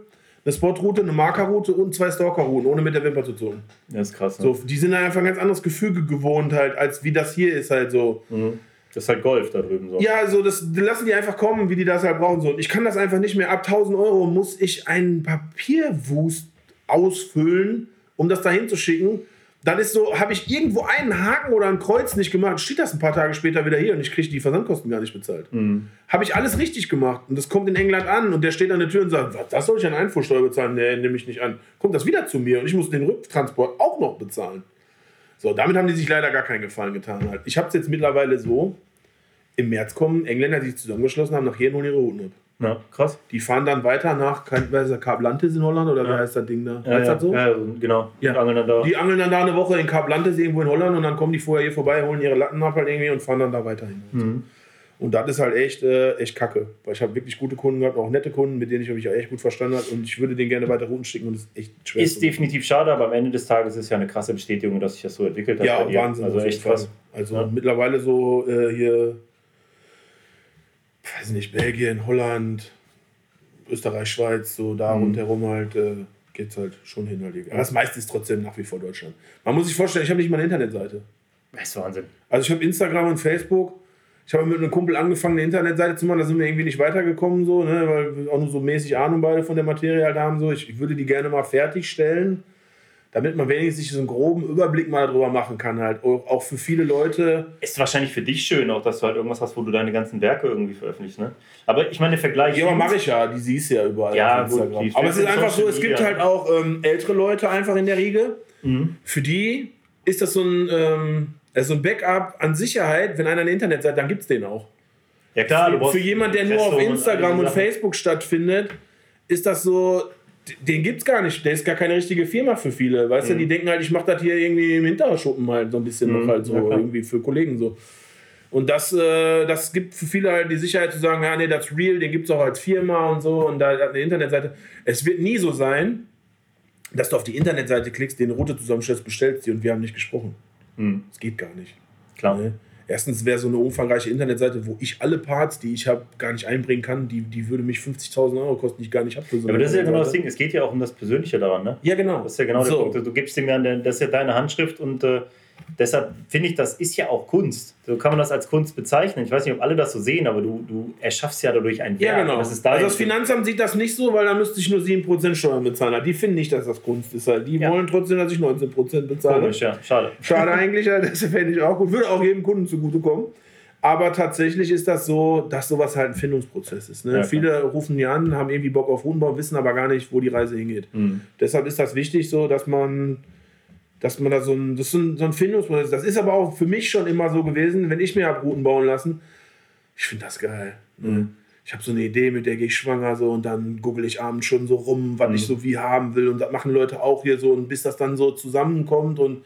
eine Spotroute, eine Markerroute und zwei Stalkerrouten, ohne mit der Wimper zu zucken. Das ist krass. Ne? So, die sind einfach ein ganz anderes Gefüge gewohnt, halt, als wie das hier ist, halt so. Mhm. Das ist halt Golf da drüben so. Ja, also das lassen die einfach kommen, wie die das halt brauchen. So. Und ich kann das einfach nicht mehr. Ab 1000 Euro muss ich einen Papierwust ausfüllen, um das dahin zu schicken dann ist so, habe ich irgendwo einen Haken oder ein Kreuz nicht gemacht, steht das ein paar Tage später wieder hier und ich kriege die Versandkosten gar nicht bezahlt. Mhm. Habe ich alles richtig gemacht und das kommt in England an und der steht an der Tür und sagt, was, das soll ich an Einfuhrsteuer bezahlen? Nee, nehme ich nicht an. Kommt das wieder zu mir und ich muss den Rücktransport auch noch bezahlen. So, damit haben die sich leider gar keinen Gefallen getan. Ich habe es jetzt mittlerweile so, im März kommen Engländer, die sich zusammengeschlossen haben, nach hier und ihre Routen ab. Ja, krass. Die fahren dann weiter nach, ist der, Kap Lantis in Holland oder ja. wer heißt das Ding da? Ja, heißt ja. das so? Ja, genau. Ja. Die angeln dann da. Die angeln dann da eine Woche in Kap Lantis irgendwo in Holland und dann kommen die vorher hier vorbei, holen ihre Latten ab halt irgendwie und fahren dann da weiterhin. Mhm. Und das ist halt echt, äh, echt kacke. Weil ich habe wirklich gute Kunden gehabt, auch nette Kunden, mit denen ich mich auch echt gut verstanden habe. Und ich würde denen gerne weiter Routen schicken und das ist echt schwer. Ist definitiv schade, aber am Ende des Tages ist ja eine krasse Bestätigung, dass sich das so entwickelt hat. Ja, Wahnsinn. Also echt krass. Also ja. mittlerweile so äh, hier, weiß nicht, Belgien, Holland, Österreich, Schweiz, so da mhm. rundherum halt. Äh, geht es halt schon hin. Halt. Aber das meiste ist trotzdem nach wie vor Deutschland. Man muss sich vorstellen, ich habe nicht mal eine Internetseite. Das ist Wahnsinn. Also ich habe Instagram und Facebook ich habe mit einem Kumpel angefangen, eine Internetseite zu machen, da sind wir irgendwie nicht weitergekommen, so, ne, weil wir auch nur so mäßig Ahnung beide von der Materie halt haben. So. Ich, ich würde die gerne mal fertigstellen, damit man wenigstens so einen groben Überblick mal darüber machen kann. Halt. Auch für viele Leute. Ist wahrscheinlich für dich schön, auch dass du halt irgendwas hast, wo du deine ganzen Werke irgendwie veröffentlichst. Ne? Aber ich meine, Vergleich. Ja, aber mache ich ja, die siehst du ja überall ja. Gut, aber es ist einfach so, es gibt halt auch ähm, ältere Leute einfach in der Riege. Mhm. Für die ist das so ein. Ähm, also ein Backup an Sicherheit, wenn einer eine Internetseite, dann gibt es den auch. Ja klar. Für, für jemanden, der nur auf Instagram und, und Facebook stattfindet, ist das so, den gibt es gar nicht. Der ist gar keine richtige Firma für viele. Weißt mhm. du, die denken halt, ich mache das hier irgendwie im Hinterschuppen halt so ein bisschen mhm. noch halt so ja, irgendwie für Kollegen so. Und das, äh, das gibt für viele halt die Sicherheit zu sagen, ja, nee, das ist real, den gibt es auch als Firma und so und da hat eine Internetseite. Es wird nie so sein, dass du auf die Internetseite klickst, den Route zusammenstellst, bestellst die und wir haben nicht gesprochen. Hm. Das geht gar nicht. Klar. Ne? Erstens wäre so eine umfangreiche Internetseite, wo ich alle Parts, die ich habe, gar nicht einbringen kann, die, die würde mich 50.000 Euro kosten, die ich gar nicht habe. So ja, aber das ist ja genau das Ding. Es geht ja auch um das Persönliche daran, ne? Ja, genau. Das ist ja genau so. der Punkt. Du gibst ihm ja, das ist ja deine Handschrift und äh, deshalb finde ich, das ist ja auch Kunst. So kann man das als Kunst bezeichnen. Ich weiß nicht, ob alle das so sehen, aber du, du erschaffst ja dadurch ein Werk. Ja, genau. Das also das Finanzamt sieht das nicht so, weil da müsste ich nur 7% Steuern bezahlen. Die finden nicht, dass das Kunst ist. Die ja. wollen trotzdem, dass ich 19% bezahle. Komisch, ja. Schade. Schade eigentlich, das fände ich auch gut. Würde auch jedem Kunden zugutekommen. Aber tatsächlich ist das so, dass sowas halt ein Findungsprozess ist. Ne? Ja, Viele rufen die an, haben irgendwie Bock auf Routenbau, wissen aber gar nicht, wo die Reise hingeht. Mhm. Deshalb ist das wichtig so, dass man dass man da so ein, das ist so ein, so ein Findungsprozess. Das ist aber auch für mich schon immer so gewesen, wenn ich mir habe Routen bauen lassen. Ich finde das geil. Ne? Mhm. Ich habe so eine Idee, mit der gehe ich schwanger so und dann google ich abends schon so rum, was mhm. ich so wie haben will. Und das machen Leute auch hier so und bis das dann so zusammenkommt und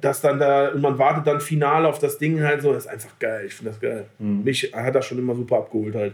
das dann da, und man wartet dann final auf das Ding halt so, das ist einfach geil. Ich finde das geil. Mhm. Mich hat das schon immer super abgeholt halt.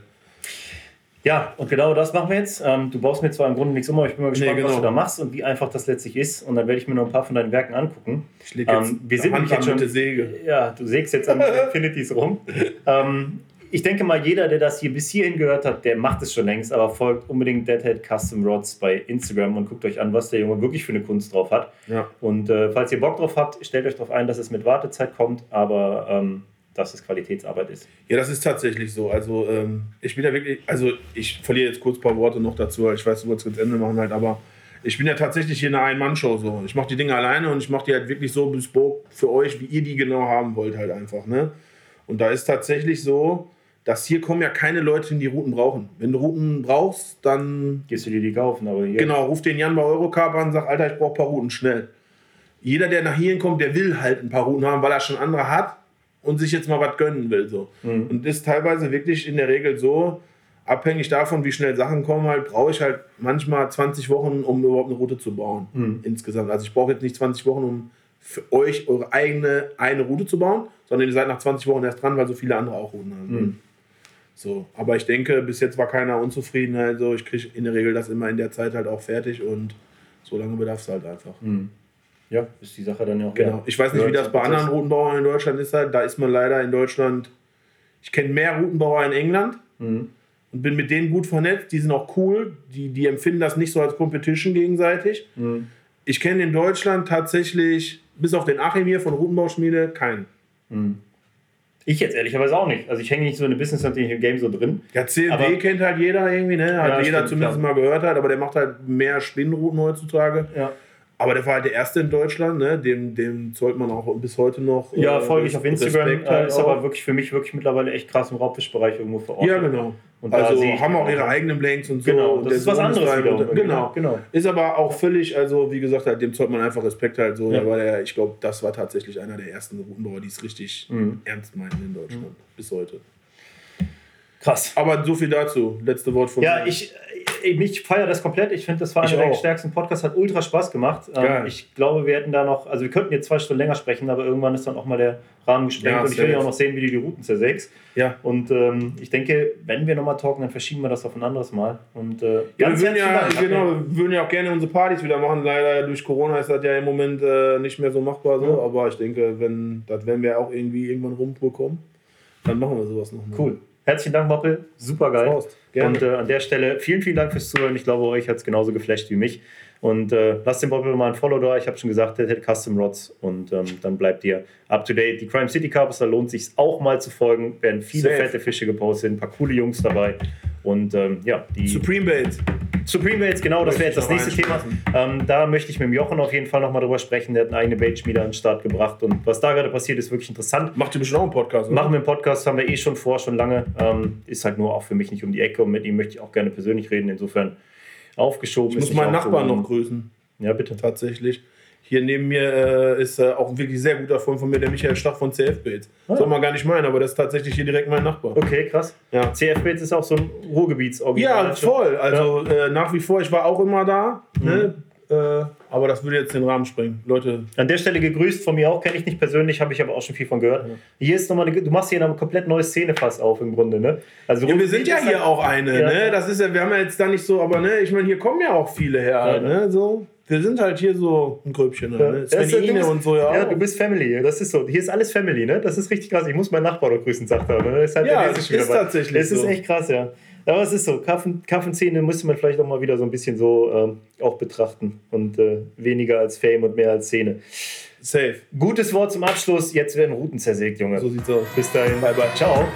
Ja, und genau das machen wir jetzt. Ähm, du baust mir zwar im Grunde nichts um, aber ich bin mal gespannt, nee, genau. was du da machst und wie einfach das letztlich ist. Und dann werde ich mir noch ein paar von deinen Werken angucken. Ich lege jetzt ähm, wir sind Hand jetzt schon, Säge. Ja, du sägst jetzt an Infinities rum. ähm, ich denke mal, jeder, der das hier bis hierhin gehört hat, der macht es schon längst, aber folgt unbedingt Deadhead Custom Rods bei Instagram und guckt euch an, was der Junge wirklich für eine Kunst drauf hat. Ja. Und äh, falls ihr Bock drauf habt, stellt euch darauf ein, dass es mit Wartezeit kommt, aber ähm, dass es Qualitätsarbeit ist. Ja, das ist tatsächlich so. Also ähm, ich bin ja wirklich, also ich verliere jetzt kurz ein paar Worte noch dazu, ich weiß, du wolltest jetzt Ende machen halt, aber ich bin ja tatsächlich hier eine Ein-Mann-Show so. Ich mache die Dinge alleine und ich mache die halt wirklich so bespoke für euch, wie ihr die genau haben wollt halt einfach. Ne? Und da ist tatsächlich so, dass hier kommen ja keine Leute, die Routen brauchen. Wenn du Routen brauchst, dann... Gehst du dir die kaufen, aber hier... Genau, ruf den Jan bei Eurocarb an und sag, Alter, ich brauche ein paar Routen, schnell. Jeder, der nach hier kommt, der will halt ein paar Routen haben, weil er schon andere hat und sich jetzt mal was gönnen will. So. Mhm. Und ist teilweise wirklich in der Regel so, abhängig davon, wie schnell Sachen kommen, halt, brauche ich halt manchmal 20 Wochen, um überhaupt eine Route zu bauen. Mhm. Insgesamt. Also ich brauche jetzt nicht 20 Wochen, um für euch eure eigene eine Route zu bauen, sondern ihr seid nach 20 Wochen erst dran, weil so viele andere auch Routen haben. Mhm. So, aber ich denke, bis jetzt war keiner unzufrieden. Also ich kriege in der Regel das immer in der Zeit halt auch fertig und so lange bedarf es halt einfach. Mhm. Ja, ist die Sache dann ja auch. Genau. Ich weiß nicht, wie das bei anderen Routenbauern in Deutschland ist. Halt. Da ist man leider in Deutschland. Ich kenne mehr Routenbauer in England mhm. und bin mit denen gut vernetzt. Die sind auch cool. Die, die empfinden das nicht so als Competition gegenseitig. Mhm. Ich kenne in Deutschland tatsächlich, bis auf den Achim hier von Routenbauschmiede, keinen. Mhm. Ich jetzt ehrlicherweise auch nicht. Also ich hänge nicht so in dem Business natürlich im Game so drin. Ja, CLW kennt halt jeder irgendwie, ne? Hat ja, jeder stimmt, zumindest klar. mal gehört hat, aber der macht halt mehr Spinnrouten heutzutage. Ja. Aber der war halt der Erste in Deutschland, ne? dem, dem zollt man auch bis heute noch. Ja, äh, folge ich auf Instagram. Halt ist auch. aber wirklich für mich wirklich mittlerweile echt krass im Raubfischbereich irgendwo vor Ort. Ja, genau. Und also haben auch ihre eigenen Blanks und so. Genau, und das ist was anderes. Wieder, und, genau. genau. Ist aber auch völlig, also wie gesagt, halt, dem zollt man einfach Respekt halt so. Ja. Weil er, ich glaube, das war tatsächlich einer der ersten Routenbauer, die es richtig mhm. ernst meinten in Deutschland. Mhm. Bis heute. Krass. Aber so viel dazu. Letzte Wort von ja, mir. Ja, ich, ich feiere das komplett. Ich finde, das war einer der stärksten Podcasts, hat ultra Spaß gemacht. Ähm, ich glaube, wir hätten da noch, also wir könnten jetzt zwei Stunden länger sprechen, aber irgendwann ist dann auch mal der Rahmen gesprengt ja, und ich will ja auch noch sehen, wie du die Routen zersägst. Ja. Und ähm, ich denke, wenn wir nochmal talken, dann verschieben wir das auf ein anderes Mal. Und, äh, ja, wir würden ja, genau, wir würden ja auch gerne unsere Partys wieder machen. Leider durch Corona ist das ja im Moment äh, nicht mehr so machbar. So. Ja. Aber ich denke, wenn, das werden wir auch irgendwie irgendwann rumbekommen, dann machen wir sowas nochmal. Cool. Herzlichen Dank, Moppel. Super geil. Und äh, an der Stelle vielen, vielen Dank fürs Zuhören. Ich glaube, euch hat es genauso geflasht wie mich. Und äh, lasst dem Moppel mal ein Follow da. Ich habe schon gesagt, der hat Custom Rods. Und ähm, dann bleibt ihr up to date. Die Crime City Carpus, da lohnt sich auch mal zu folgen. Werden viele Safe. fette Fische gepostet, ein paar coole Jungs dabei. Und ähm, ja, die. Supreme Baits. Supreme Baits, genau, das wäre jetzt das nächste Thema. Ähm, da möchte ich mit dem Jochen auf jeden Fall nochmal drüber sprechen. Der hat eine eigene Baitschmiede an den Start gebracht. Und was da gerade passiert, ist wirklich interessant. Macht ihr bestimmt auch einen Podcast, oder? Machen wir einen Podcast, haben wir eh schon vor, schon lange. Ähm, ist halt nur auch für mich nicht um die Ecke und mit ihm möchte ich auch gerne persönlich reden. Insofern aufgeschoben. Ich muss meinen Nachbarn noch grüßen. Ja, bitte. Tatsächlich. Hier neben mir äh, ist äh, auch ein wirklich sehr guter Freund von mir, der Michael Stach von CF Bates. Ah. Soll man gar nicht meinen, aber das ist tatsächlich hier direkt mein Nachbar. Okay, krass. Ja. CF Bates ist auch so ein Ruhrgebietsorganisator. Ja, voll. Also ja. Äh, nach wie vor, ich war auch immer da. Mhm. Ne? Äh, aber das würde jetzt den Rahmen sprengen. Leute. An der Stelle gegrüßt von mir auch, kenne ich nicht persönlich, habe ich aber auch schon viel von gehört. Ja. Hier ist nochmal eine, du machst hier eine komplett neue Szene fast auf im Grunde, ne? Also ja, wir sind ja hier auch eine, ja. ne? Das ist ja, wir haben ja jetzt da nicht so, aber ne, ich meine, hier kommen ja auch viele her, ne? So wir sind halt hier so ein Gröbchen. Ja. Ne? Svenine und so, ja. Ja, du bist Family. Das ist so. Hier ist alles Family, ne? Das ist richtig krass. Ich muss meinen Nachbar noch grüßen, sagt er. Ne? Das ist halt ja, ist tatsächlich Das ist echt krass, ja. Aber es ist so, Kaffen, Kaffenzähne müsste man vielleicht auch mal wieder so ein bisschen so ähm, auch betrachten. Und äh, weniger als Fame und mehr als Szene. Safe. Gutes Wort zum Abschluss. Jetzt werden Routen zersägt, Junge. So sieht's aus. Bis dahin. Bye, bye. Ciao.